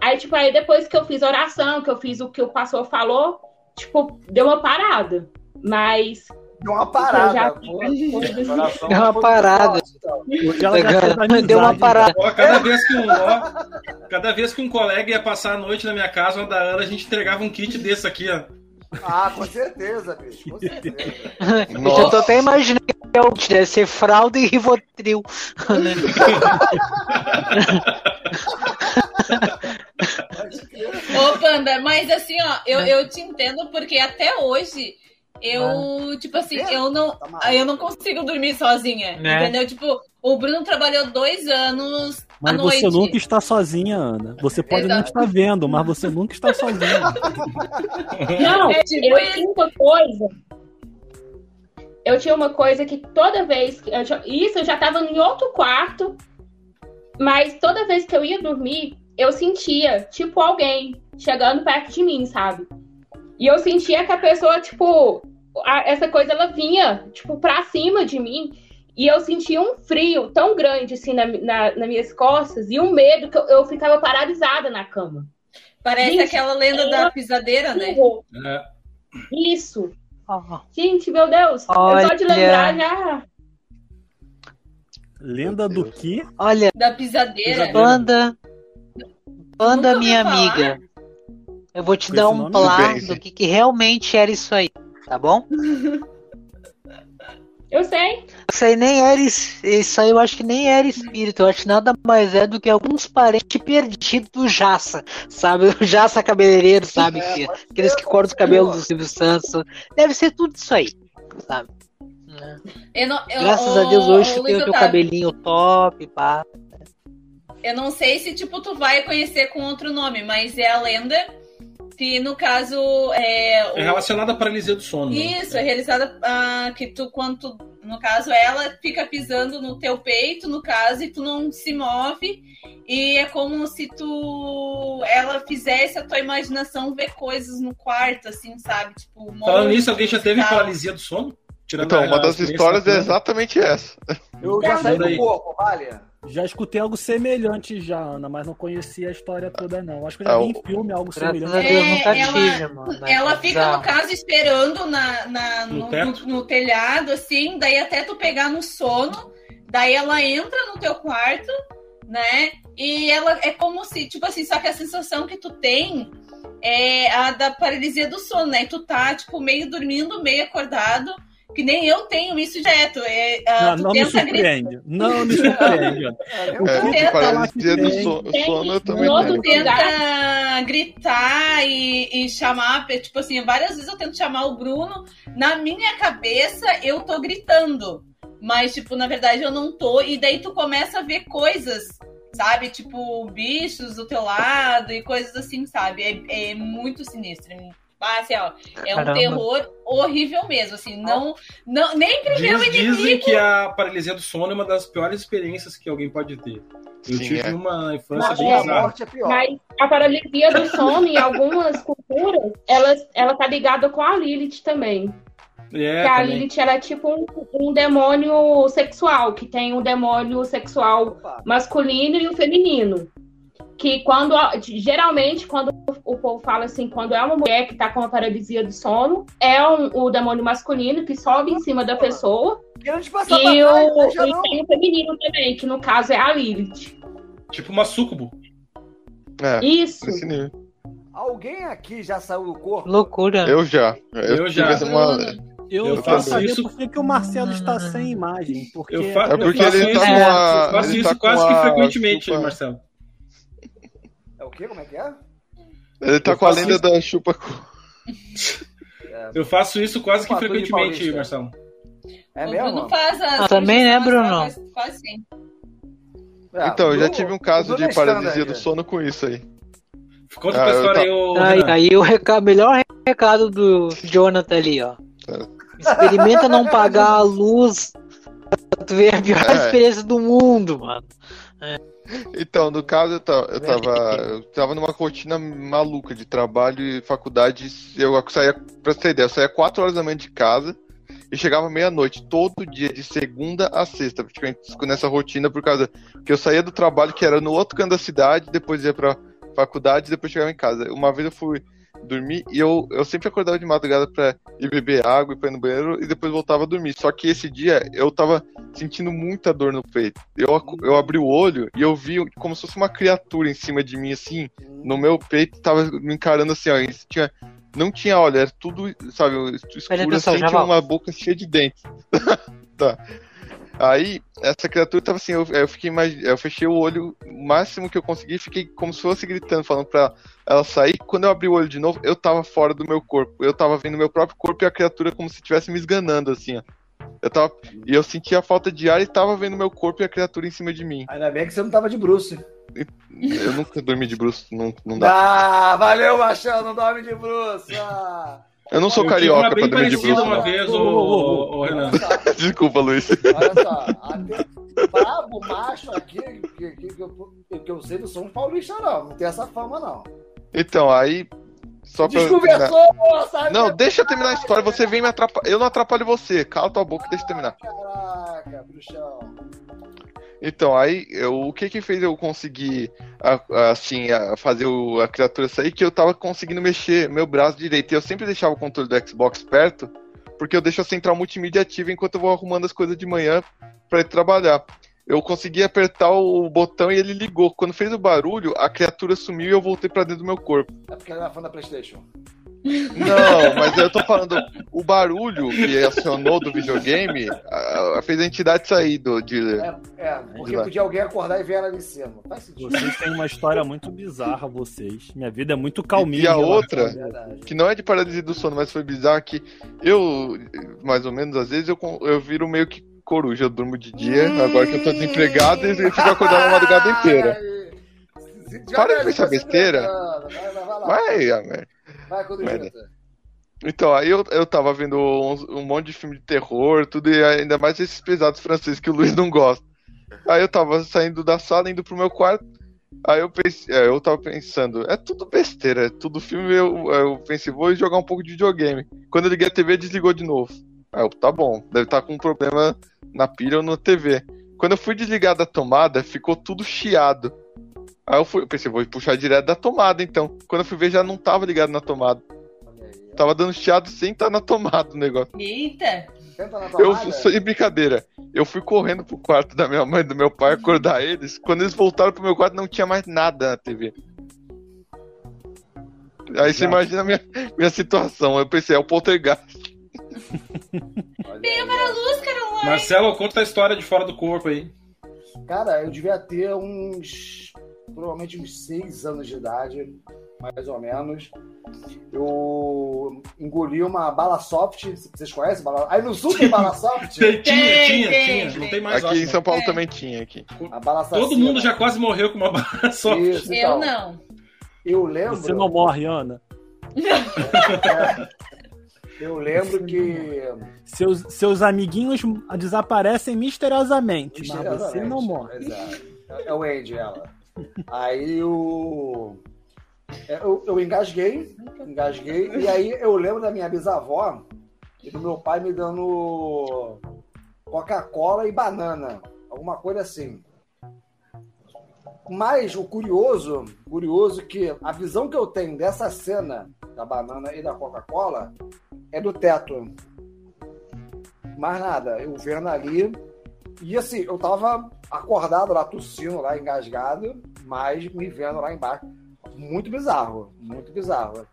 Aí, tipo, aí depois que eu fiz a oração, que eu fiz o que o pastor falou, tipo, deu uma parada. Mas Deu uma parada. já Deu uma parada. amizade, Deu uma parada. Ó, cada vez que um, ó, cada vez que um colega ia passar a noite na minha casa, uma da Ana, a gente entregava um kit desse aqui, ó. Ah, com certeza, bicho, com certeza. Eu Nossa. tô até imaginando que é o que deve ser fralda e rivotril. Ô, Panda, mas assim, ó, eu, eu te entendo porque até hoje eu, tipo assim, eu não, Tá eu não consigo dormir sozinha, Né? entendeu? Tipo, o Bruno trabalhou dois anos à Mas noite. você nunca está sozinha, Ana. Você pode não Exato. estar vendo, mas você nunca está sozinha. Não, É tipo eu isso. tinha uma coisa. Eu tinha uma coisa que toda vez que. eu tinha- isso eu já tava em outro quarto, mas toda vez que eu ia dormir, eu sentia, tipo, alguém chegando perto de mim, sabe? E eu sentia que a pessoa, tipo, a- essa coisa ela vinha, tipo, pra cima de mim. E eu sentia um frio tão grande, assim, na, na, nas minhas costas, e um medo que eu, eu ficava paralisada na cama. Parece Gente, aquela lenda da pisadeira, né? É, Isso. Ó, Gente, meu Deus. Eu Olha. só de lembrar já. Lenda do que? Olha, Da pisadeira. Pisadeira. Nunca ouviu minha falar? amiga. Eu vou te Com dar um plá Bem, do que, que realmente era isso aí, tá bom? Eu sei. Isso aí nem era. Isso aí eu acho que nem era espírito. Eu acho que nada mais é do que alguns parentes perdidos do Jaça, sabe? O Jaça cabeleireiro, sabe? É, Que- aqueles que cortam cabelos ó. do Silvio Santos. Deve ser tudo isso aí, sabe? Eu não, eu, Graças a Deus hoje tu tem o teu cabelinho top, pá. Eu não sei se, tipo, tu vai conhecer com outro nome, mas é a lenda que, no caso, é... o- é relacionada à paralisia do sono. né? Isso, é realizada ah, que tu, quando tu, no caso, ela fica pisando no teu peito, no caso, e tu não se move, e é como se tu, ela fizesse a tua imaginação ver coisas no quarto, assim, sabe? Tipo, Falando nisso, alguém já teve paralisia do sono? Tirando Então, uma das experiência histórias é exatamente essa. Eu já saí do corpo, vale? Já escutei algo semelhante já, Ana, mas não conhecia a história toda, não. Acho que eu já vi o- em filme algo semelhante. Deus É, nunca ela- tive, mano. mas Ela é fica, no caso, esperando na, na- No no- no telhado, assim, daí até tu pegar no sono, daí ela entra no teu quarto, né? E ela é como se, tipo assim, só que a sensação que tu tem é a da paralisia do sono, né? Tu tá, tipo, meio dormindo, meio acordado, que nem eu tenho isso direto. É, ah, Não, tu não me tenta gritar. surpreende. Não me surpreende. É, O É, que tenta tem sono eu também no tenta gritar e, e chamar, tipo assim, várias vezes eu tento chamar o Bruno, na minha cabeça eu tô gritando, mas, tipo, na verdade eu não tô, e daí tu começa a ver coisas, sabe? Tipo, bichos do teu lado e coisas assim, sabe? É, é muito sinistro. Ah, assim, ó, é um Caramba. terror horrível mesmo, assim, não, não nem primeiro Diz- dizem inimigo. que a paralisia do sono é uma das piores experiências que alguém pode ter. Eu Sim, tive é. uma infância Mas bem a bizarra. morte é. Mas a paralisia do sono, em algumas culturas, ela, ela tá ligada com a Lilith também. É, que a também. Lilith ela é tipo um, um demônio sexual, que tem um demônio sexual Opa. masculino e o feminino. Que quando, geralmente, quando o povo fala assim, quando é uma mulher que tá com a paralisia do sono, é um, o demônio masculino que sobe em cima da pessoa, e, pra trás, o, e tem o feminino também, que no caso é a Lilith. Tipo uma sucubo. É, Isso. Alguém aqui já saiu do corpo? Loucura. Eu já. Eu, Eu já. uma- Eu, Eu faço saber isso- por que, que o Marcelo está sem imagem. Porque Eu, fa É porque eu faço ele tá isso, com a- eu faço ele isso tá com quase que frequentemente, Marcelo. É o quê? Como é que é? Ele tá Eu com a lenda isso. da chupa. É, Eu faço isso quase que frequentemente. Marcelo. é mesmo? Bruno faz as Ah, também, né, Bruno? Faz, sim. É, então, eu já tive um caso de é paralisia do né? sono com isso aí. Conta Ah, pra história tá- aí, ô Aí, Renan. aí o recado, melhor recado do Jonathan ali, ó. Experimenta não pagar a luz pra tu ver a pior É. experiência do mundo, mano. Então, no caso, eu tava, eu tava, eu tava numa rotina maluca de trabalho e faculdade. Eu saía, pra você ter ideia, eu saía 4 horas da manhã de casa e chegava meia-noite, todo dia, de segunda a sexta, praticamente nessa rotina, por causa que eu saía do trabalho que era no outro canto da cidade, depois ia pra faculdade e depois chegava em casa. Uma vez eu fui dormir e eu, eu sempre acordava de madrugada pra ir beber água e pra ir no banheiro e depois voltava a dormir. Só que esse dia eu tava sentindo muita dor no peito. Eu, acu- eu abri o olho e eu vi como se fosse uma criatura em cima de mim, assim, no meu peito, tava me encarando assim, ó. e Tinha Não tinha olho, era tudo, sabe, escuro pessoal, assim, tinha volto. uma boca cheia de dentes. tá. Aí, essa criatura tava assim, eu, eu fiquei mais. Eu fechei o olho o máximo que eu consegui, fiquei como se fosse gritando, falando pra ela sair. Quando eu abri o olho de novo, eu tava fora do meu corpo. Eu tava vendo meu próprio corpo e a criatura como se estivesse me esganando, assim, ó. Eu tava. E eu sentia a falta de ar e tava vendo meu corpo e a criatura em cima de mim. Ainda bem que você não tava de Bruce. Eu nunca dormi de bruxo, não, não dá. Ah, valeu, Machão, não dorme de Bruce. Ah. Eu não sou Eu carioca pra dormir de bruxo. uma não. vez, Ô, ô, ô, ô, ô, ô, Renan. Desculpa, Luiz. olha só. até- Brabo, macho aqui, que, que, que, eu, que eu sei, não sou um paulista, não. Não tem essa fama, não. Então, aí. Só pra. Desconversou, sabe? Não, deixa eu terminar a história, você vem me atrapalhar. Eu não atrapalho você, cala tua boca e deixa eu terminar. Caraca, bruxão. Então, aí, eu- o que que fez eu conseguir, assim, fazer o- a criatura sair? Que eu tava conseguindo mexer meu braço direito. E eu sempre deixava o controle do Xbox perto, porque eu deixo a central multimídia ativa enquanto eu vou arrumando as coisas de manhã pra ir trabalhar. Eu consegui apertar o botão e ele ligou. Quando fez o barulho, a criatura sumiu e eu voltei pra dentro do meu corpo. É porque ele era fã da Playstation. Não, mas eu tô falando, o barulho que acionou do videogame a- a- fez a entidade sair do, de. É, é porque podia alguém acordar e ver ela ali em cima. Vocês têm uma história muito bizarra, vocês. Minha vida é muito calminha. E a em relação outra? a- Verdade. que não é de paralisia do sono, mas foi bizarro que eu, mais ou menos, às vezes eu, eu viro meio que coruja, eu durmo de dia, agora que eu tô desempregado, e eu fico acordado a madrugada inteira. Para de pensar besteira. Vai, vai, vai lá. Vai, a merda. Vai, Corujita. Então, aí eu, eu tava vendo uns- um, monte de filme de terror, tudo, e ainda mais esses pesados franceses que o Luiz não gosta. Aí eu tava saindo da sala, indo pro meu quarto, aí eu pensei, é, eu tava pensando, é tudo besteira, é tudo filme, eu, eu pensei, vou jogar um pouco de videogame. Quando eu liguei a TV, desligou de novo. Aí eu, tá bom, deve estar com um problema na pilha ou na TV. Quando eu fui desligar da tomada, ficou tudo chiado. Aí eu, fui, eu pensei, vou puxar direto da tomada, então. Quando eu fui ver, já não tava ligado na tomada. Tava dando chiado sem estar na tomada o negócio. Eita! Na Eu, sem brincadeira, eu fui correndo pro quarto da minha mãe e do meu pai acordar eles. Quando eles voltaram pro meu quarto, não tinha mais nada na TV. Aí você imagina a minha, minha situação. Eu pensei, é o poltergeist. Aí, para a luz, Caroline! Marcelo, conta a história de fora do corpo aí. Cara, eu devia ter uns. Provavelmente uns seis anos de idade, mais ou menos. Eu engoli uma bala soft. Vocês conhecem? Bala... Aí no sul tem bala soft? Tinha, tinha, Tem, tinha, tem, tinha. Não tem. mais Aqui em ótimo. São Paulo É. também tinha aqui. A bala assassina. Todo mundo já quase morreu com uma bala só. Isso, Eu então. não. Eu lembro. Você não morre, Ana. Eu lembro que. Seus, seus amiguinhos desaparecem misteriosamente, mas você Misteriosamente, não morre. Exato. É é o Andy, ela. Aí eu, é, eu. Eu engasguei, engasguei, e aí eu lembro da minha bisavó e do meu pai me dando Coca-Cola e banana. Alguma coisa assim. Mas o curioso, curioso que a visão que eu tenho dessa cena da banana e da Coca-Cola é do teto. Mais nada, eu vendo ali. E assim, eu tava acordado lá, tossindo lá, engasgado, mas me vendo lá embaixo. Muito bizarro, muito bizarro.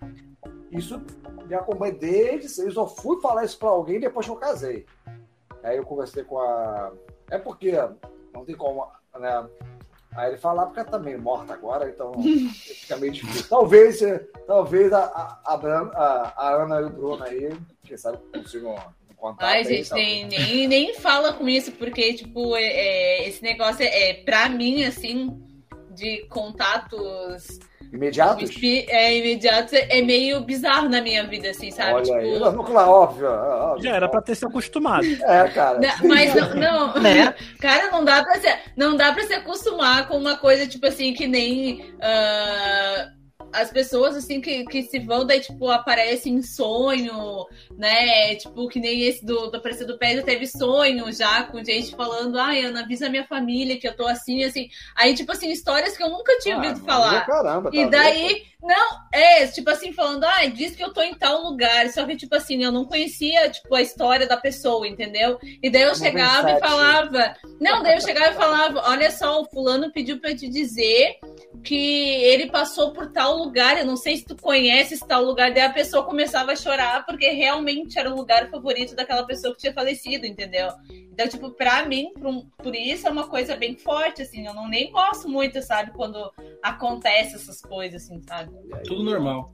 Isso me acompanha desde. Eu só fui falar isso pra alguém depois que eu casei. Aí eu conversei com a. É porque não tem como, né? Aí ele fala, "Ah, porque ela tá meio morta agora, então fica meio difícil. Talvez, talvez a, a, a, a- Ana e o Bruno aí, quem sabe consigam contato. Ai, aí, gente, nem, nem, nem fala com isso, porque, tipo, é, é, esse negócio é, é, pra mim, assim, de contatos Imediatos? é, imediatos, é, é meio bizarro na minha vida, assim, sabe? Olha tipo, aí. Não, claro, óbvio, óbvio. Já era pra ter se acostumado. É, cara. Não, mas não, não. Né? cara, não dá pra se, não dá para se acostumar com uma coisa tipo assim que nem ah, as pessoas assim que, que se vão daí tipo aparecem em sonho, né? Tipo que nem esse do do aparecer do Pedro teve sonho já com gente falando, ai, Ana, avisa minha família que eu tô assim, assim. Aí tipo assim histórias que eu nunca tinha Ah, ouvido falar. Caramba, tá E louco. daí, não, é, tipo assim, falando, ah, diz que eu tô em tal lugar. Só que, tipo assim, eu não conhecia, tipo, a história da pessoa, entendeu? E daí eu chegava e falava. Não, daí eu chegava e falava, olha só, o fulano pediu pra eu te dizer que ele passou por tal lugar, eu não sei se tu conhece esse tal lugar, daí a pessoa começava a chorar porque realmente era o lugar favorito daquela pessoa que tinha falecido, entendeu? Então, tipo, pra mim, por, um- por isso é uma coisa bem forte, assim, eu não nem gosto muito, sabe, quando acontece essas coisas, assim, sabe? Tudo normal.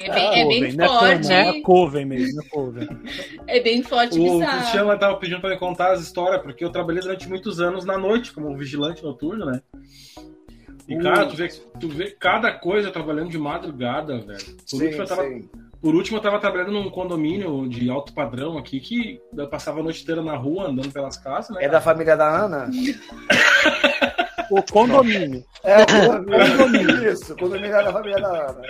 É bem, é bem Coven, né, forte, Coven? É Coven mesmo, é Coven. é bem forte, O bizarro. Cristiano estava pedindo para me contar as histórias, porque eu trabalhei durante muitos anos na noite, como vigilante noturno, né? E, cara, tu vê, tu vê cada coisa trabalhando de madrugada, velho. Por, Sim, último, eu tava, por último, eu tava trabalhando num condomínio de alto padrão aqui, que eu passava a noite inteira na rua, andando pelas casas, né? É da família da Ana? O condomínio. É, o condomínio. Isso, o condomínio é da família da Ana.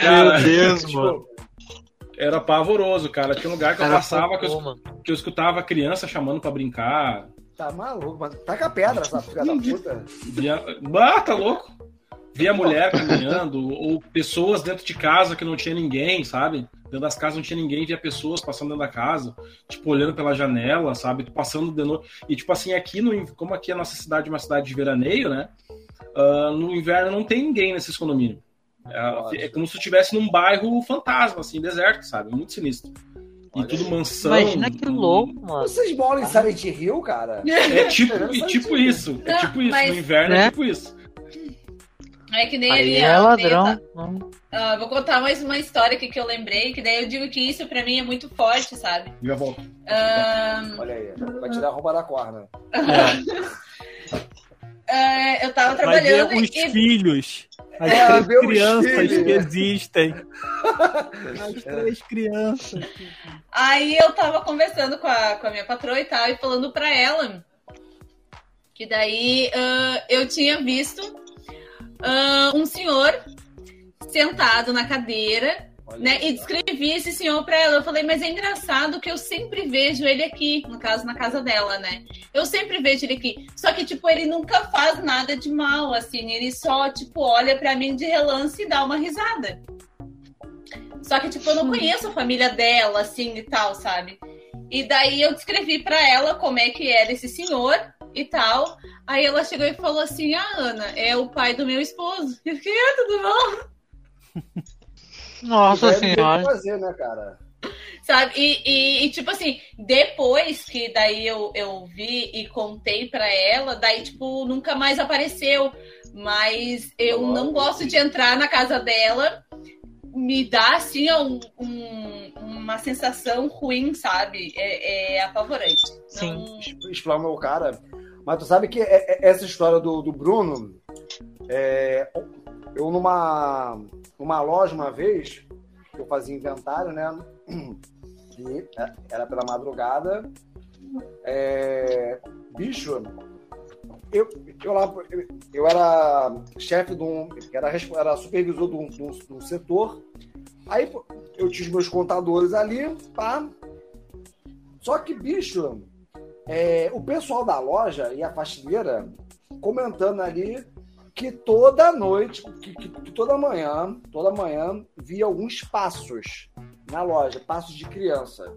Cara, Deus, mano. Era pavoroso, cara. Tinha um lugar que eu passava, que eu, que eu escutava criança chamando pra brincar. Tá maluco, mano. Taca pedra, essa filha da puta. Via... Ah, tá louco? Via mulher caminhando, ou pessoas dentro de casa que não tinha ninguém, sabe? Dentro das casas não tinha ninguém, via pessoas passando dentro da casa, tipo, olhando pela janela, sabe? Passando de noite. E, tipo assim, aqui, no... como aqui a nossa cidade é uma cidade de veraneio, né? Ah, no inverno não tem ninguém nesses condomínios. É, é como se estivesse num bairro fantasma, assim, deserto, sabe? Muito sinistro. E Olha tudo aí. mansão. Imagina que louco, mano. Vocês moram em Silent Hill, cara? É tipo, Eu não e sei tipo isso. É tipo isso. mas- No inverno é Né? tipo isso. É que nem Aí ali, é ladrão. Não. Ah, vou contar mais uma história aqui que eu lembrei, que daí eu digo que isso pra mim é muito forte, sabe? Já volto. Ahn, Olha aí, vai tirar a roupa da corna. é, eu tava Vai ver trabalhando os e filhos. As É, três crianças que existem. As três crianças. aí eu tava conversando com a, com a minha patroa e tal, e falando pra ela que daí ah, eu tinha visto ah, um senhor sentado na cadeira Olha né? E descrevi esse senhor pra ela. Eu falei, mas é engraçado que eu sempre vejo ele aqui, no caso, na casa dela, né? Eu sempre vejo ele aqui. Só que, tipo, ele nunca faz nada de mal, assim. Ele só, tipo, olha pra mim de relance e dá uma risada. Só que, tipo, eu não conheço a família dela, assim, e tal, sabe? E daí eu descrevi pra ela como é que era esse senhor e tal. Aí ela chegou e falou assim: Ah, Ana, é o pai do meu esposo. Eu fiquei, ah, tudo bom? Nossa senhora. fazer, né, cara? Sabe? E, e- e, tipo assim, depois que daí eu, eu vi e contei pra ela, daí, tipo, nunca mais apareceu. Mas eu Nossa. não gosto de entrar na casa dela. Me dá, assim, um- um- uma sensação ruim, sabe? É, é apavorante. Sim. Não- Exclamou o cara. Mas tu sabe que é- é- essa história do, do Bruno, é, eu numa, numa loja uma vez, eu fazia inventário, né? E é, era pela madrugada. É, bicho, eu, eu lá, eu, era chefe de um. Era, era supervisor de um, de um- de um setor. Aí eu tinha os meus contadores ali, pá. Só que, bicho, é, o pessoal da loja e a faxineira comentando ali que toda noite, que, que- que toda manhã, toda manhã via alguns passos na loja, passos de criança.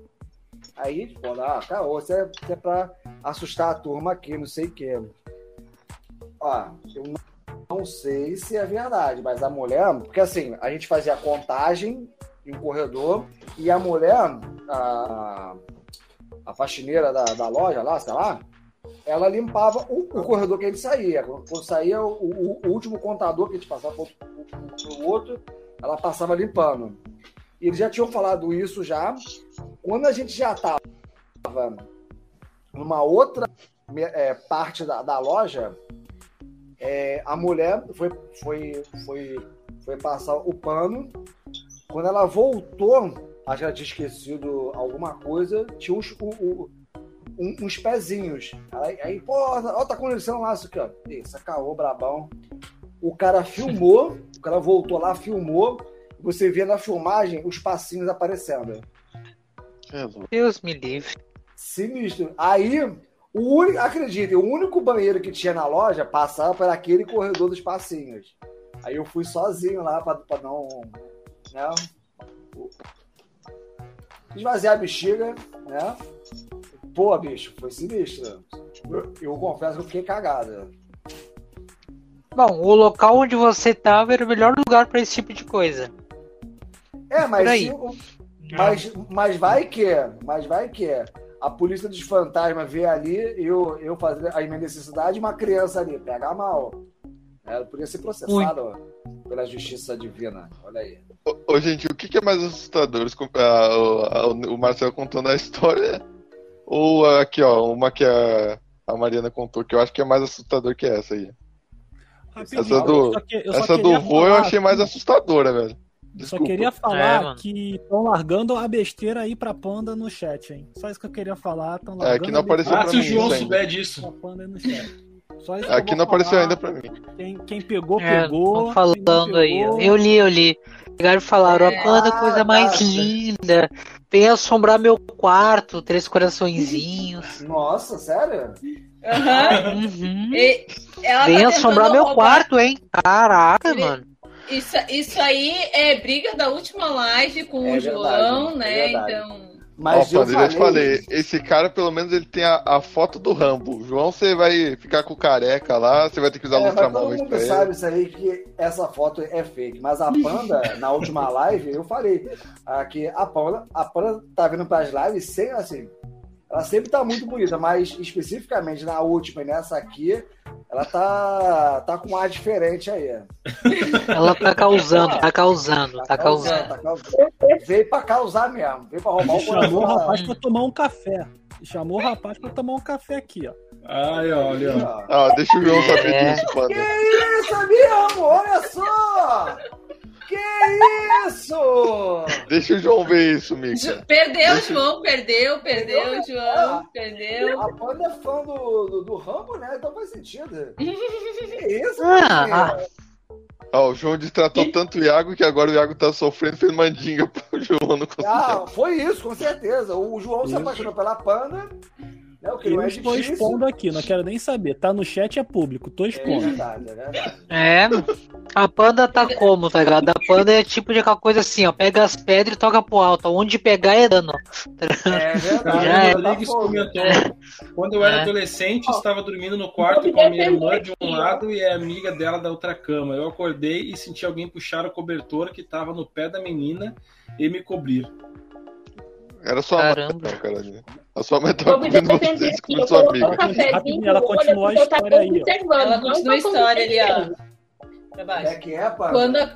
Aí, tipo, ah, caô, isso é, isso é pra assustar a turma aqui, não sei o quê. Ó, eu não, sei se é verdade, mas a mulher, porque assim, a gente fazia contagem em um corredor e a mulher, a, a faxineira da, da loja lá, sei lá, ela limpava o, o corredor que a gente saía. Quando, saía o, o- o último contador que a gente passava para o outro, ela passava limpando. E eles já tinham falado isso já. Quando a gente já estava numa outra é, parte da, da loja, é, a mulher foi, foi, foi, foi passar o pano. Quando ela voltou, acho que ela tinha esquecido alguma coisa, tinha uns, o- o- um- uns pezinhos. Aí, aí, pô, ó, tá com lição lá, isso aqui, ó. Isso, caô, brabão. O cara filmou, o cara voltou lá, filmou. Você vê na filmagem os passinhos aparecendo. É. Deus me livre. Sinistro. Aí, o único, acredite, o único banheiro que tinha na loja passava por aquele corredor dos passinhos. Aí eu fui sozinho lá pra, pra não. Né, esvaziar a bexiga, né? Pô, bicho, foi sinistro. Eu, eu confesso que eu fiquei cagado. Bom, o local onde você tava era o melhor lugar pra esse tipo de coisa. É, mas, aí. se mas, mas vai que, mas vai que a polícia dos fantasmas vê ali eu, eu fazer a minha necessidade e uma criança ali, pega mal. Ela podia ser processada pela justiça divina. Olha aí. Ô, ô, gente, o que, que é mais assustador? O Marcelo contando a história? Ou aqui, ó, uma que a, a Mariana contou, que eu acho que é mais assustador que essa aí. Rapidinho, Essa do- que- essa do vô eu achei mais assustadora, velho. Eu Só Desculpa. queria É, falar mano. que estão largando a besteira aí pra Panda no chat, hein? Só isso que eu queria falar. Tão É, largando que não apareceu Ah, pra se o mim João isso ainda. souber disso. pra Panda no chat. Aqui vou não apareceu falar. ainda pra mim. Quem, quem pegou, É, pegou. tão Quem falando não aí. pegou, Eu li, eu li. Chegaram e falaram, É. a panda Ah, coisa mais tá. linda. Vem assombrar meu quarto, três coraçõezinhos. Nossa, sério? Aham. Uhum. E ela Vem tá assombrar meu roubar- quarto, hein? Caraca, Ele- mano. Isso, isso aí é briga da última live com É o verdade, João, é né? verdade. Então. Mas Ó, eu Panda, eu já te falei, falei, esse cara pelo menos ele tem a, a foto do Rambo. João, você vai ficar com careca lá, você vai ter que usar É, mas todo mundo sabe isso aí que essa foto é fake. Mas a Panda, na última live, eu falei ah, que a Panda, a Panda tá vindo pras lives sem assim. Ela sempre tá muito bonita, mas especificamente na última e nessa aqui, ela tá, tá com um ar diferente aí. Ela tá causando, tá causando, tá causando, causando. tá causando. Veio pra causar mesmo, veio pra roubar o Chamou o rapaz pra tomar um café. Chamou o rapaz pra tomar um café aqui, ó. Ai, olha, ó. Ah, deixa o João saber É. disso, Panda. Isso mesmo, olha só! Que isso! Deixa o João ver isso, Mica. Perdeu, João, perdeu, perdeu, Perdeu, João, perdeu. A Panda é fã do, do, do Rambo, né? Então faz sentido. Que isso, Ah, o João distratou tanto o Iago que agora o Iago tá sofrendo fez mandinga pro João conseguir. Ah, foi isso, com certeza. O João se apaixonou pela Panda, né? O que não Eu é estou difícil. expondo aqui, não quero nem saber. Tá no chat, é público, tô É expondo. verdade, é verdade. É, a panda tá como, tá ligado? A panda é tipo de aquela coisa assim, ó. Pega as pedras e toca pro alto. Onde pegar é dano. É verdade. Já é. Tá fogo. comentou. Quando eu era É. adolescente, estava dormindo no quarto com a minha irmã de um lado e a amiga dela da outra cama. Eu acordei e senti alguém puxar o cobertor que estava no pé da menina e me cobrir. Era sua mãe, Caramba. não, cara. A sua mãe tava Vou me comendo vocês com Eu sua coloquei um amiga. cafezinho ela olho, continua a porque eu tava história aí, Ela não continua a história ali, ó. É que é, Panda? Quando, a-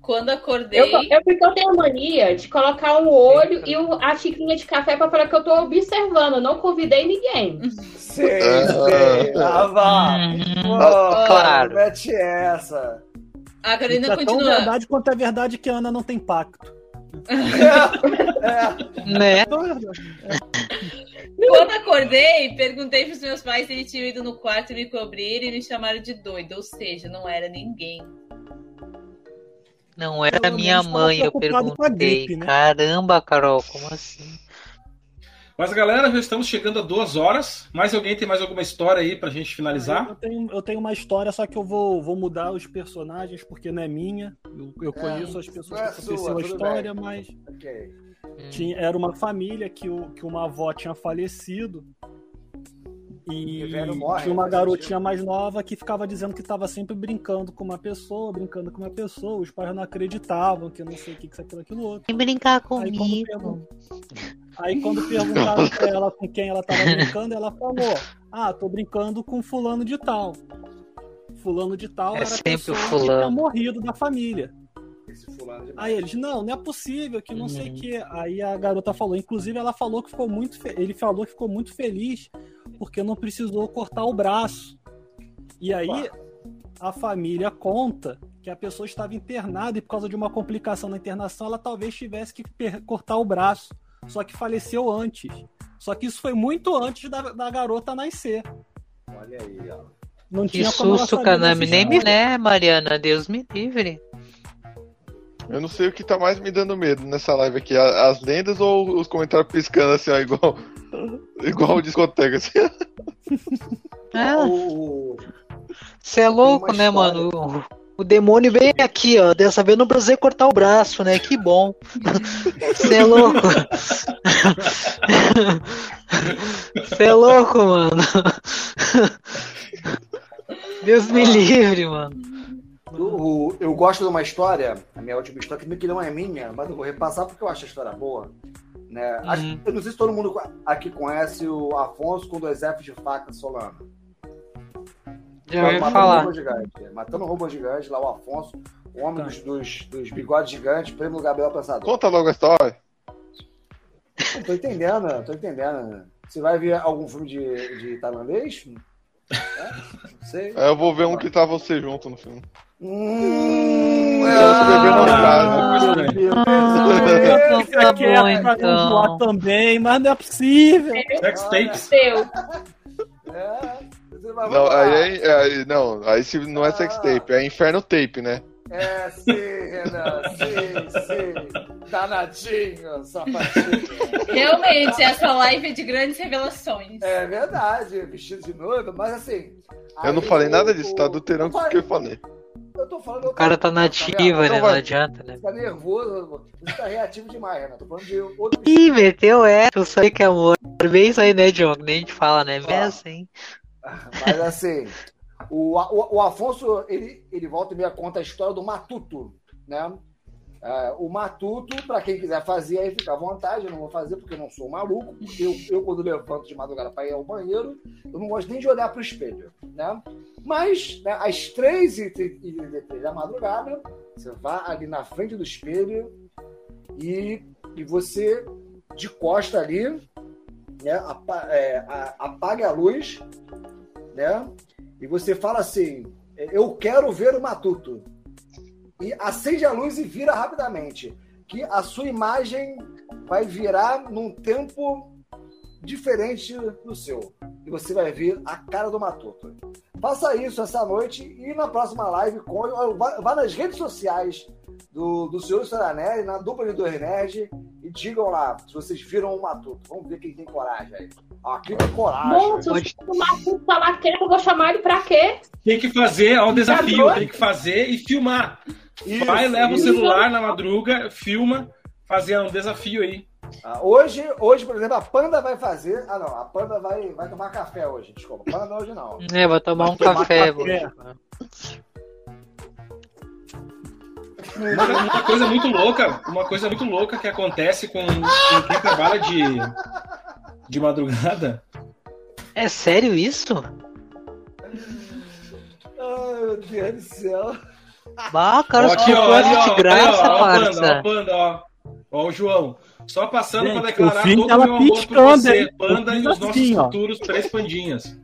quando Eu, acordei. eu, porque eu tenho a mania de colocar um olho e o- a xicrinha de café pra falar que eu tô observando. Eu não convidei ninguém. Sei, Ah. Ah, vá. Uhum. Pô, Claro. Mete essa. A Isso é tão continua. verdade quanto é verdade que a Ana não tem pacto. É, Né? Quando acordei, perguntei pros meus pais se eles tinham ido no quarto me cobrir e me chamaram de doido. Ou seja, não era ninguém. Não era Pelo minha mãe, eu perguntei. gripe, né? Caramba, Carol, como assim? Mas galera, já estamos chegando a duas horas. Mais alguém tem mais alguma história aí pra gente finalizar? Eu tenho, eu tenho uma história, só que eu vou, vou mudar os personagens porque não é minha. Eu, eu conheço as pessoas é que aconteceu a história, bem. mas ok. tinha, era uma família que, o, que uma avó tinha falecido. E morre, tinha uma faz garotinha mais nova que ficava dizendo que estava sempre brincando com uma pessoa, brincando com uma pessoa. Os pais não acreditavam, que eu não sei o que, que isso, aquilo, aquilo outro. Vem brincar Aí quando, comigo. pergun- Aí quando perguntaram pra ela com quem ela tava brincando, ela falou: Ah, tô brincando com fulano de tal. Fulano de tal É era a sempre o pessoa que fulano. tinha morrido da família. Aí eles, não, não é possível, que não sei o Uhum. que. Aí a garota falou, inclusive ela falou que ficou muito. fe- Ele falou que ficou muito feliz porque não precisou cortar o braço. E aí a família conta que a pessoa estava internada e por causa de uma complicação na internação, ela talvez tivesse que cortar o braço. Só que faleceu antes. Só que isso foi muito antes da, da garota nascer. Olha aí, ó. Não Que tinha susto, Kanami. Nem me né, Mariana. Deus me livre. Eu não sei o que tá mais me dando medo nessa live aqui, as lendas ou os comentários piscando assim, ó, igual, igual discoteca. Assim. É, você é louco, né, mano? O, o demônio veio aqui, ó. Dessa vez não precisei cortar o braço, né? Que bom. Você é louco. Você é louco, mano. Deus me livre, mano. O- eu gosto de uma história, a minha última história, que não é minha, mas eu vou repassar porque eu acho a história boa. Né? Acho- Uhum. eu não sei se todo mundo aqui conhece o Afonso com dois Fs de faca Solano. Matando um falar. robô gigante. Matando um robô gigante, lá o Afonso, o homem Tá. dos, dos, dos bigodes gigantes, prêmio Gabriel Pensador. Conta logo a história. Tô entendendo, tô entendendo. Você vai ver algum filme de, de tailandês? É? Não sei. Aí eu vou ver um que tá você junto no filme. Hum, na ah, praia. meu Ah, tá pra não zoar então. também, mas não é possível. Sex tapes. É, Não, aí, é, aí- não, aí se não é sex tape, é inferno tape, né? É, sim, Renan, sim, sim. Danadinho, sapatinho. Realmente, essa live é de grandes revelações. É verdade, vestido de noiva, mas assim. Eu não falei o- nada disso, tá adulterando com o que eu falei. Eu tô falando. O cara tá nativa, né? Então Não vai. adianta, né? Tá nervoso, você tá reativo demais, Renan. Tô falando de outro Ih, meteu é. Eu sei que é amor. Bem isso aí, né, John? Nem a gente fala, né? Mesmo assim. Mas assim, o, o, o Afonso, ele, ele volta e meia conta a história do Matuto, né? É, o Matuto, para quem quiser fazer, aí fica à vontade, eu não vou fazer porque eu não sou maluco, porque eu, eu quando levanto de madrugada para ir ao banheiro, eu não gosto nem de olhar para o espelho, né? Mas, né, às três e trinta e três da madrugada, você vai ali na frente do espelho e, e você, de costa ali, né, é, apaga a luz, né? E você fala assim: Eu quero ver o Matuto. E acende a luz e vira rapidamente. Que a sua imagem vai virar num tempo diferente do seu. E você vai ver a cara do Matuto. Faça isso essa noite e na próxima live com, vá, vá nas redes sociais do, do senhor Soranelli, na dupla de dois nerd, e digam lá se vocês viram o Matuto. Vamos ver quem tem coragem aí. Aqui tem coragem. Pode- se o Marcos falar que eu vou chamar ele pra quê? Tem que fazer, ó, o desafio. doido? Tem que fazer e filmar. Isso, Vai, leva o isso. celular na madruga, filma, fazer um desafio aí. Ah, Hoje, hoje, por exemplo, a Panda vai fazer. Ah, não, a Panda vai, vai tomar café hoje, desculpa. Panda hoje não. É, vou tomar um tomar café. café. Uma, uma coisa muito louca, uma coisa muito louca que acontece com, com quem trabalha de, de madrugada. É sério isso? Ai, meu Deus do céu. Bah, cara, os ó, de graça, ó, ó, ó, o Panda, ó. Ó, o João. Só passando Gente, para declarar todo o meu amor por você? Panda, e os nossos assim, ó. futuros três pandinhas.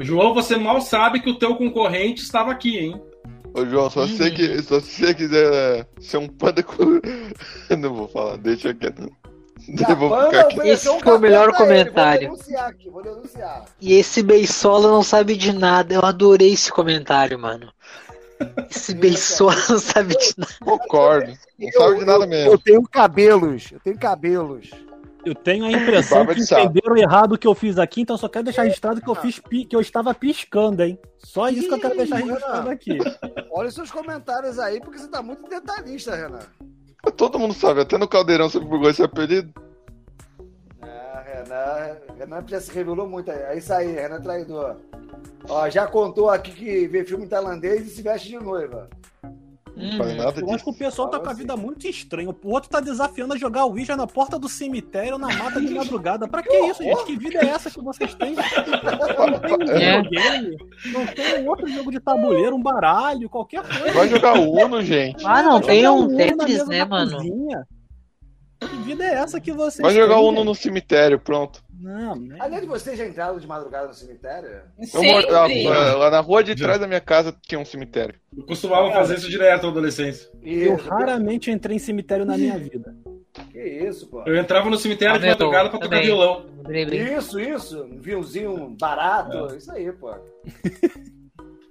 João, você mal sabe que o teu concorrente estava aqui, hein? Ô, João, só, se você, que, só se você quiser ser um panda com. não vou falar, deixa quieto. Esse um foi o melhor ele. comentário. Vou denunciar aqui, vou denunciar. E esse Beisola não sabe de nada. Eu adorei esse comentário, mano. Esse Beisola não sabe de nada. Concordo. Não Eu- sabe de nada eu- mesmo. Eu tenho cabelos, eu tenho cabelos. Eu tenho a impressão que entenderam errado o que eu fiz aqui, então só quero deixar registrado que eu fiz pi- que eu estava piscando, hein? Só isso que eu quero deixar registrado aqui. Olha os seus comentários aí, porque você tá muito detalhista, Renan. Todo mundo sabe, até no caldeirão você pegou esse apelido. É, Renan, Renan já se revelou muito aí. É isso aí, Renan traidor. Ó, já contou aqui que vê filme tailandês e se veste de noiva. Nada Eu acho que o pessoal tá com a vida muito estranha. O outro tá desafiando a jogar o Ouija na porta do cemitério na mata de madrugada. Pra que isso, gente? Que vida é essa que vocês têm? Não tem um É. videogame, não tem um outro jogo de tabuleiro, um baralho, qualquer coisa. Vai jogar Uno, gente. Ah, não, Vai tem um Tetris, né, mano? cozinha. Que vida é essa que vocês Vai jogar Uno no cemitério, pronto. Não, né? Aliás, vocês já entraram de madrugada no cemitério? Eu moro- lá, na rua de trás da minha casa tinha um cemitério. Eu costumava fazer isso direto na adolescência. Eu raramente entrei em cemitério na minha vida. Que isso, pô. Eu entrava no cemitério de Ah, madrugada pra tocar violão. Isso, isso. Um vinhozinho barato. Isso aí, pô.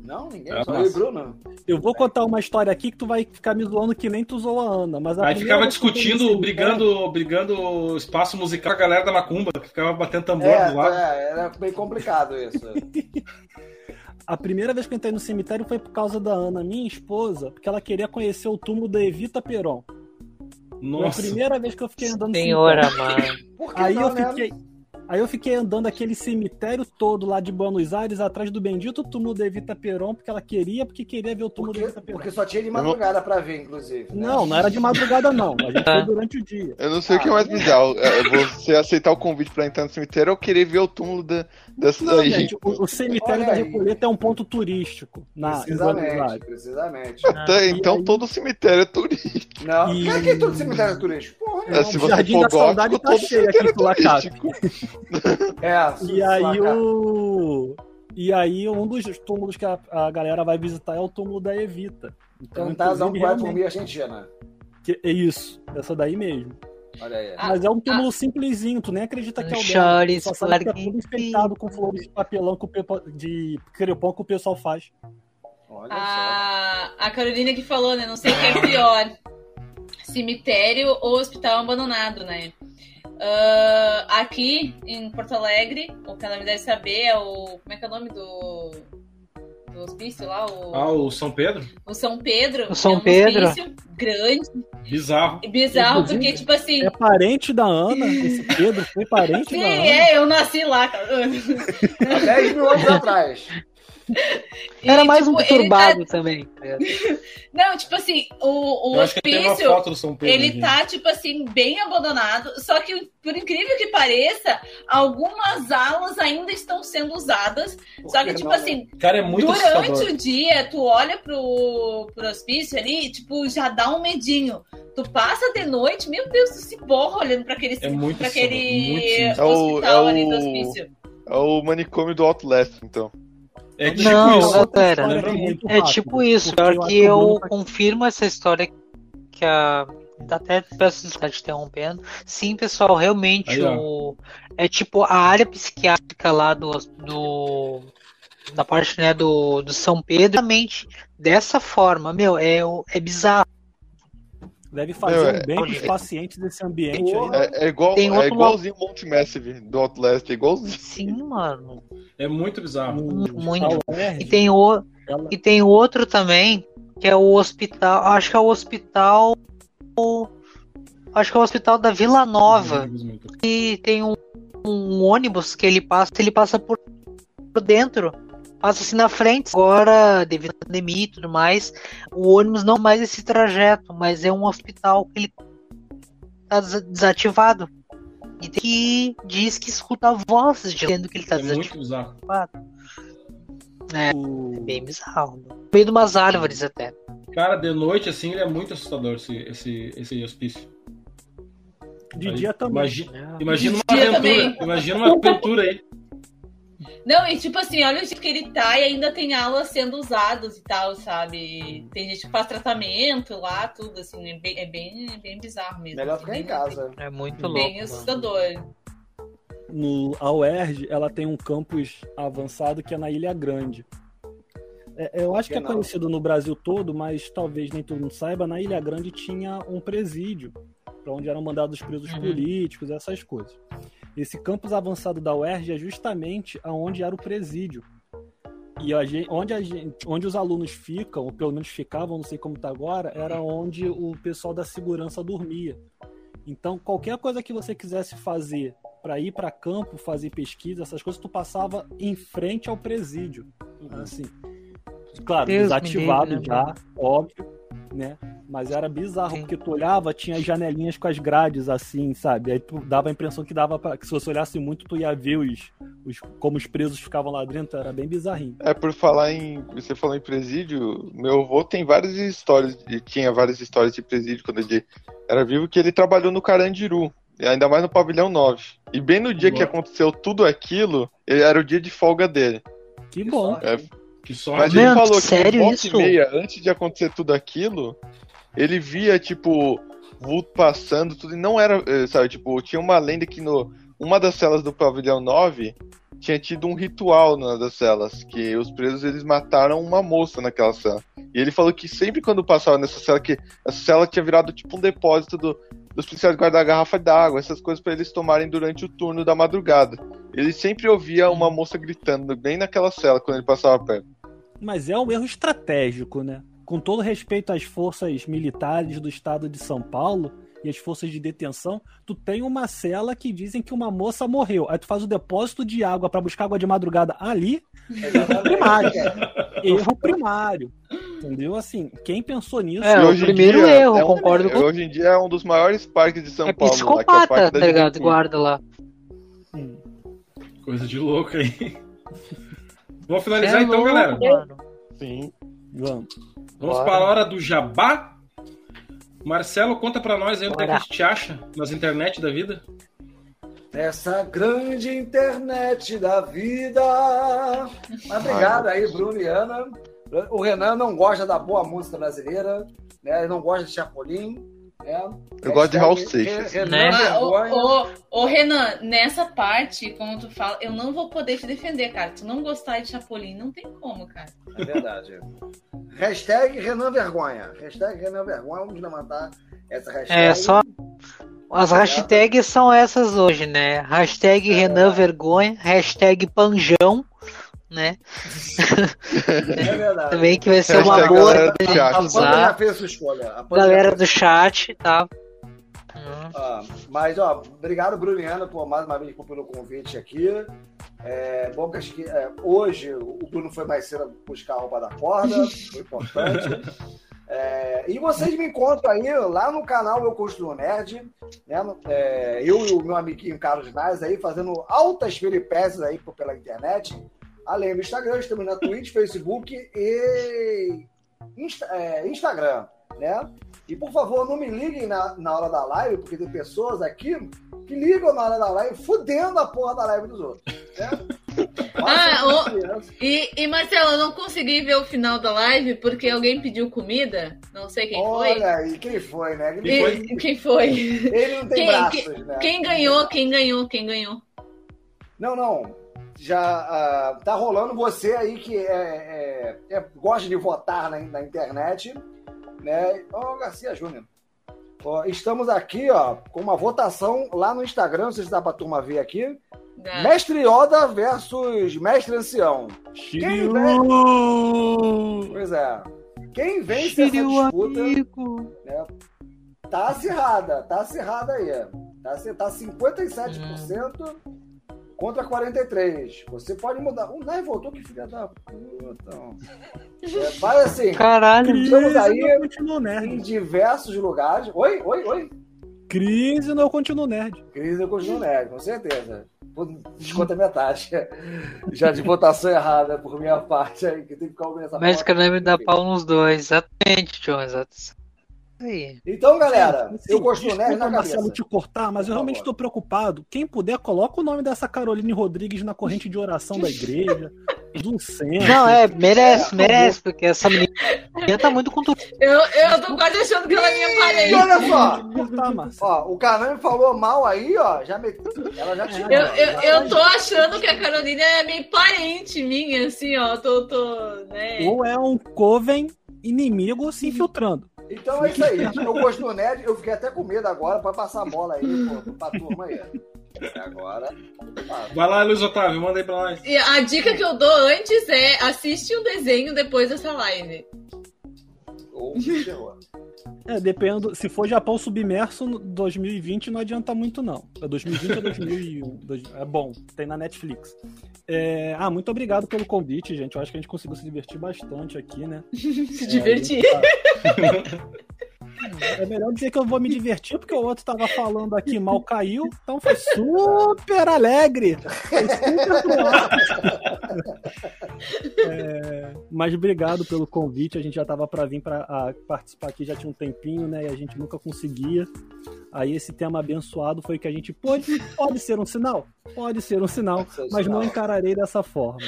Não, ninguém. É, Só eu e Bruno. Eu vou contar uma história aqui que tu vai ficar me zoando que nem tu zoou a Ana. Mas a Aí ficava discutindo, cemitério- brigando, brigando espaço musical com a galera da Macumba, que ficava batendo tambor É, do lado. é, era bem complicado isso. A primeira vez que eu entrei no cemitério foi por causa da Ana, minha esposa, porque ela queria conhecer o túmulo da Evita Peron. Foi a Nossa. primeira vez que eu fiquei andando no Senhora, mano. Por que Aí não, eu né? Aí eu fiquei andando aquele cemitério todo lá de Buenos Aires, atrás do bendito túmulo de Evita Peron, porque ela queria, porque queria ver o túmulo Porque, de Evita Peron. porque só tinha de madrugada pra ver, inclusive. né? Não, não era de madrugada, não. A gente foi durante o dia. Eu não sei o que é mais bizarro. É você aceitar o convite pra entrar no cemitério ou querer ver o túmulo da, dessa Não, daí. gente, o, o cemitério Olha da. Recoleta é um ponto turístico na, Buenos Precisamente, Aires. precisamente. Tá, então aí- todo cemitério é turístico. Não, E- cara, que é todo cemitério turístico? Porra, É, se o você Jardim for da Saudade tá cheio aqui Sulacap. é turístico. É, E aí o. E aí um dos túmulos que a, a galera vai visitar é o túmulo da Evita. Então, um poeta por realmente, mim Argentina. que- é isso, essa daí mesmo. Olha aí. Ah, Mas é um túmulo simplesinho, tu nem acredita que é o dela. Só sabe que é tudo enfeitado com flores de papelão que o de crepom que o pessoal faz. Olha A, a Carolina que falou, né? Não sei o que é pior: cemitério ou hospital abandonado, né? Ah, aqui em Porto Alegre, o que ela me deve saber é o. Como é que é o nome do. Do hospício lá? O, Ah, o São Pedro? o São Pedro. O São é um Pedro. hospício grande, Bizarro. bizarro, Inclusive, porque, tipo assim. É parente da Ana, esse Pedro foi parente Sim, da Ana. é, eu nasci lá, cara. só. 10 mil anos atrás. Era E, mais um tipo, ele tá- perturbado também. Não, tipo assim, o, o hospício. foto do São Pedro. Ele aqui. tá, tipo assim, bem abandonado. Só que, por incrível que pareça, algumas alas ainda estão sendo usadas. Só que, tipo não, né? assim, Cara, é muito durante assustador. o dia, tu olha pro, pro hospício ali, tipo, já dá um medinho. Tu passa de noite, meu Deus, tu se borra olhando pra aquele, É muito pra aquele muito sinistro. É o- hospital é ali do hospício. É o manicômio do Outlast, então. É tipo Não, isso. galera. É tipo isso, pior eu que eu confirmo essa história que a. Até peço desculpa te interrompendo. Sim, pessoal, realmente Aí, o. É tipo a área psiquiátrica lá do. do da parte né, do, do São Pedro, realmente dessa forma, meu, é, é bizarro. Deve fazer Meu, um é- bem pros pacientes desse ambiente. É, é igual, Tem é igualzinho o Monte Massive do Outlast, é igualzinho. Sim, mano. É muito bizarro. Muito. UERJ, E tem, o, e tem outro também, que é o hospital. Acho que é o hospital. Acho que é o hospital da Vila Nova. E tem um, um ônibus que ele passa, ele passa por, por dentro. Passa assim na frente. Agora, devido à pandemia e tudo mais, o ônibus não mais esse trajeto, mas é um hospital que ele tá des- desativado. E tem que diz que escuta vozes dizendo que ele tá É desativado. É o- bem bizarro. No meio de umas árvores até. Cara, de noite, assim, ele é muito assustador, esse, esse, esse hospício. De Aí, dia também. Imagina, imagina uma Dia aventura. também. Imagina uma aventura aí. Não, e tipo assim, olha o jeito que ele tá e ainda tem alas sendo usadas e tal, sabe? Tem gente que faz tratamento lá, tudo, assim, é bem, é bem, é bem bizarro mesmo. Melhor assim, ficar em bem- casa. É muito louco. Bem mano. assustador. no a UERJ, ela tem um campus avançado que é na Ilha Grande. É, eu acho que é conhecido no Brasil todo, mas talvez nem todo mundo saiba, na Ilha Grande tinha um presídio, para onde eram mandados presos Uhum. políticos, essas coisas. Esse campus avançado da UERJ é justamente aonde era o presídio. E a gente, onde, a gente, onde os alunos ficam, ou pelo menos ficavam, não sei como está agora, era onde o pessoal da segurança dormia. Então, qualquer coisa que você quisesse fazer para ir para campo, fazer pesquisa, essas coisas, tu passava em frente ao presídio. Assim. Claro, Deus desativado né, já, óbvio, né? Mas era bizarro, Sim. porque tu olhava, tinha as janelinhas com as grades assim, sabe? Aí tu dava a impressão que dava para que se você olhasse muito, tu ia ver os, os como os presos ficavam lá dentro, era bem bizarrinho. É, por falar em. Você falou em presídio, meu avô tem várias histórias, tinha várias histórias de presídio quando ele era vivo, que ele trabalhou no Carandiru, e ainda mais no pavilhão 9. E bem no dia que aconteceu tudo aquilo, ele- era o dia de folga dele. Que bom. É, Que Mas sorte. ele falou que sério volta isso? e meia, antes de acontecer tudo aquilo, ele via, tipo, vulto passando, tudo, e não era, eh, sabe, tipo, tinha uma lenda que no uma das celas do pavilhão 9 tinha tido um ritual numa das celas, que os presos eles mataram uma moça naquela cela. E ele falou que sempre quando passava nessa cela, que essa cela tinha virado tipo um depósito do, dos policiais guardar garrafa d'água, essas coisas para eles tomarem durante o turno da madrugada. Ele sempre ouvia uma moça gritando bem naquela cela quando ele passava perto. Mas é um erro estratégico, né? Com todo respeito às forças militares do estado de São Paulo, e as forças de detenção, tu tem uma cela que dizem que uma moça morreu. Aí tu faz o depósito de água para buscar água de madrugada ali, erro primário. erro primário. Entendeu? Assim, quem pensou nisso. É, o primeiro dia erro, é um- concordo com Hoje em dia é um dos maiores parques de São É Paulo. lá, que é o psicopata, Parque tá ligado? Guarda lá. Hum. Coisa de louco aí. Vamos finalizar É então, louco, galera. mano. Sim. Vamos. Vamos Bora. para a hora do jabá. Marcelo, conta pra nós aí onde é que a gente te acha nas internet da vida. Essa grande internet da vida. Mas obrigado aí, Bruno e Ana. O Renan não gosta da boa música brasileira, né? Ele não gosta de Chapolin. Né? Eu gosto de Raul Hashtag Seixas. Renan Né? Ah, ô, vergonha. ô, ô, Renan, nessa parte, como tu fala, eu não vou poder te defender, cara. Tu não gostar de Chapolin, não tem como, cara. É verdade. Hashtag Renan Vergonha. Hashtag Renan Vergonha. Vamos levantar essa hashtag. É, só. As hashtags são essas hoje, né? Hashtag Renan Vergonha, hashtag Panjão, né? É verdade. Também que vai ser uma Hashtag boa galera do chat. usar. fez sua escolha. A Galera do chat, tá? Hum. Ah, mas, ó, obrigado, Bruno Ana, por mais uma vez pelo convite aqui. É, bom que acho que é, hoje o Bruno foi mais cedo buscar a roupa da corda, foi importante. É, e vocês me encontram aí lá no canal Eu Construo Nerd, né? É, eu e o meu amiguinho Carlos Naz aí fazendo altas peripécias aí por- pela internet. Além do Instagram, estamos na Twitch, Facebook e Insta- é, Instagram, né? E por favor, não me liguem na, na hora da live, porque tem pessoas aqui que ligam na hora da live fudendo a porra da live dos outros. Né? Ah, confiança. E, e Marcelo, eu não consegui ver o final da live porque alguém pediu comida. Não sei quem foi. Olha aí, quem foi, né? Quem foi? E- quem foi? ele não tem Quem- braços, né? Quem ganhou? Quem ganhou? Quem ganhou? Não, não. Já ah, tá rolando você aí que é, é- é- gosta de votar na, na internet, né? Ó, Garcia Júnior. Ó, estamos aqui, ó, com uma votação lá no Instagram, não sei se dá pra turma ver aqui. Da- Mestre Yoda versus Mestre Ancião. Quem Pois é. Quem vence essa Shiryu disputa amigo. tá acirrada, tá acirrada aí. Tá, tá 57% contra 43%. Você pode mudar. O Nai voltou, que filha da puta. É, vai assim, Caralho. Estamos aí não em diversos lugares. Oi, oi, oi. Crise não continuo nerd. Crise eu continuo nerd, com certeza. Desconta metade. Já de votação errada por minha parte aí, que tem que ficar essa Mas que me dá pau nos dois. Exatamente, John. Exato. Aí. Então, galera, Assim, eu gosto do nerd na cabeça. Marcelo, te cortar, mas eu realmente estou preocupado. Quem puder, coloca o nome dessa Caroline Rodrigues na corrente de oração da igreja, do centro. Não, é, merece, É, merece, porque essa menina tá muito com tudo. Eu, eu tô quase achando que ela é minha E parente. olha só, cortar, ó, o falou mal aí, ó, já me... ela já tinha. Eu, eu, eu tô achando que a Carolina é meio parente minha, assim, ó. Tô, tô, né? Ou é um coven inimigo se infiltrando. Então é isso aí. Eu gosto do nerd, eu fiquei até com medo agora pra passar a bola aí, pô, pra turma aí. Agora. tá. Vai lá, Luiz Otávio, manda aí pra nós. E a dica que eu dou antes é assiste um desenho depois dessa live. Ou me ferrou. É, dependendo. Se for Japão submerso, no 2020 não adianta muito, não. É 2020 ou 2001. dois- É bom, tem na Netflix. É, Ah, muito obrigado pelo convite, gente. Eu acho que a gente conseguiu se divertir bastante aqui, né? Se divertir. É melhor dizer que eu vou me divertir, porque o outro tava falando aqui, mal caiu, então foi super alegre. Foi super. É, mas obrigado pelo convite. A gente já tava para vir para participar aqui já tinha um tempinho, né? E a gente nunca conseguia. Aí esse tema abençoado foi que a gente pode, pode ser um sinal, pode ser um sinal, ser um mas não sinal. encararei dessa forma.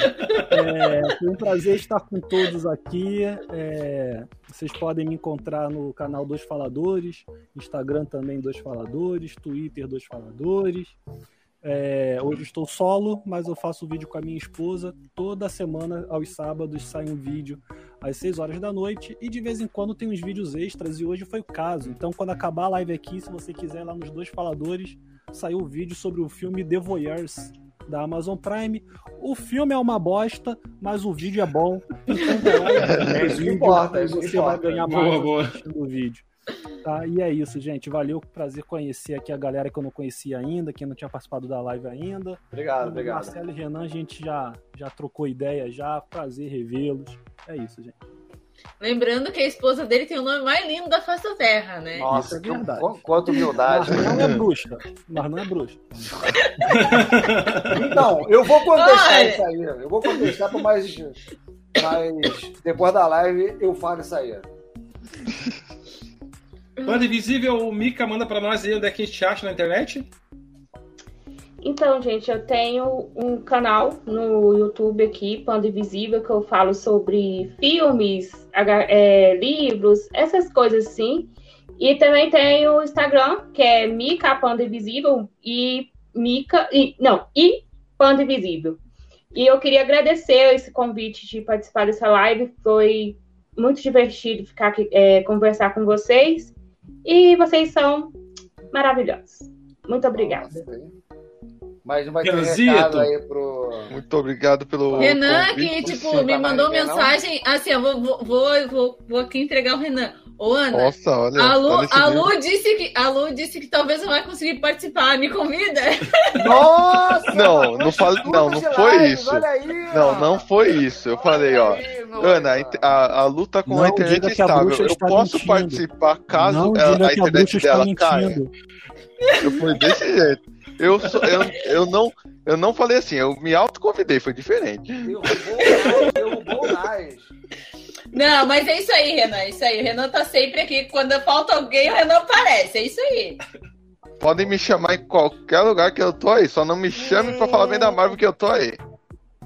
É, foi um prazer estar com todos aqui. É, vocês podem me encontrar no canal Dois Faladores, Instagram também Dois Faladores, Twitter Dois Faladores. É, hoje estou solo, mas eu faço vídeo com a minha esposa. Toda semana, aos sábados, sai um vídeo às 6 horas da noite. E de vez em quando tem uns vídeos extras, e hoje foi o caso. Então, quando acabar a live aqui, se você quiser ir lá nos dois faladores, saiu o vídeo sobre o filme The Voyeurs da Amazon Prime. O filme é uma bosta, mas o vídeo é bom. Então, É o que vídeo importa, e isso que você vai ganhar Boa, mais boa. assistindo o vídeo. Tá, e é isso, gente. Valeu, prazer conhecer aqui a galera que eu não conhecia ainda, quem não tinha participado da live ainda. Obrigado, O obrigado. Marcelo e Renan, a gente já, já trocou ideia já. Prazer revê-los. É isso, gente. Lembrando que a esposa dele tem o nome mais lindo da face da Terra, né? Nossa, Isso é que, verdade. qu- quanta humildade. Mas não é bruxa. Mas não é bruxa. Então, eu vou contestar Olha. isso aí. Eu vou contestar por mais. Mas depois da live eu falo isso aí. Banda Invisível, o Mika manda pra nós aí onde é que a gente acha na internet. Então, gente, eu tenho um canal no YouTube aqui, Panda Invisível, que eu falo sobre filmes, é, livros, essas coisas assim. E também tenho o Instagram, que é Mica Panda Invisível e Mica. E, não, e Panda Invisível. E eu queria agradecer esse convite de participar dessa live. Foi muito divertido ficar aqui, é, conversar com vocês. E vocês são maravilhosos. Muito obrigada. Nossa. Mas não vai ter recado aí pro. Muito obrigado pelo. Renan, convite. que, tipo, me mandou não? mensagem. Assim, eu vou, vou, vou, vou, aqui entregar o Renan. Ô, Ana, Nossa, olha. a, Lu, a. Lu disse que, a Lu disse que talvez não vai conseguir participar. Me convida? Nossa! Não, não fale- não, não foi lives, isso. Olha aí, Não, não foi isso. Eu falei, ó. Aí, Ana, a, a, a Lu tá com Não a internet a estável. bruxa Eu posso mentindo. participar caso não ela- a a internet está dela caia. Eu fui desse jeito. Eu, sou- eu, eu, não, eu não falei assim, eu me autoconvidei, foi diferente. Derrubou o Nais, Nais. Não, mas é isso aí, Renan. é Isso aí. O Renan tá sempre aqui. Quando falta alguém, o Renan aparece. É isso aí. Podem me chamar em qualquer lugar que eu tô aí, só não me chame pra falar bem da Marvel que eu tô aí.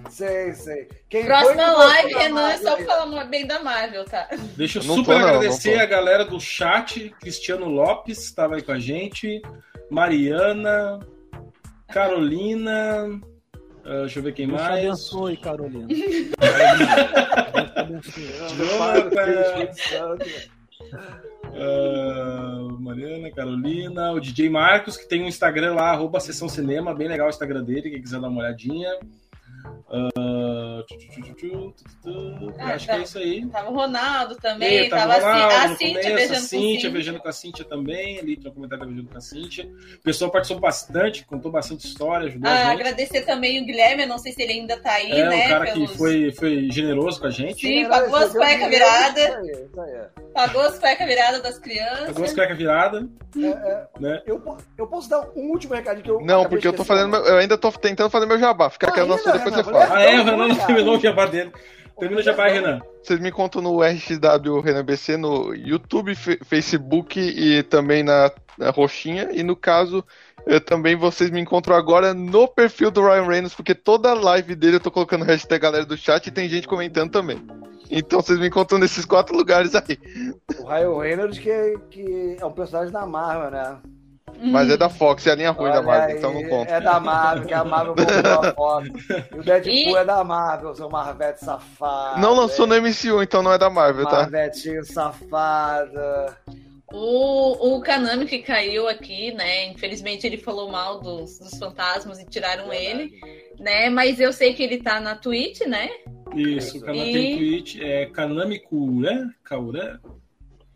Sei, sei. Quem foi Próxima que live, Renan, é só aí? falar bem da Marvel, tá? Deixa eu Não super tô, não, agradecer não a galera do chat. Cristiano Lopes estava aí com a gente. Mariana. Carolina. ah, deixa eu ver quem Deus te mais. abençoe, Carolina. Deus te abençoe. Jonathan. ah, Mariana, Carolina. O DJ Marcos, que tem um Instagram lá, arroba Sessão Cinema. Bem legal o Instagram dele, quem quiser dar uma olhadinha. Ah, tchu, tchu, tchu, tchu, tchu, tchu. Acho que é isso aí. Tava o Ronaldo também. E, tava tava a, Ronaldo Ci- a no Cintia começo, a beijando com Cíntia Cintia. beijando com a Cíntia também. Ali tem um comentário beijando com a Cíntia. O pessoal participou bastante, contou bastante história, ajudou Ah, a gente. agradecer também o Guilherme, eu não sei se ele ainda tá aí, É, né? o cara pelos- que foi, foi generoso com a gente. Sim, pagou as cuecas viradas, Pagou as cuecas viradas das crianças. Pagou as cuecas viradas, É, é, né? eu, eu posso dar um último recadinho que eu. Não, porque eu tô fazendo, meu- eu ainda tô tentando fazer meu jabá. Fica quieto na sua, depois você fala. Ah, é, o Renan não terminou o jabá dele. Termina o jabá Renan. Vocês me encontram no RXW Renan BC no YouTube, Facebook e também na, na Roxinha. E no caso, eu também vocês me encontram agora no perfil do Ryan Reynolds, porque toda live dele eu tô colocando hashtag galera do chat e tem gente comentando também. Então vocês me encontram nesses quatro lugares aí. O Ryan Reynolds, que, que é um personagem da Marvel, né? Mas é da Fox, é a linha ruim da Olha Marvel, aí, então não conta. É da Marvel, que a Marvel comprou a foto. E o Deadpool E- é da Marvel, seu Marvete safado. Não lançou no MCU, então não é da Marvel, tá? Marvetinho safada. O, o Kanami que caiu aqui, né? Infelizmente ele falou mal dos, dos fantasmas e tiraram ele, né? Mas eu sei que ele tá na Twitch, né? Isso, o canal E- tem Twitch, é Kanami Kura, Kaura.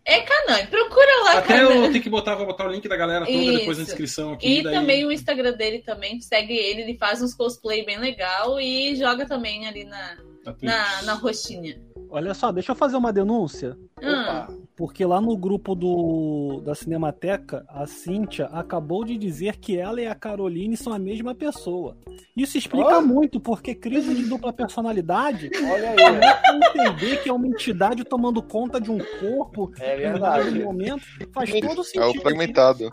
É Kanami, procura lá, Até Kanami. eu tenho que botar, vou botar o link da galera toda depois na Isso. descrição aqui. E daí... também o Instagram dele também, segue ele, ele faz uns cosplay bem legal e joga também ali na, na na, na roxinha. Olha só, deixa eu fazer uma denúncia. Ah, Opa. Porque lá no grupo do, da Cinemateca, a Cíntia acabou de dizer que ela e a Caroline são a mesma pessoa. Isso explica Ó. muito, porque crise de dupla personalidade Olha aí. a entender que é uma entidade tomando conta de um corpo É em um momento. Faz todo É o sentido. fragmentado.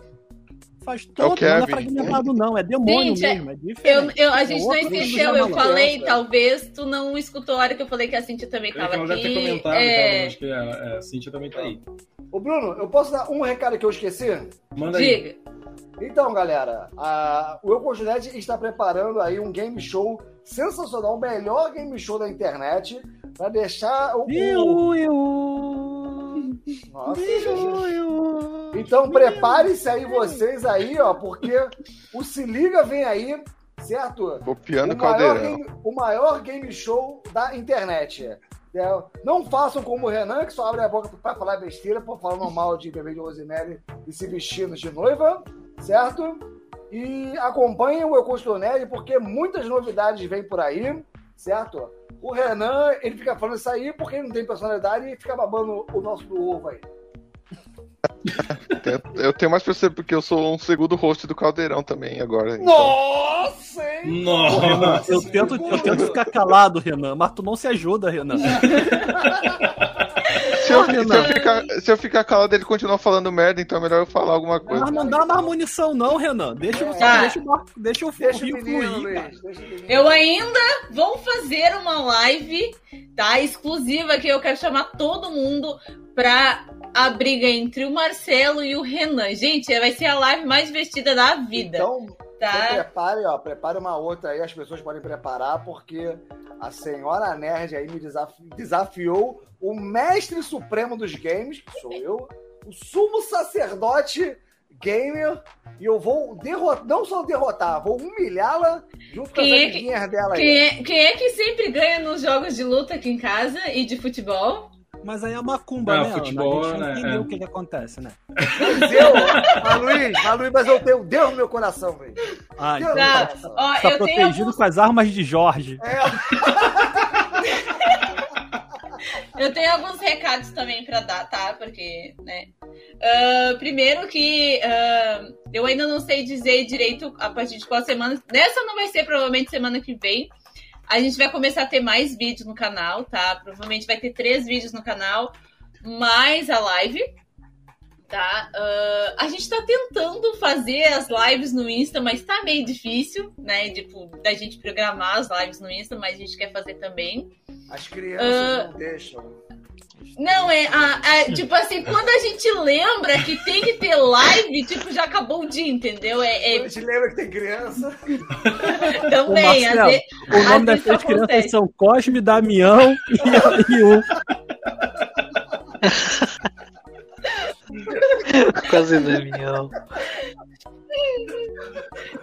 Faz É todo, não é Kevin. fragmentado, não, é demônio Gente, mesmo. É eu, diferente. eu- a É gente não outro entendeu, eu falei, talvez tu não escutou a hora que eu falei que a Cintia também É que tava ela deve ter aqui. comentado, É, então, acho que a, a Cintia também tá aí. Ô, Bruno, eu posso dar um recado que eu esqueci? Manda aí. diga. Então, galera, a, o Eucoginete está preparando aí um game show sensacional, o melhor game show da internet, para deixar o. o- Eu, eu. Nossa. Então prepare-se aí vocês aí, ó, porque o Se Liga vem aí, certo? Copiando o o maior, game, o maior game show da internet. É, não façam como o Renan, que só abre a boca pra falar besteira, por falar mal de bebê de Rosemary e se vestindo de noiva, certo? E acompanhem o Eu Construo Nerd, porque muitas novidades vêm por aí, certo? O Renan, ele fica falando isso aí porque ele não tem personalidade e fica babando o nosso do ovo aí. Eu tenho mais pra ser porque eu sou um segundo host do Caldeirão também agora. então. Nossa, hein? Nossa. Eu tento, eu tento ficar calado, Renan, mas tu não se ajuda, Renan. Se eu, se, eu ficar, se eu ficar calado, ele continua falando merda, então é melhor eu falar alguma coisa. Mas não dá mais munição, não, Renan. Deixa, o- Tá. deixa, deixa o Deixa o menino, fluir, cara. Eu ainda vou fazer uma live, tá? Exclusiva que eu quero chamar todo mundo pra a briga entre o Marcelo e o Renan. Gente, vai ser a live mais divertida da vida, Então, Então, tá? prepare, ó, prepare uma outra aí, as pessoas podem preparar, porque a senhora Nerd aí me desafi- desafiou o mestre supremo dos games, que sou eu, o sumo sacerdote gamer, e eu vou derrotar, não só derrotar, vou humilhá-la junto com as Quem é que- dela aí. Quem é, quem é que sempre ganha nos jogos de luta aqui em casa e de futebol? Mas aí é macumba, Ah, né? futebol, a gente não né, entendeu é. o que, que acontece, né? Mas eu, mas Luiz, mas Luiz, mas eu tenho Deus no meu coração, velho. Ah, Deus então no meu Tá. coração. Ó, tá protegido com as armas de Jorge. É, Eu tenho alguns recados também pra dar, tá? Porque, né? Ah, primeiro que ah, eu ainda não sei dizer direito a partir de qual semana. Nessa não vai ser provavelmente semana que vem. A gente vai começar a ter mais vídeos no canal, tá? Provavelmente vai ter três vídeos no canal, mais a live. Tá? Ah, a gente tá tentando fazer as lives no Insta, mas tá meio difícil, né? Tipo, da gente programar as lives no Insta, mas a gente quer fazer também. as crianças Ah. não deixam. Não, é, a- a- tipo assim, quando a gente lembra que tem que ter live, tipo, já acabou o dia, entendeu? É, A é gente lembra que tem criança. também, Marcelo, vezes, O nome das três crianças são Cosme, Damião e, e um. Quase Damião.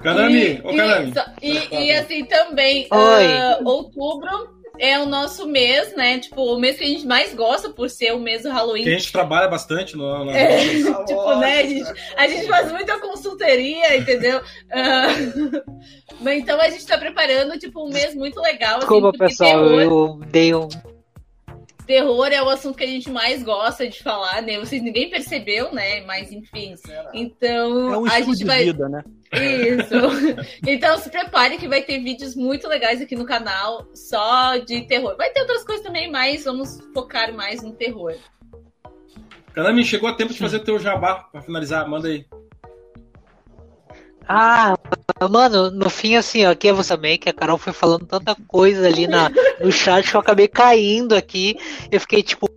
Kanami, ô e, só- e, e assim também, Oi. ah, outubro é o nosso mês, né? Tipo, o mês que a gente mais gosta por ser o mês do Halloween. Que a gente trabalha bastante no, no... É. Tipo, né, a gente, a gente faz muita consultoria, entendeu? Ah, mas então a gente tá preparando, tipo, um mês muito legal. assim, Desculpa, porque pessoal, terror- eu dei um. Terror é o assunto que a gente mais gosta de falar, né? Vocês ninguém percebeu, né? Mas enfim. Então, É um a gente de vai. vida, né? Isso. Então se prepare que vai ter vídeos muito legais aqui no canal só de terror. Vai ter outras coisas também, mas vamos focar mais no terror. Kanami, chegou a tempo de fazer o teu jabá pra finalizar. Manda aí. Ah, mano, no fim, assim, ó, aqui é você também, que a Carol foi falando tanta coisa ali na, no chat que eu acabei caindo aqui. Eu fiquei tipo,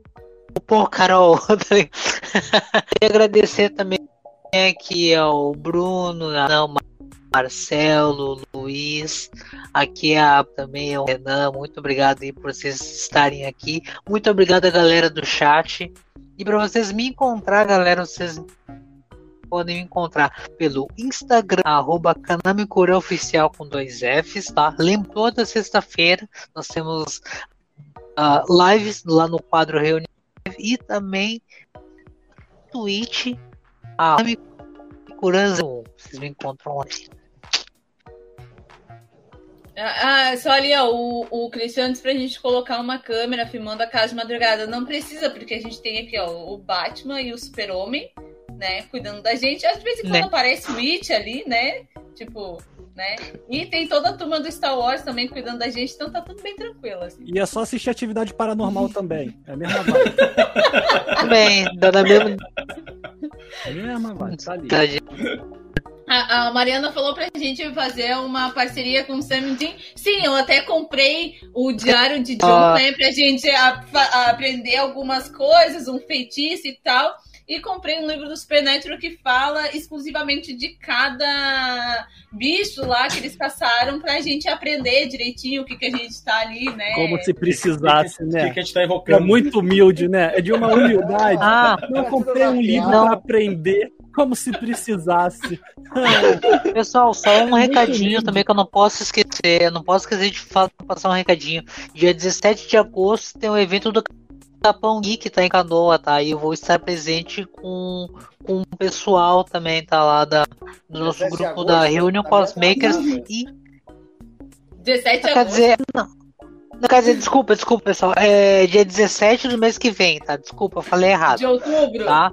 pô, Carol. tá? Queria agradecer também aqui ao Bruno, não, Marcelo, Luiz, aqui a, também ao Renan. Muito obrigado aí por vocês estarem aqui. Muito obrigado a galera do chat. E para vocês me encontrar, galera, vocês podem me encontrar pelo Instagram, arroba Kanamikura Oficial com dois Fs, tá? Lembro, toda sexta-feira nós temos ah, lives lá no quadro Reunião e também Twitch, a Kanamikuranzo. Vocês me encontram lá. Ah, ah, só ali, ó, o, o Cristiano disse pra gente colocar uma câmera filmando a casa de madrugada. Não precisa, porque a gente tem aqui, ó, o Batman e o Super-Homem, né, cuidando da gente. Às vezes, quando Né. aparece o It ali, né, tipo, né, e tem toda a turma do Star Wars também cuidando da gente, então tá tudo bem tranquilo, assim. E é só assistir atividade paranormal também. É a mesma vibe. Também, dá na mesma É a mesma vibe, tá ali. idade. A, a Mariana falou pra gente fazer uma parceria com o Sam Jim. Sim, eu até comprei o Diário de John, Ah. né? Pra gente a- a aprender algumas coisas, um feitiço e tal. E comprei um livro do Supernatural que fala exclusivamente de cada bicho lá que eles caçaram pra gente aprender direitinho o que, que a gente tá ali, né? Como se precisasse, O que, né? que a gente tá É evocando? muito humilde, né? É de uma humildade. Ah, Não comprei um livro Não. pra aprender como se precisasse. pessoal, só um Muito recadinho lindo. também que eu não posso esquecer. Eu não posso esquecer de passar um recadinho. Dia 17 de agosto tem um evento do Capão Geek, tá em Canoa, tá? E eu vou estar presente com, com o pessoal também, tá? Lá da, do nosso 17 de grupo agosto, da Reunion tá Cosmakers. E 17 de Quer agosto. dizer, não. Não, quer dizer, desculpa, desculpa, pessoal. É dia 17 do mês que vem, tá? Desculpa, eu falei errado, de outubro. tá?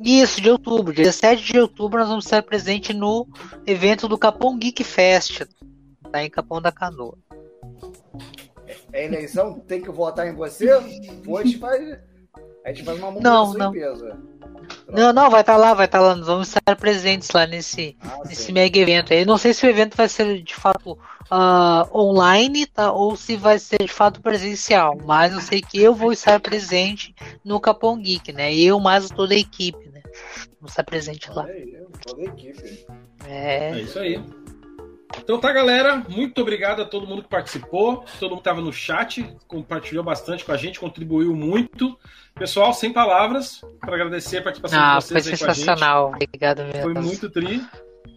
Isso, de outubro. Dia 17 de outubro nós vamos estar presente no evento do Capão Geek Fest, tá? Em Capão da Canoa. É eleição, tem que votar em você? Ou a gente faz, a gente faz uma Não, movimentação não. peso. Não, não, vai estar lá, vai estar lá. Nós vamos estar presentes lá nesse, Ah, nesse sim. mega evento. aí. Eu não sei se o evento vai ser de fato ah, online, tá? Ou se vai ser de fato presencial. Mas eu sei que eu vou estar presente no Capão Geek, né? Eu mais toda a equipe, né? Vamos estar presente lá. Toda a equipe. É. É isso aí. Então tá, galera. Muito obrigado a todo mundo que participou, todo mundo que estava no chat, compartilhou bastante com a gente, contribuiu muito. Pessoal, sem palavras, para agradecer a participação Ah, de foi vocês gente. sensacional. Obrigado mesmo. Foi muito tri.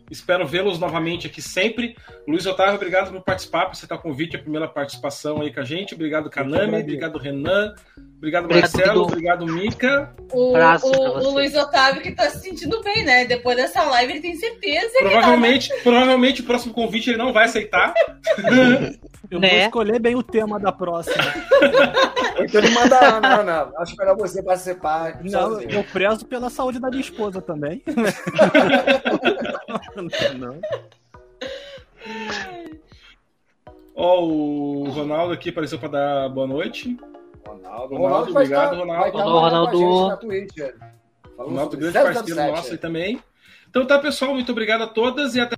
Espero vê-los novamente aqui sempre. Luiz Otávio, obrigado por participar, por aceitar o convite, a primeira participação aí com a gente. Obrigado, Kanami. Obrigado, Renan. Obrigado, Marcelo. Obrigado, Mica. O, o, o Luiz Otávio que tá se sentindo bem, né? Depois dessa live, ele tem certeza que Provavelmente, provavelmente o próximo convite ele não vai aceitar. Eu Né? vou escolher bem o tema da próxima. Ou então ele manda a Ana, Ana. Acho melhor você participar Não, sozinho. eu prezo pela saúde da minha esposa também. não. Ó, o Ronaldo aqui apareceu para dar boa noite. Ronaldo, Ronaldo, vai obrigado, estar- Ronaldo. Ronaldo. gente na Twitch, é. Ronaldo, grande 007. parceiro nosso aí também. Então tá, pessoal, muito obrigado a todas e até